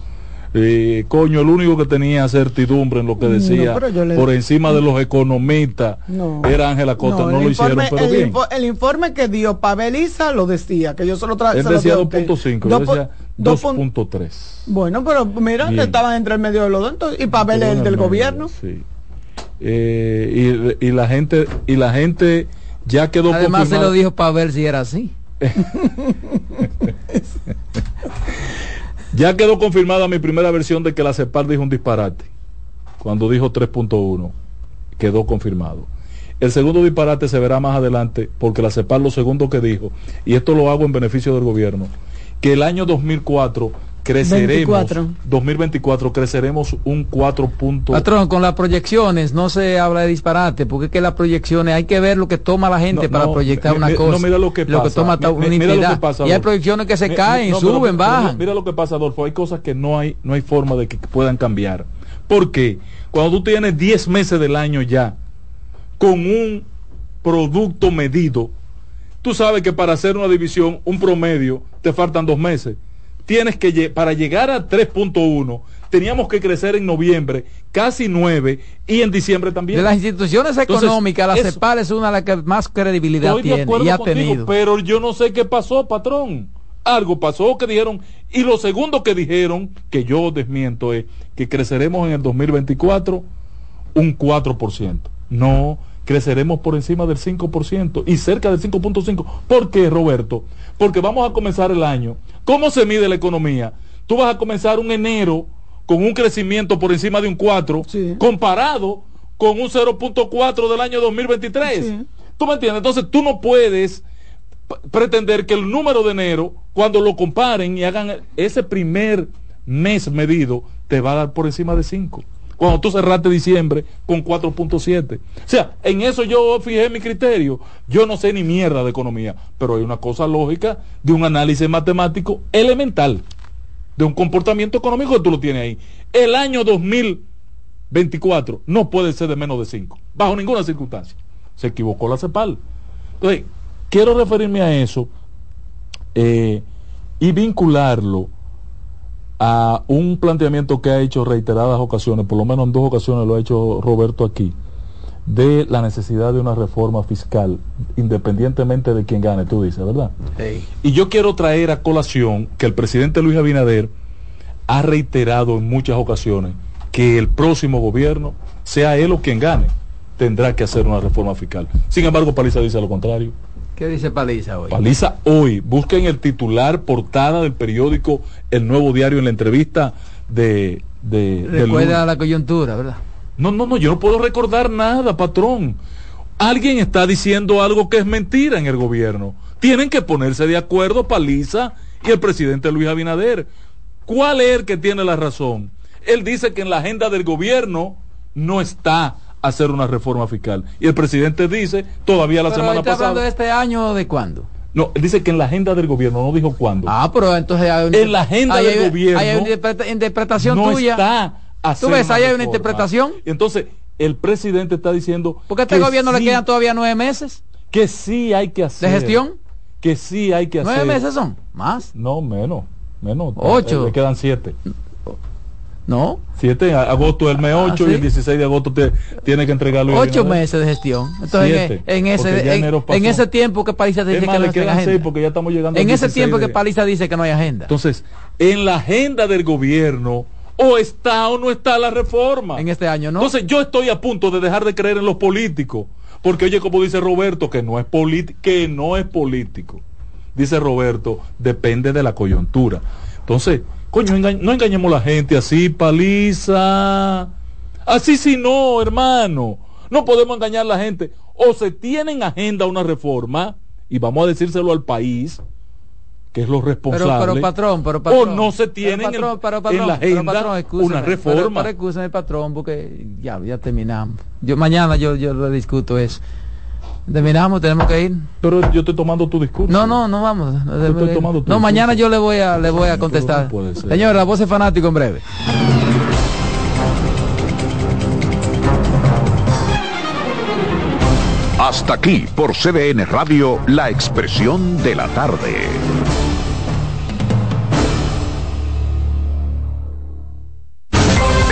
Eh, coño, el único que tenía certidumbre en lo que decía por encima de los economistas era Ángela Costa, no, lo hicieron, pero el, bien. el informe que dio Paveliza lo decía, que yo solo traje. Él decía 2.5, yo decía 2.3. Bueno, pero mira, que estaban entre el medio de los dos, y Pavel el del gobierno. Sí. Eh, y, y, la gente, y la gente ya quedó Además se lo dijo Pavel si era así. ya quedó confirmada mi primera versión de que la CEPAR dijo un disparate. Cuando dijo 3.1, quedó confirmado. El segundo disparate se verá más adelante porque la CEPAR lo segundo que dijo, y esto lo hago en beneficio del gobierno, que el año 2004 creceremos. 2024 creceremos un 4 puntos patrón con las proyecciones no se habla de disparate porque es que las proyecciones hay que ver lo que toma la gente para proyectar una cosa no, mira lo que pasa, toma una pasa, y hay proyecciones que se caen suben bajan. mira lo que pasa Adolfo. Hay cosas que no hay no hay forma de que puedan cambiar. Porque cuando tú tienes 10 meses del año ya con un producto medido tú sabes que para hacer una división un promedio te faltan dos meses tienes que, para llegar a 3.1, teníamos que crecer en noviembre casi 9 y en diciembre también. De las instituciones económicas, la CEPAL es una de las que más credibilidad tiene y ha tenido. Pero yo no sé qué pasó, patrón. Algo pasó que dijeron, y lo segundo que dijeron, que yo desmiento, es que creceremos en el 2024 un 4%. No, creceremos por encima del 5% y cerca del 5.5%. ¿Por qué, Roberto? Porque vamos a comenzar el año. ¿Cómo se mide la economía? Tú vas a comenzar un enero con un crecimiento por encima de un 4, comparado con un 0.4 del año 2023. ¿Tú me entiendes? Entonces tú no puedes pretender que el número de enero, cuando lo comparen y hagan ese primer mes medido, te va a dar por encima de 5 cuando tú cerraste diciembre con 4.7. O sea, en eso yo fijé mi criterio. Yo no sé ni mierda de economía, pero hay una cosa lógica de un análisis matemático elemental, de un comportamiento económico que tú lo tienes ahí. El año 2024 no puede ser de menos de 5, bajo ninguna circunstancia. Se equivocó la CEPAL. Entonces, quiero referirme a eso eh, y vincularlo a un planteamiento que ha hecho reiteradas ocasiones, por lo menos en dos ocasiones lo ha hecho Roberto aquí, de la necesidad de una reforma fiscal, independientemente de quién gane, tú dices, ¿verdad? Y yo quiero traer a colación que el presidente Luis Abinader ha reiterado en muchas ocasiones que el próximo gobierno, sea él o quien gane, tendrá que hacer una reforma fiscal. Sin embargo, Paliza dice lo contrario. ¿Qué dice Paliza hoy? Paliza hoy. Busquen el titular portada del periódico El Nuevo Diario en la entrevista de... de Recuerda la coyuntura, ¿verdad? No, no, no, yo no puedo recordar nada, patrón. Alguien está diciendo algo que es mentira en el gobierno. Tienen que ponerse de acuerdo Paliza y el presidente Luis Abinader. ¿Cuál es el que tiene la razón? Él dice que en la agenda del gobierno no está hacer una reforma fiscal. Y el presidente dice, todavía la semana está pasada... hablando de este año o de cuándo? No, él dice que en la agenda del gobierno, no dijo cuándo. Ah, pero entonces En la agenda del gobierno... Hay una interpretación no tuya. Está ¿Tú ves, ahí hay una interpretación? Y entonces, el presidente está diciendo... Porque a este gobierno le quedan todavía nueve meses. Que sí hay que hacer. ¿De gestión? Que sí hay que hacer. ¿Nueve meses son? ¿Más? No, menos. Menos. Ocho. Le quedan siete. ¿No? 7 agosto el mes 8 ah, y el 16 de agosto tiene que entregarlo. 8 meses de gestión. Entonces, en, ese, en, ese tiempo que Paliza dice que no hay agenda. porque ya estamos llegando en ese tiempo que Paliza dice que no hay agenda. Entonces, en la agenda del gobierno, o está o no está la reforma. En este año, ¿no? Entonces, yo estoy a punto de dejar de creer en los políticos. Porque, oye, como dice Roberto, que no es, que no es político. Dice Roberto, depende de la coyuntura. Entonces, Coño, no engañemos a la gente así, paliza. Así si no, hermano. No podemos engañar a la gente. O se tiene en agenda una reforma, y vamos a decírselo al país, que es lo responsable. Pero, patrón, pero patrón. O no se tiene en, la agenda una reforma. Pero, pero patrón, porque ya, ya terminamos. Yo mañana yo, yo lo discuto eso. Terminamos, tenemos que ir. Pero yo estoy tomando tu discurso. No, no, no vamos. no, mañana yo le voy a, le voy a contestar. Señor, la voz es fanático en breve. Hasta aquí por CDN Radio, la expresión de la tarde.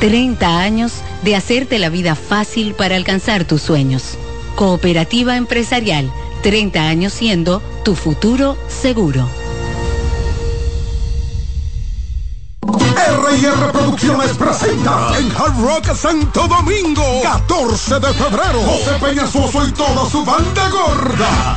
30 años de hacerte la vida fácil para alcanzar tus sueños. Cooperativa empresarial, 30 años siendo tu futuro seguro. R&R Producciones presenta en Hard Rock Santo Domingo, 14 de febrero, José Peñasoso y toda su banda gorda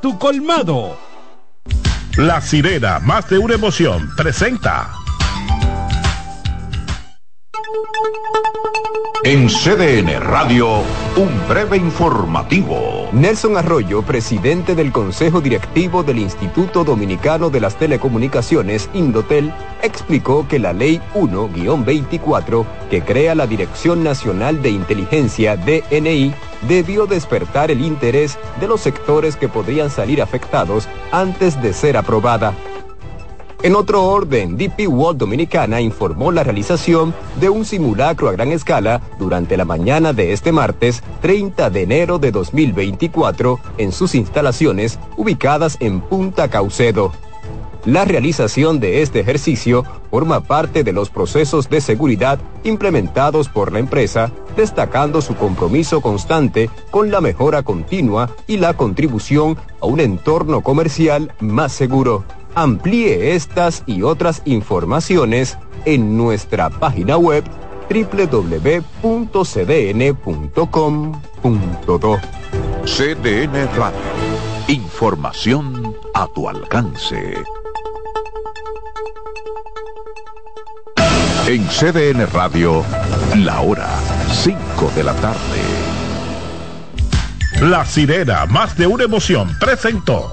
tu colmado. La sirena, más de una emoción, presenta. En CDN Radio, un breve informativo. Nelson Arroyo, presidente del Consejo Directivo del Instituto Dominicano de las Telecomunicaciones, Indotel, explicó que la Ley 1-24, que crea la Dirección Nacional de Inteligencia, DNI, debió despertar el interés de los sectores que podrían salir afectados antes de ser aprobada. En otro orden, DP World Dominicana informó la realización de un simulacro a gran escala durante la mañana de este martes 30 de enero de 2024 en sus instalaciones ubicadas en Punta Caucedo. La realización de este ejercicio forma parte de los procesos de seguridad implementados por la empresa, destacando su compromiso constante con la mejora continua y la contribución a un entorno comercial más seguro. Amplíe estas y otras informaciones en nuestra página web www.cdn.com.do. CDN Radio. Información a tu alcance. En CDN Radio, la hora 5 de la tarde. La sirena, más de una emoción, presentó.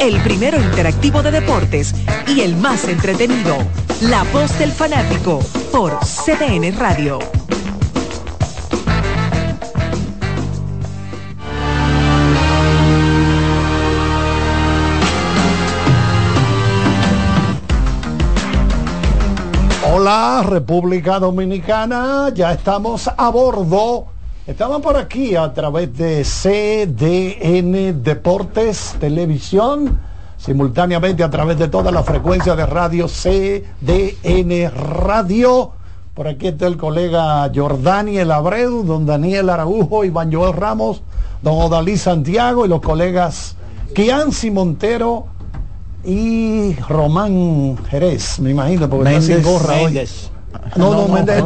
El primero interactivo de deportes y el más entretenido. La voz del fanático por CDN Radio. Hola República Dominicana, ya estamos a bordo. Estamos por aquí a través de CDN Deportes Televisión, simultáneamente a través de toda la frecuencia de radio CDN Radio. Por aquí está el colega Jordaniel Abreu, don Daniel Araujo, Iván Joel Ramos, don Odalí Santiago y los colegas Kianci Montero, y Román Jerez, me imagino, porque está sin gorra hoy. No, no, Méndez.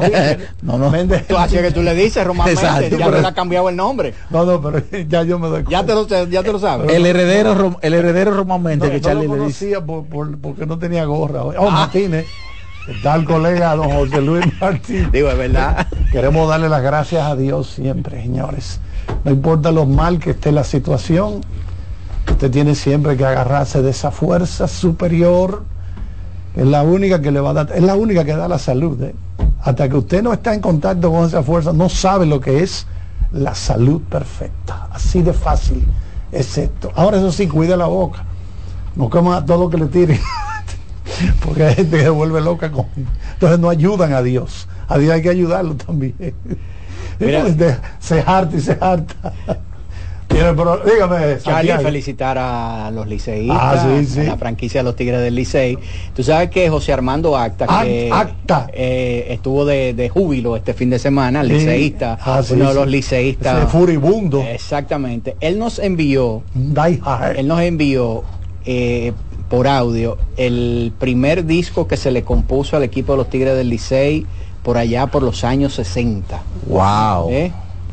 No, no. Méndez. Tú así que tú le dices Román Méndez, ya pero- le ha cambiado el nombre. No, no, pero ya yo me doy Ya te lo, ya te lo sabes. El heredero, Rom- el heredero Román Méndez, No, que no Charlie lo le dice. por- por- porque no tenía gorra. Oh, Ah. Martínez. Está el colega don José Luis Martínez. Digo, es verdad. Queremos darle las gracias a Dios siempre, señores. No importa lo mal que esté la situación, usted tiene siempre que agarrarse de esa fuerza superior, es la única que le va a dar, es la única que da la salud. ¿eh? Hasta que usted no está en contacto con esa fuerza, no sabe lo que es la salud perfecta. Así de fácil es esto. Ahora eso sí, cuide la boca. No coma todo lo que le tiren. Porque hay gente que se vuelve loca con. Entonces no ayudan a Dios. A Dios hay que ayudarlo también. se harta y se harta. Dígame, Charlie, felicitar a los liceístas, ah, a la franquicia de los Tigres del Licey. Tú sabes que José Armando Acta, que eh, estuvo de, júbilo este fin de semana, liceísta, ah, uno de los liceístas. furibundo. Exactamente. Él nos envió, él nos envió eh, por audio el primer disco que se le compuso al equipo de los Tigres del Licey por allá por los años 60. Wow. ¿Eh?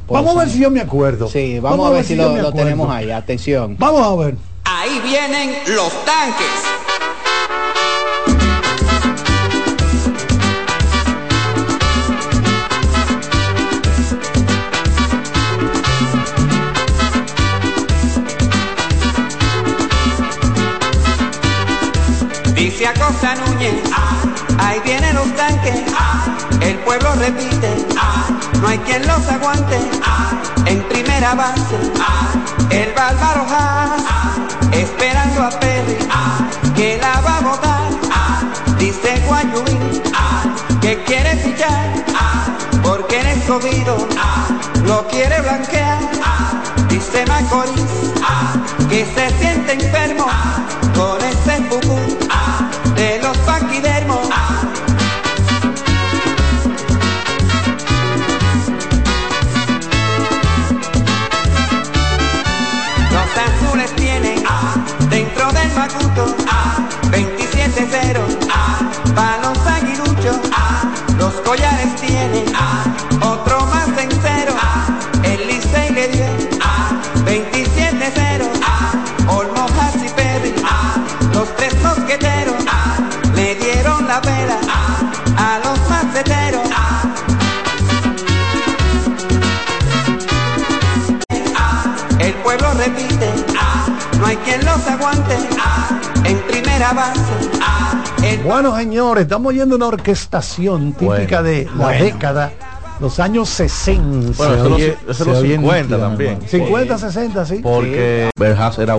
Vamos a ver si yo me acuerdo. Sí, vamos, a ver, si, lo, lo tenemos ahí. Atención. Vamos a ver. Ahí vienen los tanques. Dice a Costa Núñez, ahí vienen los tanques, el pueblo repite, no hay quien los aguante, en primera base, el bárbaro esperando a Perry, que la va a votar, dice Guayubín, que quiere fichar, porque en escobido lo quiere blanquear, dice Macorís, que se siente enfermo con este fuku collares tienen otro más en cero. El Licey le dio 27-0. Olmojas y Perry, los tres mosqueteros le dieron la vela a los maceteros. El pueblo repite, no hay quien los aguante en primera base. Bueno, señores, estamos yendo una orquestación típica de la década los años 60. Bueno, eso, los 50 también. 50, 60, sí. Porque Berjas era